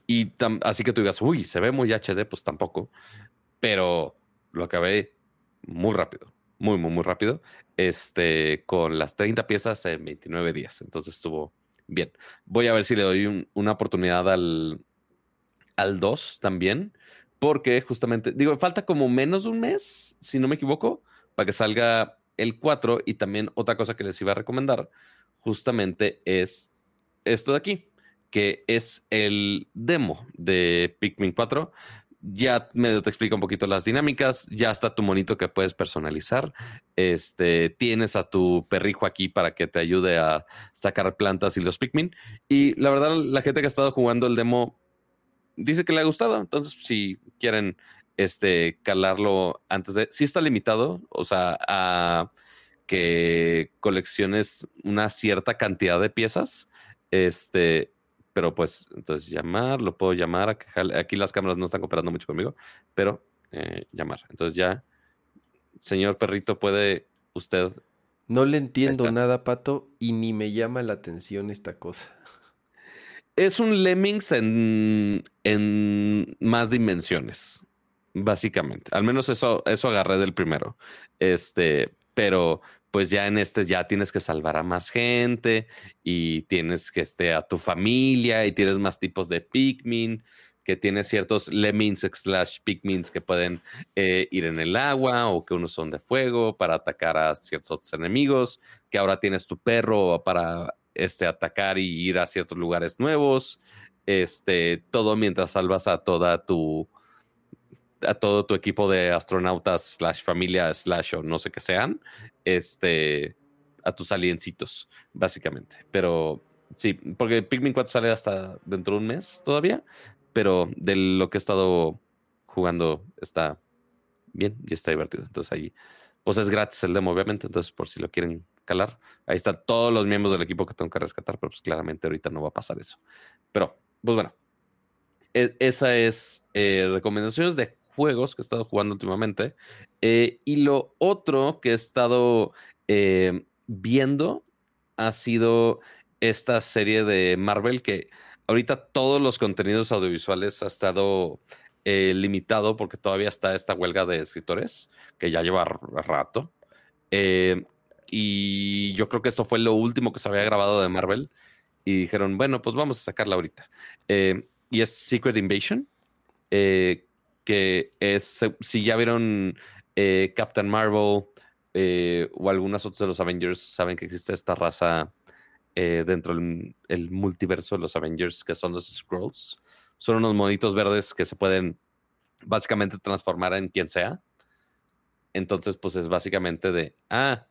y así que tú digas, uy, se ve muy HD, pues tampoco. Pero lo acabé muy rápido muy, muy, muy rápido, este, con las 30 piezas en 29 días. Entonces estuvo bien. Voy a ver si le doy una oportunidad al, al 2 también, porque justamente, digo, falta como menos de un mes, si no me equivoco, para que salga el 4 y también otra cosa que les iba a recomendar justamente es esto de aquí, que es el demo de Pikmin 4 ya medio te explica un poquito las dinámicas, ya está tu monito que puedes personalizar, este, tienes a tu perrijo aquí para que te ayude a sacar plantas y los Pikmin. Y la verdad, la gente que ha estado jugando el demo dice que le ha gustado, entonces si quieren este, calarlo antes de... Sí está limitado, o sea, a que colecciones una cierta cantidad de piezas, este, pero pues, entonces llamar, lo puedo llamar. Aquí las cámaras no están cooperando mucho conmigo, pero eh, llamar. Entonces ya, señor perrito, puede usted. No le entiendo nada, Pato, y ni me llama la atención esta cosa. Es un Lemmings en, en más dimensiones, básicamente. Al menos eso, eso agarré del primero. Este, pero pues ya en este ya tienes que salvar a más gente y tienes que esté a tu familia y tienes más tipos de Pikmin, que tienes ciertos lemmings slash Pikmins que pueden eh, ir en el agua o que unos son de fuego para atacar a ciertos enemigos, que ahora tienes tu perro para este, atacar y ir a ciertos lugares nuevos, este, todo mientras salvas a toda tu, a todo tu equipo de astronautas slash familia slash o no sé qué sean, este, a tus aliencitos, básicamente. Pero sí, porque Pikmin 4 sale hasta dentro de un mes todavía, pero de lo que he estado jugando está bien y está divertido. Entonces ahí, pues es gratis el demo, obviamente, entonces por si lo quieren calar, ahí están todos los miembros del equipo que tengo que rescatar, pero pues claramente ahorita no va a pasar eso. Pero, pues bueno, e, esa es eh, recomendaciones de juegos que he estado jugando últimamente. Eh, y lo otro que he estado eh, viendo ha sido esta serie de Marvel que ahorita todos los contenidos audiovisuales ha estado eh, limitado porque todavía está esta huelga de escritores que ya lleva rato. y yo creo que esto fue lo último que se había grabado de Marvel y dijeron, bueno, pues vamos a sacarla ahorita. y es Secret Invasion, que es, si ya vieron eh, Captain Marvel eh, o algunas otras de los Avengers, saben que existe esta raza eh, dentro del multiverso de los Avengers, que son los Scrolls. Son unos monitos verdes que se pueden básicamente transformar en quien sea. Entonces, pues es básicamente de, ah,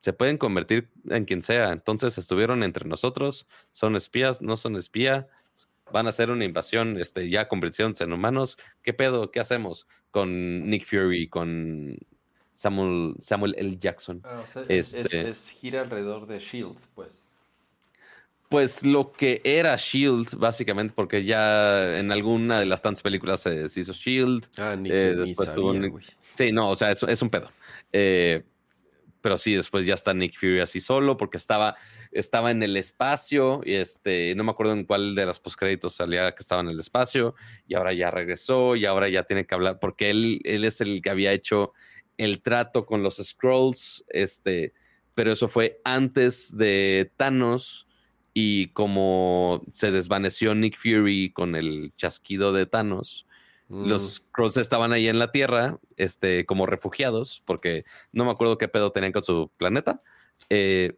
se pueden convertir en quien sea. Entonces estuvieron entre nosotros, son espías, no son espías van a hacer una invasión este, ya conversiones en humanos. ¿Qué pedo? ¿Qué hacemos con Nick Fury, con Samuel, Samuel L. Jackson? Ah, este es, gira alrededor de Shield, pues. Pues lo que era Shield, básicamente, porque ya en alguna de las tantas películas se, hizo Shield. Ah, ni, eh, después Sí, no, o sea, es, es un pedo. Eh, pero sí, después ya está Nick Fury así solo, porque estaba estaba en el espacio y este, no me acuerdo en cuál de las postcréditos salía que estaba en el espacio y ahora ya regresó y ahora ya tiene que hablar porque él, él es el que había hecho el trato con los Scrolls, este, pero eso fue antes de Thanos y como se desvaneció Nick Fury con el chasquido de Thanos, los mm. Scrolls estaban ahí en la Tierra, este, como refugiados, porque no me acuerdo qué pedo tenían con su planeta. Eh,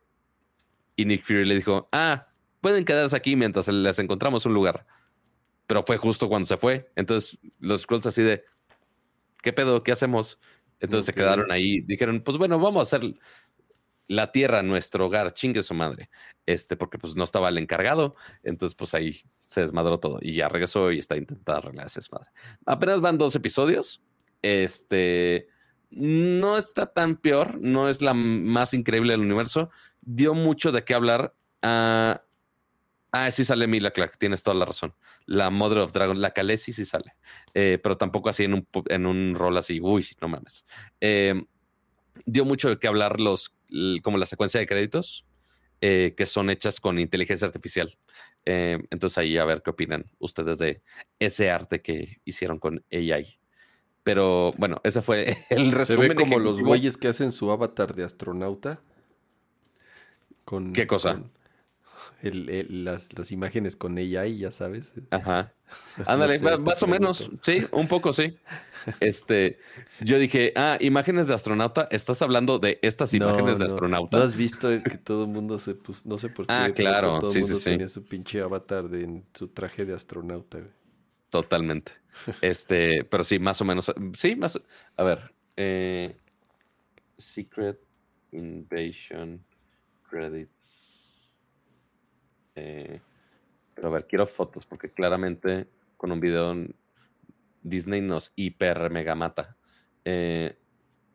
y Nick Fury le dijo, ah, pueden quedarse aquí mientras les encontramos un lugar. Pero fue justo cuando se fue. Entonces los Skrulls así de, ¿qué pedo? ¿Qué hacemos? Entonces se quedaron ahí. Dijeron, pues bueno, vamos a hacer la tierra nuestro hogar, chingue su madre. Este, porque pues no estaba el encargado. Entonces pues ahí se desmadró todo. Y ya regresó y está intentando arreglar ese desmadre. Apenas van dos episodios. Este no está tan peor, no es la más increíble del universo, dio mucho de qué hablar. ah, sí sale Mila Clark, tienes toda la razón. La Mother of Dragon, la Khaleesi sí sale, eh, pero tampoco así en un, en un rol así, uy, no mames. Eh, dio mucho de qué hablar los, como la secuencia de créditos, eh, que son hechas con inteligencia artificial. Entonces ahí a ver qué opinan ustedes de ese arte que hicieron con AI. Pero bueno, ese fue el resumen. Se ve como los güeyes que hacen su avatar de astronauta ¿Qué cosa? Las, las, imágenes con ella y ya sabes. Ajá. Ándale, más o menos, sí, un poco, sí. Este, yo dije, ah, imágenes de astronauta, estás hablando de estas imágenes de astronauta. No has visto es que todo el mundo se puso, no sé por qué. Ah, claro, todo el mundo sí, tenía su pinche avatar de en su traje de astronauta. Totalmente. Este, pero sí, más o menos, sí, más, a ver, eh, Secret Invasion Credits. Eh, pero a ver, quiero fotos porque claramente con un video Disney nos hiper mega mata. Eh,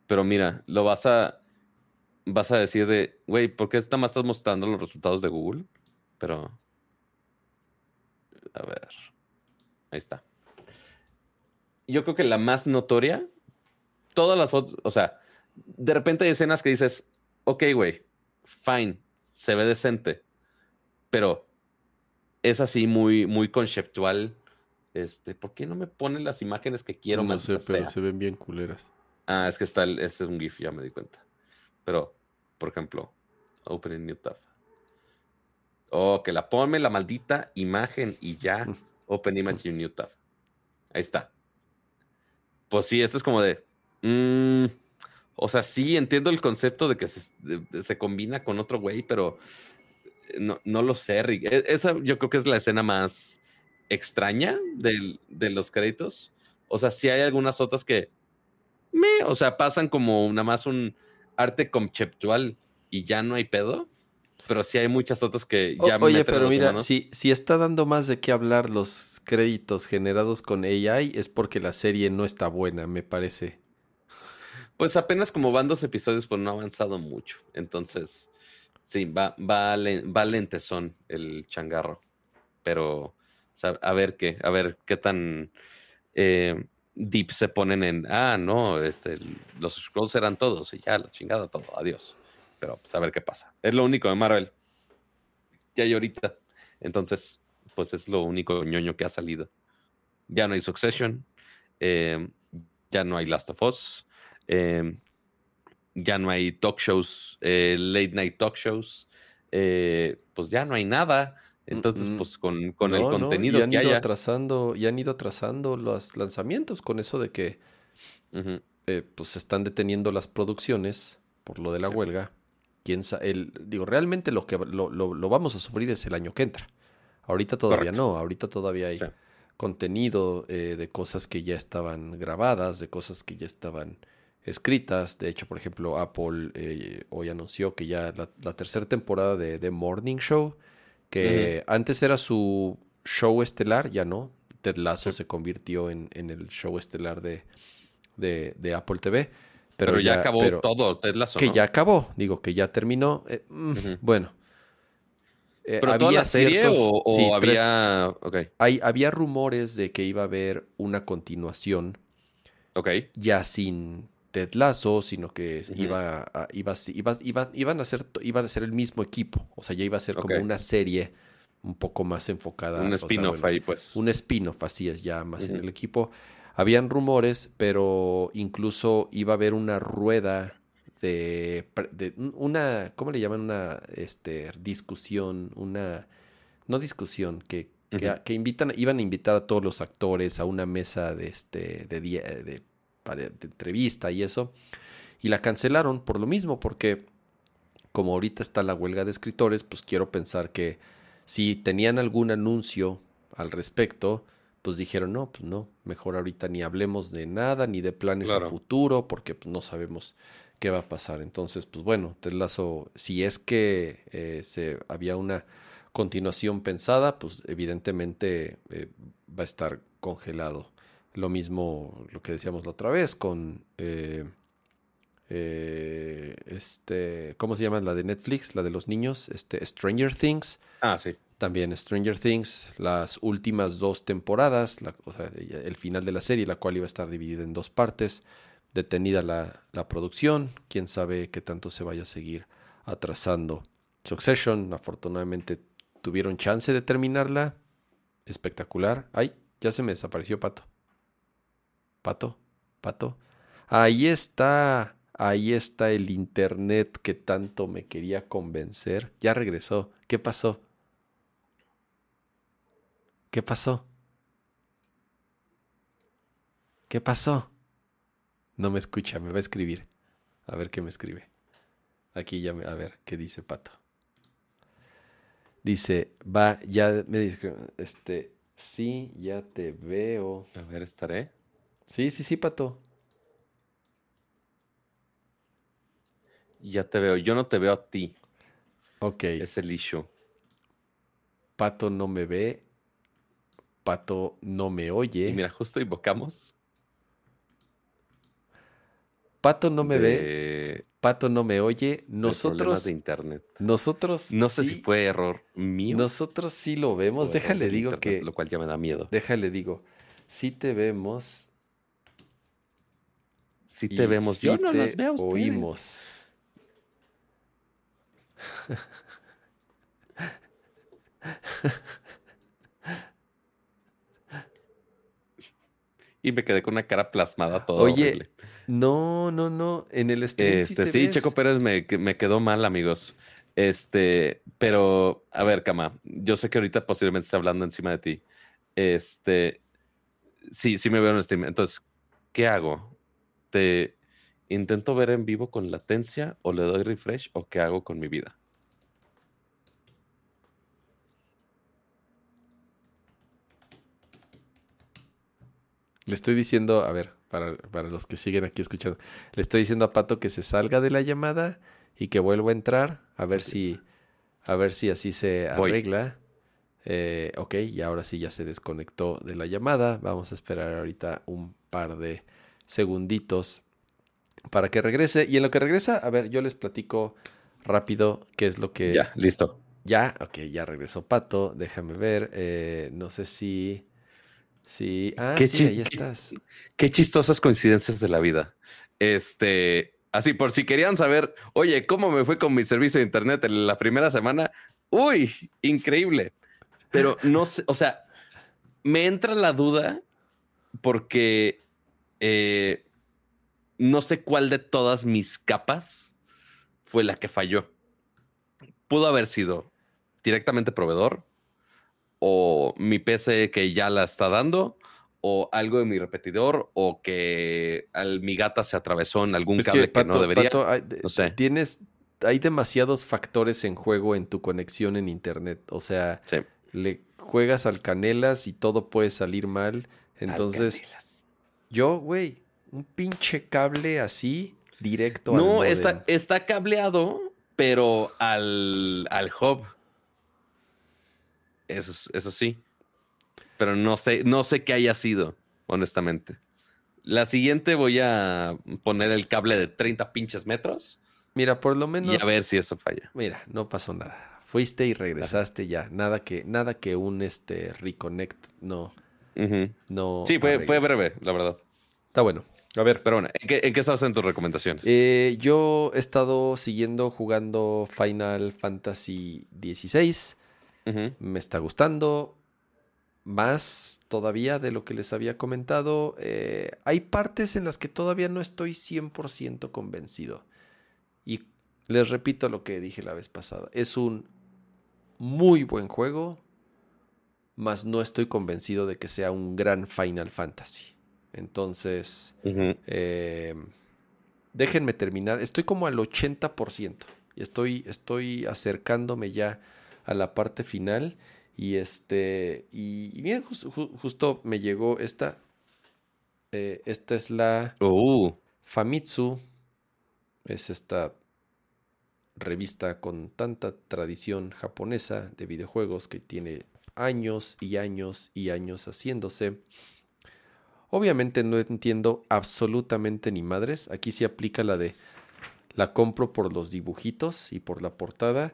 pero mira, lo vas a vas a decir de, güey, ¿por qué nada más estás mostrando los resultados de Google? Pero a ver. Ahí está. Yo creo que la más notoria, todas las fotos, o sea, de repente hay escenas que dices, ok, güey, fine, se ve decente, pero es así muy, muy conceptual. Este, ¿por qué no me ponen las imágenes que quiero? No sé, pero se ven bien culeras. Ah, es que está, el, este es un GIF, ya me di cuenta. Pero, por ejemplo, Open New Tab. Oh, que la ponme la maldita imagen y ya. Open Image New Tab. Ahí está. Pues sí, esto es como de. Mmm, o sea, sí entiendo el concepto de que se, combina con otro güey, pero no, no lo sé, Rick. E, esa yo creo que es la escena más extraña de los créditos. O sea, sí hay algunas otras que me, o sea, pasan como nada más un arte conceptual y ya no hay pedo. Pero sí hay muchas otras que ya Oye, pero mira, si, si está dando más de qué hablar los créditos generados con AI, es porque la serie no está buena, me parece. Pues apenas como van dos episodios, pues no ha avanzado mucho. Entonces, sí, va, va, va lentezón el changarro. Pero a ver qué, a ver qué tan eh, deep se ponen en, ah, no, este, los scrolls eran todos y ya, la chingada, todo, adiós. Pero pues a ver qué pasa. Es lo único de Marvel que hay ahorita. Entonces, pues es lo único ñoño que ha salido. Ya no hay Succession, eh, ya no hay Last of Us, Em, ya no hay talk shows, eh, late night talk shows, eh, pues ya no hay nada. Entonces, pues con, el contenido y han ido atrasando, y han ido atrasando los lanzamientos con eso de que eh, pues se están deteniendo las producciones por lo de la huelga. Quién el, digo, realmente lo que lo, vamos a sufrir es el año que entra. Ahorita todavía no, ahorita todavía hay contenido de cosas que ya estaban grabadas, de cosas que ya estaban escritas. De hecho, por ejemplo, Apple eh, hoy anunció que ya la, tercera temporada de The Morning Show, que antes era su show estelar, ya no. Ted Lasso se convirtió en, el show estelar de, de, Apple TV. Pero, ya, acabó todo, Ted Lasso. Que ya acabó, digo, que ya terminó. Eh, mm, bueno. Eh, ¿Pero había la serie o, había...? Hay, había rumores de que iba a haber una continuación. Ok. Ya sin Ted Lasso, sino que iba, a, iba, iba, iban a ser, iba a ser el mismo equipo. O sea, ya iba a ser como una serie un poco más enfocada. Un spin-off ahí, pues. Un spin-off, así es, ya más en el equipo. Habían rumores, pero incluso iba a haber una rueda de, una, ¿cómo le llaman? Una este, discusión, una, no discusión, que, que, invitan, iban a invitar a todos los actores a una mesa de, este, de, de de entrevista y eso. Y la cancelaron por lo mismo, porque como ahorita está la huelga de escritores, pues quiero pensar que si tenían algún anuncio al respecto, pues dijeron, no, pues no, mejor ahorita ni hablemos de nada, ni de planes a futuro, porque pues, no sabemos qué va a pasar. Entonces, pues bueno, Lazo, si es que eh, se, había una continuación pensada, pues evidentemente eh, va a estar congelado lo mismo, lo que decíamos la otra vez con... Eh, eh, este, ¿cómo se llama? La de Netflix, la de los niños, este, Stranger Things. Ah, sí. También Stranger Things, las últimas dos temporadas, o sea, el final de la serie, la cual iba a estar dividida en dos partes, detenida la, la producción, quién sabe qué tanto se vaya a seguir atrasando. Succession, afortunadamente tuvieron chance de terminarla, espectacular. Ay, ya se me desapareció Pato. Pato, Pato. Ahí está, ahí está el internet que tanto me quería convencer. Ya regresó. ¿Qué pasó? ¿Qué pasó? ¿Qué pasó? No me escucha, me va a escribir. A ver qué me escribe. Aquí ya me, a ver qué dice Pato. Dice, va, ya me dice, este, sí, ya te veo. A ver, estaré. Sí, sí, sí, Pato. Ya te veo. Yo no te veo a ti. Ok. Es el issue. Pato no me ve. Pato no me oye. Y mira, justo invocamos. Pato no me ve. Pato no me oye. Nosotros, de internet. nosotros, No sé sí- si fue error mío. nosotros sí lo vemos. Déjale digo internet, que, Lo cual ya me da miedo. déjale digo, sí te vemos. Si y te vemos, yo no te los veo oímos. Y me quedé con una cara plasmada toda Oye, horrible. No, no, no. En el stream Este, te sí. Checo Pérez me, me quedó mal, amigos. Este, pero, a ver, Cama, yo sé que ahorita posiblemente está hablando encima de ti. Este, sí, sí me veo en el stream. Entonces, ¿qué hago? ¿Te intento ver en vivo con latencia o le doy refresh o qué hago con mi vida? Le estoy diciendo, a ver, para, para los que siguen aquí escuchando, le estoy diciendo a Pato que se salga de la llamada y que vuelva a entrar, a ver si, a ver si así se Voy. arregla. Eh, ok, y ahora sí ya se desconectó de la llamada. Vamos a esperar ahorita un par de segunditos para que regrese. Y en lo que regresa, a ver, yo les platico rápido qué es lo que... Ya, listo. Ya, ok, ya regresó Pato. Déjame ver. eh, no sé si... si ah, Qué sí, chis- ahí qué- estás. Qué chistosas coincidencias de la vida. Este, así por si querían saber, oye, ¿cómo me fue con mi servicio de internet en la primera semana? Uy, increíble. Pero no sé, o sea, me entra la duda porque eh, no sé cuál de todas mis capas fue la que falló. Pudo haber sido directamente proveedor o mi PC que ya la está dando o algo de mi repetidor o que al, mi gata se atravesó en algún Es cable que, que, Pato, no debería. Pato, hay, de- No sé. tienes, hay demasiados factores en juego en tu conexión en internet. O sea, Sí. le juegas al canelas y todo puede salir mal. Entonces, Alcanelas. Yo, güey, un pinche cable así directo al No, módem. está, está cableado, pero al, al hub. Eso, es- eso sí. Pero no sé, no sé qué haya sido, honestamente. La siguiente voy a poner el cable de 30 pinches metros Mira, por lo menos. y a ver si eso falla. Mira, no pasó nada. Fuiste y regresaste ya. Nada que, nada que un este reconnect no, no. Sí, fue, fue breve, la verdad. Está bueno. A ver. Pero bueno, ¿en qué, en qué estabas en tus recomendaciones? Eh, yo he estado siguiendo jugando Final Fantasy XVI. Ujú. Me está gustando más todavía de lo que les había comentado. Eh, hay partes en las que todavía no estoy 100% convencido. Y les repito lo que dije la vez pasada. Es un muy buen juego, mas no estoy convencido de que sea un gran Final Fantasy. Entonces... Eh, déjenme terminar. Estoy como al 80%. Y estoy, estoy acercándome ya a la parte final. Y este. Y, ju- justo me llegó esta. Eh, esta es la Uh, Famitsu. Es esta revista con tanta tradición japonesa de videojuegos que tiene años y años y años haciéndose. Obviamente no entiendo absolutamente ni madres. Aquí sí aplica la de la compro por los dibujitos y por la portada.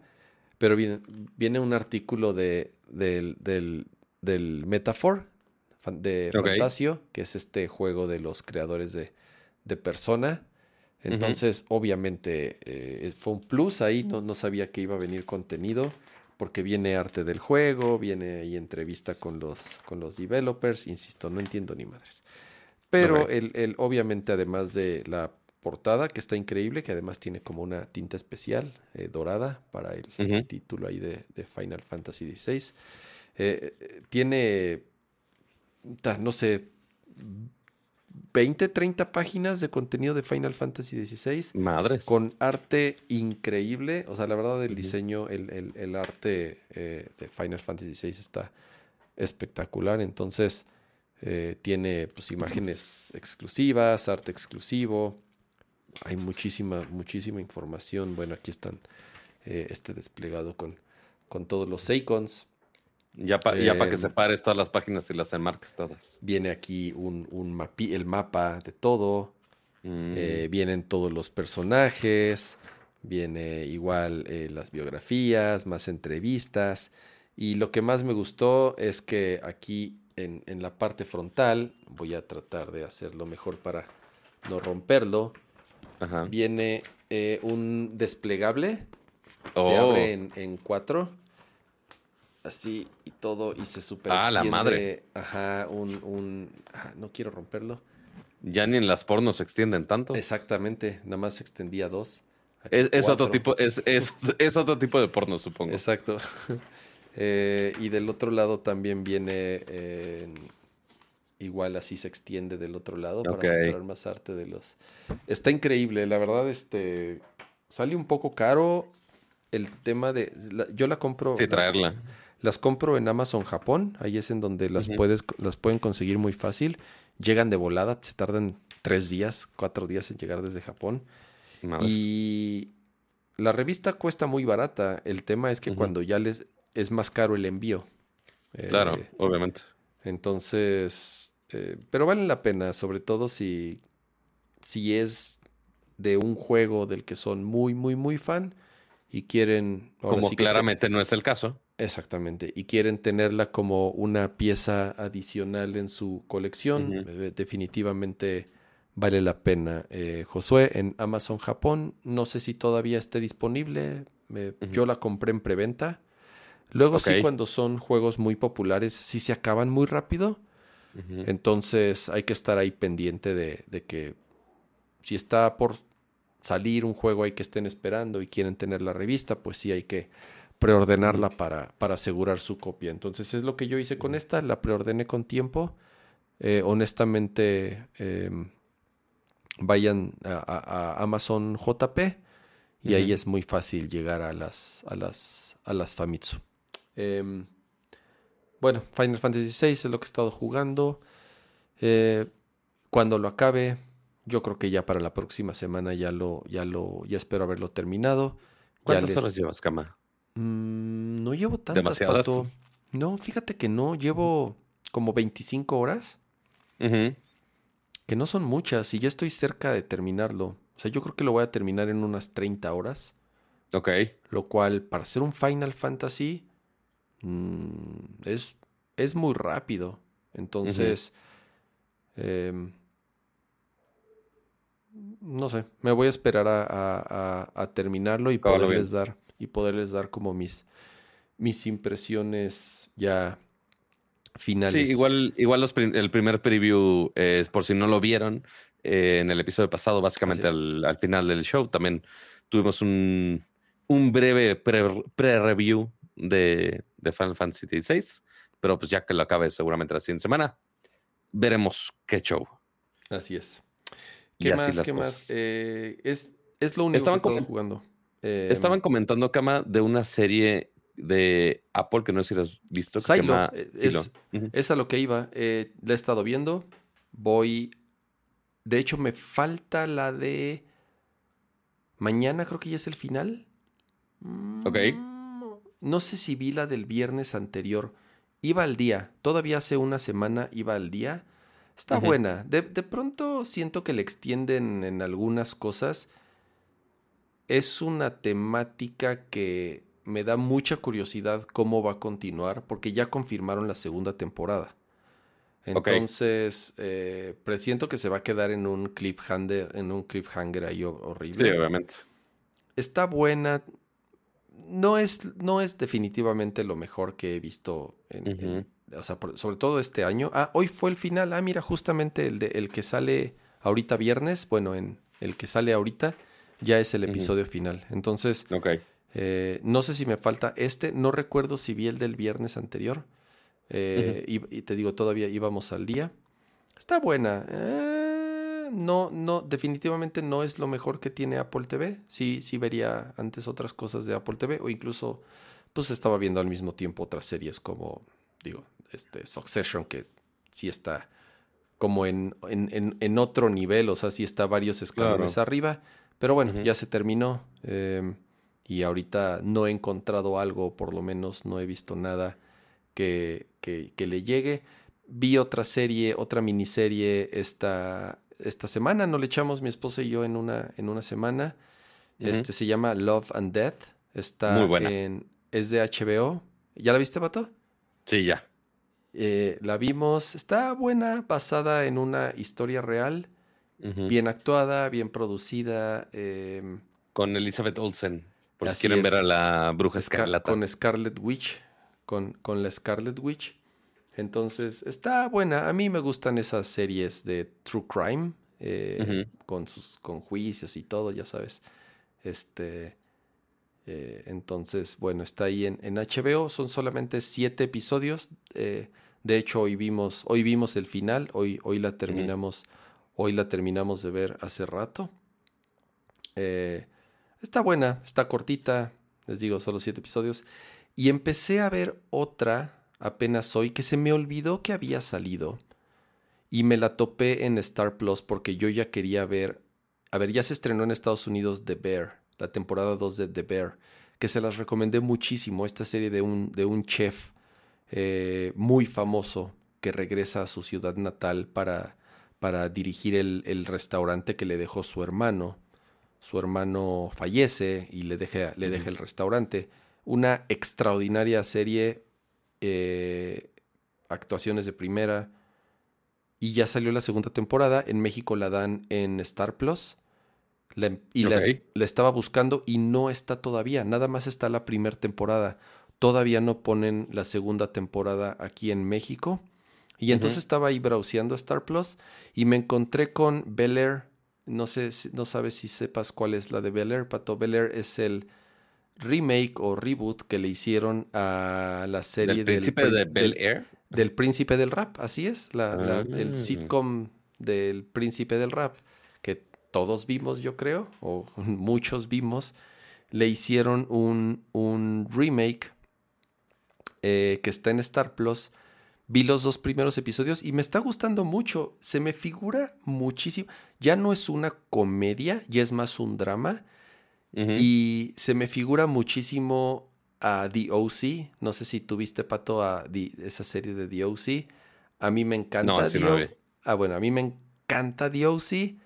Pero viene, viene un artículo de, del, del, del Metaphor, fan- de Ok. Fantasio, que es este juego de los creadores de, de Persona. Entonces, obviamente, eh, fue un plus ahí. No, no sabía que iba a venir contenido. Porque viene arte del juego, viene ahí entrevista con los, con los developers. Insisto, no entiendo ni madres. Pero el, el- obviamente, además de la portada, que está increíble, que además tiene como una tinta especial eh, dorada para el, título ahí de, de Final Fantasy XVI. Eh, tiene, no sé, 20, 30 páginas de contenido de Final Fantasy XVI. Madres. Con arte increíble. O sea, la verdad, el diseño, el, arte eh, de Final Fantasy VI está espectacular. Entonces, eh, tiene pues imágenes exclusivas, arte exclusivo. Hay muchísima, muchísima información. Bueno, aquí están eh, este desplegado con, con todos los icons. Ya para que em, separes todas las páginas y las enmarques todas. Viene aquí un, un el mapa de todo. Mm. Eh, vienen todos los personajes. Viene igual las biografías, más entrevistas. Y lo que más me gustó es que aquí en, la parte frontal, voy a tratar de hacerlo mejor para no romperlo, viene eh, un desplegable, se oh. abre en, cuatro, así y todo, y se super Ah, la madre. Ajá, un... Ah, no quiero romperlo. Ya ni en las pornos se extienden tanto. Exactamente, nada más se extendía dos. Es, otro tipo, es, es, otro tipo de porno, supongo. Exacto. Eh, y del otro lado también viene igual así se extiende del otro lado para mostrar más arte de los. Está increíble, la verdad, este sale un poco caro el tema de. yo la compro. Sí, traerla. Las compro en Amazon Japón, ahí es en donde las puedes, las pueden conseguir muy fácil. Llegan de volada, se tardan tres días, cuatro días en llegar desde Japón. Y la revista cuesta muy barata. El tema es que cuando ya les es más caro el envío. Claro, eh, obviamente. Entonces, eh, pero vale la pena, sobre todo si, si es de un juego del que son muy, muy, muy fan y quieren... Como claramente no es el caso. Exactamente, y quieren tenerla como una pieza adicional en su colección, eh, definitivamente vale la pena. Josué, en Amazon Japón, no sé si todavía esté disponible, yo la compré en preventa. Luego sí, cuando son juegos muy populares, sí se acaban muy rápido. Entonces hay que estar ahí pendiente de, que si está por salir un juego hay que estén esperando y quieren tener la revista, pues sí hay que preordenarla para, para asegurar su copia. Entonces es lo que yo hice con esta, la preordené con tiempo. Eh, honestamente, em, vayan a, Amazon JP y ahí es muy fácil llegar a las, a las, a las Famitsu. Em, bueno, Final Fantasy VI es lo que he estado jugando. Eh, cuando lo acabe, yo creo que ya para la próxima semana ya lo, ya lo, ya espero haberlo terminado. ¿Cuántas horas llevas, Cama? Mm, no llevo tantas, ¿Demasiadas? No, fíjate que no, llevo como 25 horas. Que no son muchas y ya estoy cerca de terminarlo. O sea, yo creo que lo voy a terminar en unas 30 horas. Ok. Lo cual, para ser un Final Fantasy, Mm, es, es muy rápido. Entonces, em, no sé, me voy a esperar a, terminarlo y poderles dar y poderles dar como mis, mis impresiones ya finales. Sí, igual, igual el primer preview, es por si no lo vieron, eh, en el episodio pasado, básicamente al, final del show, también tuvimos un, un breve pre-review de, de Final Fantasy XVI, pero pues ya que lo acabe seguramente la siguiente semana, veremos qué show. Así es. ¿Qué más? ¿Qué más? Eh, es, es, lo único estaban que jugando. Eh, estaban comentando, Kama, de una serie de Apple que no sé si has visto. Que Es, es, a lo que iba. Eh, la he estado viendo. Voy. De hecho, me falta la de. Mañana creo que ya es el final. Ok. No sé si vi la del viernes anterior. Iba al día. Todavía hace una semana iba al día. Está buena. De, pronto siento que le extienden en algunas cosas. Es una temática que me da mucha curiosidad cómo va a continuar, porque ya confirmaron la segunda temporada. Entonces, eh, presiento que se va a quedar en un cliffhanger, en un cliffhanger ahí horrible. Sí, obviamente. Está buena, no es, no es definitivamente lo mejor que he visto en, o sea, sobre todo este año. Ah, hoy fue el final. Ah, mira, justamente el, de, el que sale ahorita viernes, bueno, en el que sale ahorita ya es el episodio final. Entonces, okay. Eh, no sé si me falta este, no recuerdo si vi el del viernes anterior. Eh, y, y te digo, todavía íbamos al día. Está buena. Eh, no, no, definitivamente no es lo mejor que tiene Apple TV. Sí, sí vería antes otras cosas de Apple TV o incluso pues estaba viendo al mismo tiempo otras series como, digo, este Succession que sí está como en, en, en, otro nivel, o sea, sí está varios escalones arriba, pero bueno, ya se terminó em, y ahorita no he encontrado algo, por lo menos no he visto nada que, que, que le llegue. Vi otra serie, otra miniserie esta, esta semana, no le echamos mi esposa y yo en una, en una semana. Este se llama Love and Death. Está Muy buena. en. Es de HBO. ¿Ya la viste, Pato? Sí, ya. Eh, la vimos. Está buena, basada en una historia real. Bien actuada, bien producida. Eh, con Elizabeth Olsen. Por si quieren ver a la bruja escarlata. Con Scarlet Witch. Con, con la Scarlet Witch. Entonces, está buena. A mí me gustan esas series de true crime. Eh, con sus con juicios y todo, ya sabes. Este. Eh, entonces, bueno, está ahí en, en, HBO. Son solamente siete episodios. Eh, de hecho, hoy vimos, hoy vimos el final. Hoy, hoy la terminamos. Hoy la terminamos de ver hace rato. Eh, está buena, está cortita. Les digo, solo siete episodios. Y empecé a ver otra apenas hoy que se me olvidó que había salido. Y me la topé en Star Plus porque yo ya quería ver. A ver, ya se estrenó en Estados Unidos The Bear, la temporada 2 de The Bear, que se las recomendé muchísimo. Esta serie de un, de un chef eh, muy famoso que regresa a su ciudad natal para, para dirigir el, el, restaurante que le dejó su hermano. Su hermano fallece y le deja, le deja el restaurante. Una extraordinaria serie, eh, actuaciones de primera. Y ya salió la segunda temporada. En México la dan en Star Plus. La, y okay. la, la, estaba buscando y no está todavía. Nada más está la primera temporada. Todavía no ponen la segunda temporada aquí en México. Y entonces uh -huh. estaba ahí browseando Star Plus y me encontré con Bel Air. No sé, no sabes si sepas cuál es la de Bel Air, Pato. Bel Air es el remake o reboot que le hicieron a la serie del príncipe del, de Bel Air. Del, príncipe del rap, así es, la, ah. la, el sitcom del príncipe del rap, que todos vimos, yo creo, o muchos vimos, le hicieron un, un remake eh, que está en Star Plus. Vi los dos primeros episodios y me está gustando mucho. Se me figura muchísimo. Ya no es una comedia, ya es más un drama. Uh -huh. Y se me figura muchísimo a The O.C. No sé si tuviste, Pato, a The, esa serie de The O.C. A mí me encanta. No, The no ah, bueno, a mí me encanta The O.C.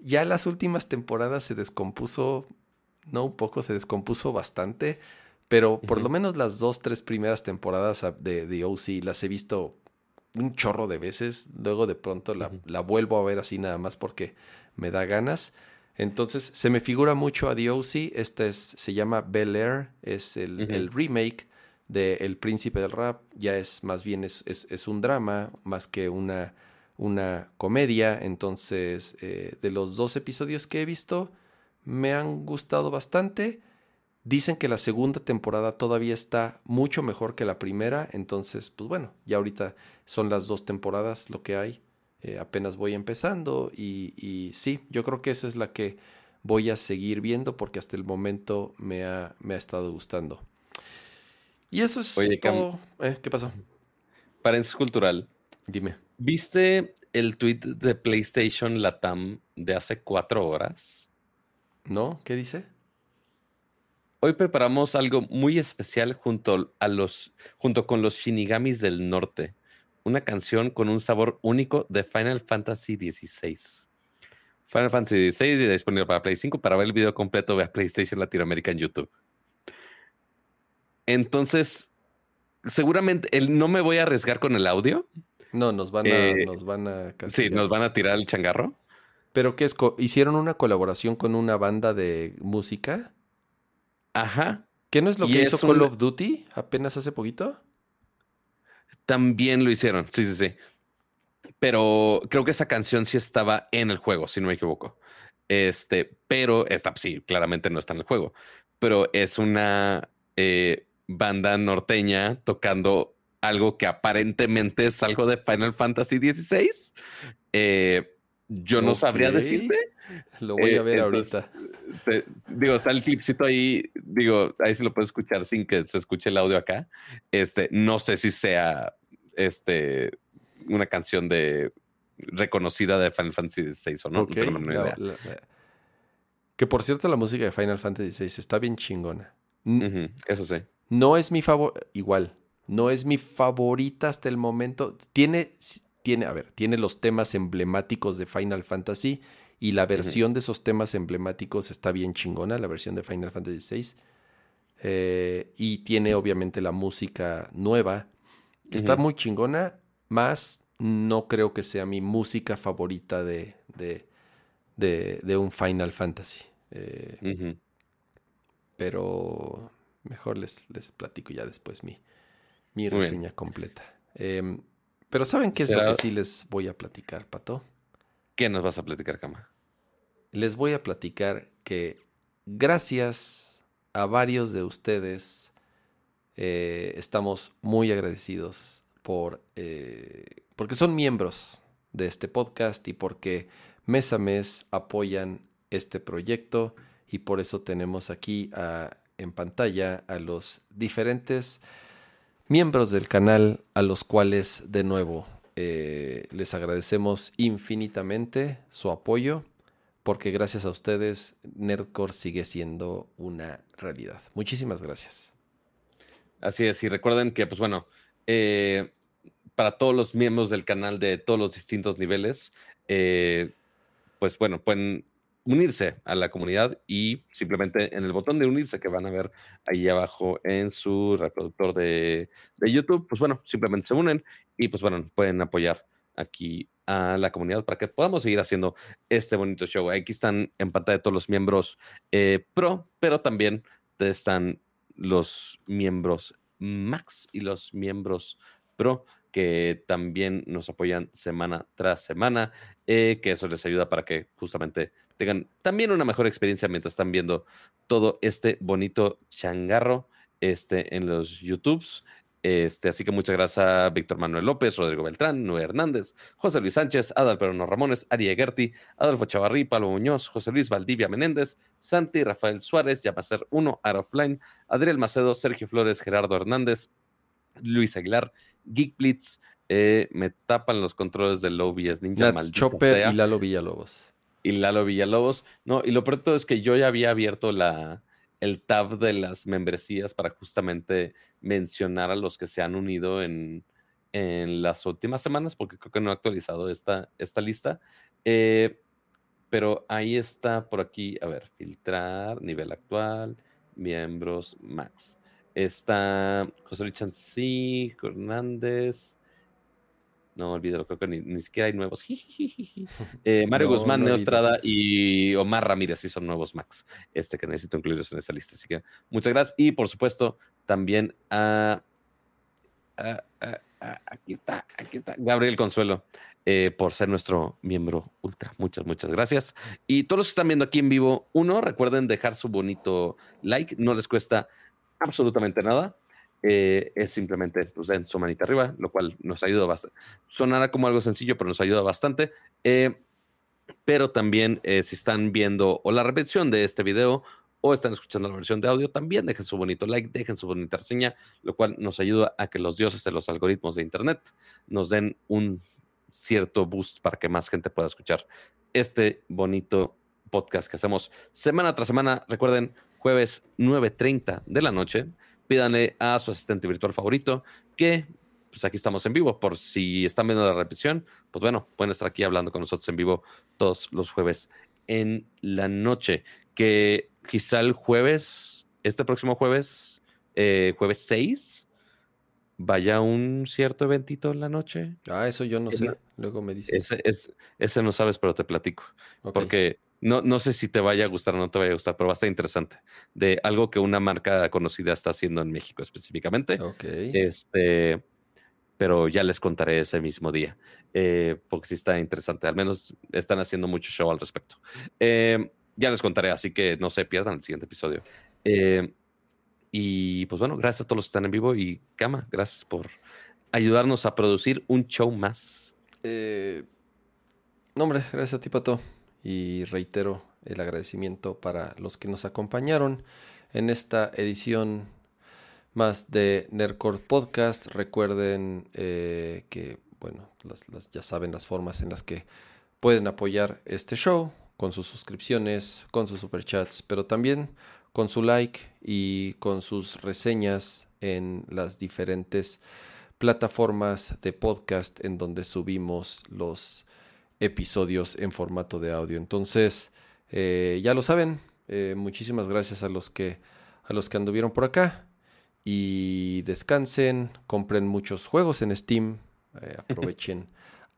Ya las últimas temporadas se descompuso, no un poco, se descompuso bastante. Pero por uh -huh. lo menos las dos, tres primeras temporadas de The O.C. las he visto un chorro de veces. Luego de pronto la, uh -huh. la vuelvo a ver así nada más porque me da ganas. Entonces se me figura mucho a The O.C. Este es, se llama Bel Air, es el, uh -huh. el remake de El Príncipe del Rap. Ya es más bien es, es, es un drama más que una, una comedia. Entonces eh, de los dos episodios que he visto me han gustado bastante. Dicen que la segunda temporada todavía está mucho mejor que la primera. Entonces pues bueno, ya ahorita son las dos temporadas lo que hay. Eh, apenas voy empezando y, y, sí, yo creo que esa es la que voy a seguir viendo porque hasta el momento me ha, me ha estado gustando. Y eso es Oye, todo. Eh, ¿Qué pasó? Paréntesis cultural. Dime. ¿Viste el tweet de PlayStation Latam de hace cuatro horas? ¿No? ¿Qué dice? Hoy preparamos algo muy especial junto, a los, junto con los Shinigamis del Norte una canción con un sabor único de Final Fantasy XVI. Final Fantasy XVI ya disponible para Play 5. Para ver el video completo, ve a PlayStation Latinoamérica en YouTube. Entonces, seguramente el, no me voy a arriesgar con el audio. No, nos van a, eh, nos van a Sí, nos van a tirar el changarro. ¿Pero qué es? ¿Hicieron una colaboración con una banda de música? Ajá. ¿Qué no es lo que hizo Call un... of Duty apenas hace poquito? También lo hicieron, sí, sí, sí. Pero creo que esa canción sí estaba en el juego, si no me equivoco. Este, pero esta sí, claramente no está en el juego. Pero es una eh, banda norteña tocando algo que aparentemente es algo de Final Fantasy XVI. Eh, yo no sabría decirte. Lo voy a ver ahorita. digo, está el clipcito ahí, digo, ahí se lo puedes escuchar sin que se escuche el audio acá. Este, no sé si sea este una canción de reconocida de Final Fantasy XVI o no. que por cierto, la música de Final Fantasy XVI está bien chingona. eso sí. No es mi favor, igual, no es mi favorita hasta el momento. Tiene, tiene, a ver, tiene los temas emblemáticos de Final Fantasy y la versión de esos temas emblemáticos está bien chingona, la versión de Final Fantasy VI. Eh, y tiene obviamente la música nueva, que está muy chingona, más no creo que sea mi música favorita de, de, un Final Fantasy. Eh, pero mejor les, les platico ya después mi, mi reseña completa. Em, pero ¿saben qué es lo que sí les voy a platicar, Pato? ¿Qué nos vas a platicar, Cama? Les voy a platicar que gracias a varios de ustedes eh, estamos muy agradecidos por eh, porque son miembros de este podcast y porque mes a mes apoyan este proyecto y por eso tenemos aquí en pantalla a los diferentes miembros del canal a los cuales de nuevo eh, les agradecemos infinitamente su apoyo porque gracias a ustedes Nerdcore sigue siendo una realidad. Muchísimas gracias. Así es, y recuerden que, pues bueno, eh, para todos los miembros del canal de todos los distintos niveles, eh, pues bueno, pueden unirse a la comunidad y simplemente en el botón de unirse que van a ver ahí abajo en su reproductor de, YouTube, pues bueno, simplemente se unen y pues bueno, pueden apoyar aquí a la comunidad para que podamos seguir haciendo este bonito show. Aquí están en pantalla todos los miembros eh, pro, pero también están los miembros max y los miembros pro que también nos apoyan semana tras semana, eh, que eso les ayuda para que justamente tengan también una mejor experiencia mientras están viendo todo este bonito changarro este, en los YouTubes. Este, así que muchas gracias a Víctor Manuel López, Rodrigo Beltrán, Noé Hernández, José Luis Sánchez, Adalberto Ramones, Ari Egerti, Adolfo Chavarrí, Pablo Muñoz, José Luis Valdivia Menéndez, Santi, Rafael Suárez, Yamacer 1, Arofline, Adriel Macedo, Sergio Flores, Gerardo Hernández, Luis Aguilar, Geekblitz, eh, me tapan los controles del OBS Ninja. Nats Chopper y Lalo Villalobos. Y Lalo Villalobos. No, y lo pronto es que yo ya había abierto la, el tab de las membresías para justamente mencionar a los que se han unido en, las últimas semanas, porque creo que no he actualizado esta, esta lista. Eh, pero ahí está por aquí, a ver, filtrar, nivel actual, miembros, max. Está José Luis Chancí, Hernández. No olvídalo, creo que ni, siquiera hay nuevos. Eh, Mario Guzmán, Neostrada y Omar Ramírez, sí son nuevos Max. Este que necesito incluirlos en esa lista. Así que muchas gracias. Y por supuesto, también a. aquí está, aquí está. Gabriel Consuelo. Eh, por ser nuestro miembro ultra. Muchas, muchas gracias. Y todos los que están viendo aquí en vivo, uno, recuerden dejar su bonito like, no les cuesta absolutamente nada. Eh, es simplemente pues den su manita arriba, lo cual nos ayuda bastante. Sonará como algo sencillo, pero nos ayuda bastante. Eh, pero también eh, si están viendo o la repetición de este video o están escuchando la versión de audio, también dejen su bonito like, dejen su bonita reseña, lo cual nos ayuda a que los dioses de los algoritmos de Internet nos den un cierto boost para que más gente pueda escuchar este bonito podcast que hacemos semana tras semana. Recuerden, jueves 9.30 de la noche. Pídanle a su asistente virtual favorito que, pues aquí estamos en vivo. Por si están viendo la repetición, pues bueno, pueden estar aquí hablando con nosotros en vivo todos los jueves en la noche. Que quizá el jueves, este próximo jueves, eh, jueves 6, vaya un cierto eventito en la noche. Ah, eso yo no sé. Luego me dices. Ese, ese, no sabes, pero te platico. Porque no, no sé si te vaya a gustar o no te vaya a gustar, pero va a estar interesante. De algo que una marca conocida está haciendo en México específicamente. Ok. Este, pero ya les contaré ese mismo día, eh, porque sí está interesante. Al menos están haciendo mucho show al respecto. Eh, ya les contaré, así que no se pierdan el siguiente episodio. Eh, y pues bueno, gracias a todos los que están en vivo y Cama, gracias por ayudarnos a producir un show más. Eh, no, hombre, gracias a ti, Pato. Y reitero el agradecimiento para los que nos acompañaron en esta edición más de Nerdcore Podcast. Recuerden eh, que, bueno, ya saben las formas en las que pueden apoyar este show con sus suscripciones, con sus superchats, pero también con su like y con sus reseñas en las diferentes plataformas de podcast en donde subimos los episodios en formato de audio. Entonces, eh, ya lo saben, eh, muchísimas gracias a los que a los que anduvieron por acá y descansen, compren muchos juegos en Steam, eh, aprovechen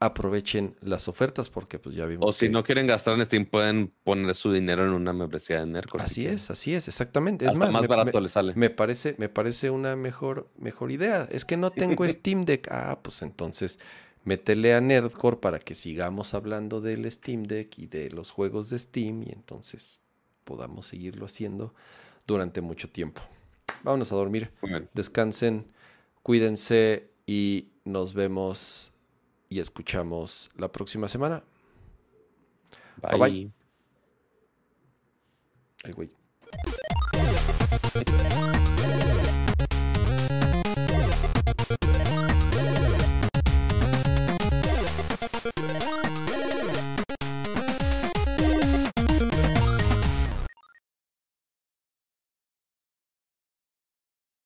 aprovechen las ofertas porque pues ya vimos. O si no quieren gastar en Steam, pueden poner su dinero en una membresía de Nerdcore. Así es, así es, exactamente. Es más, más barato le sale. Me parece, me parece una mejor, mejor idea. Es que no tengo Steam Deck. Ah, pues entonces métele a Nerdcore para que sigamos hablando del Steam Deck y de los juegos de Steam y entonces podamos seguirlo haciendo durante mucho tiempo. Vámonos a dormir. Descansen, cuídense y nos vemos y escuchamos la próxima semana. Bye. bye. Ay, güey.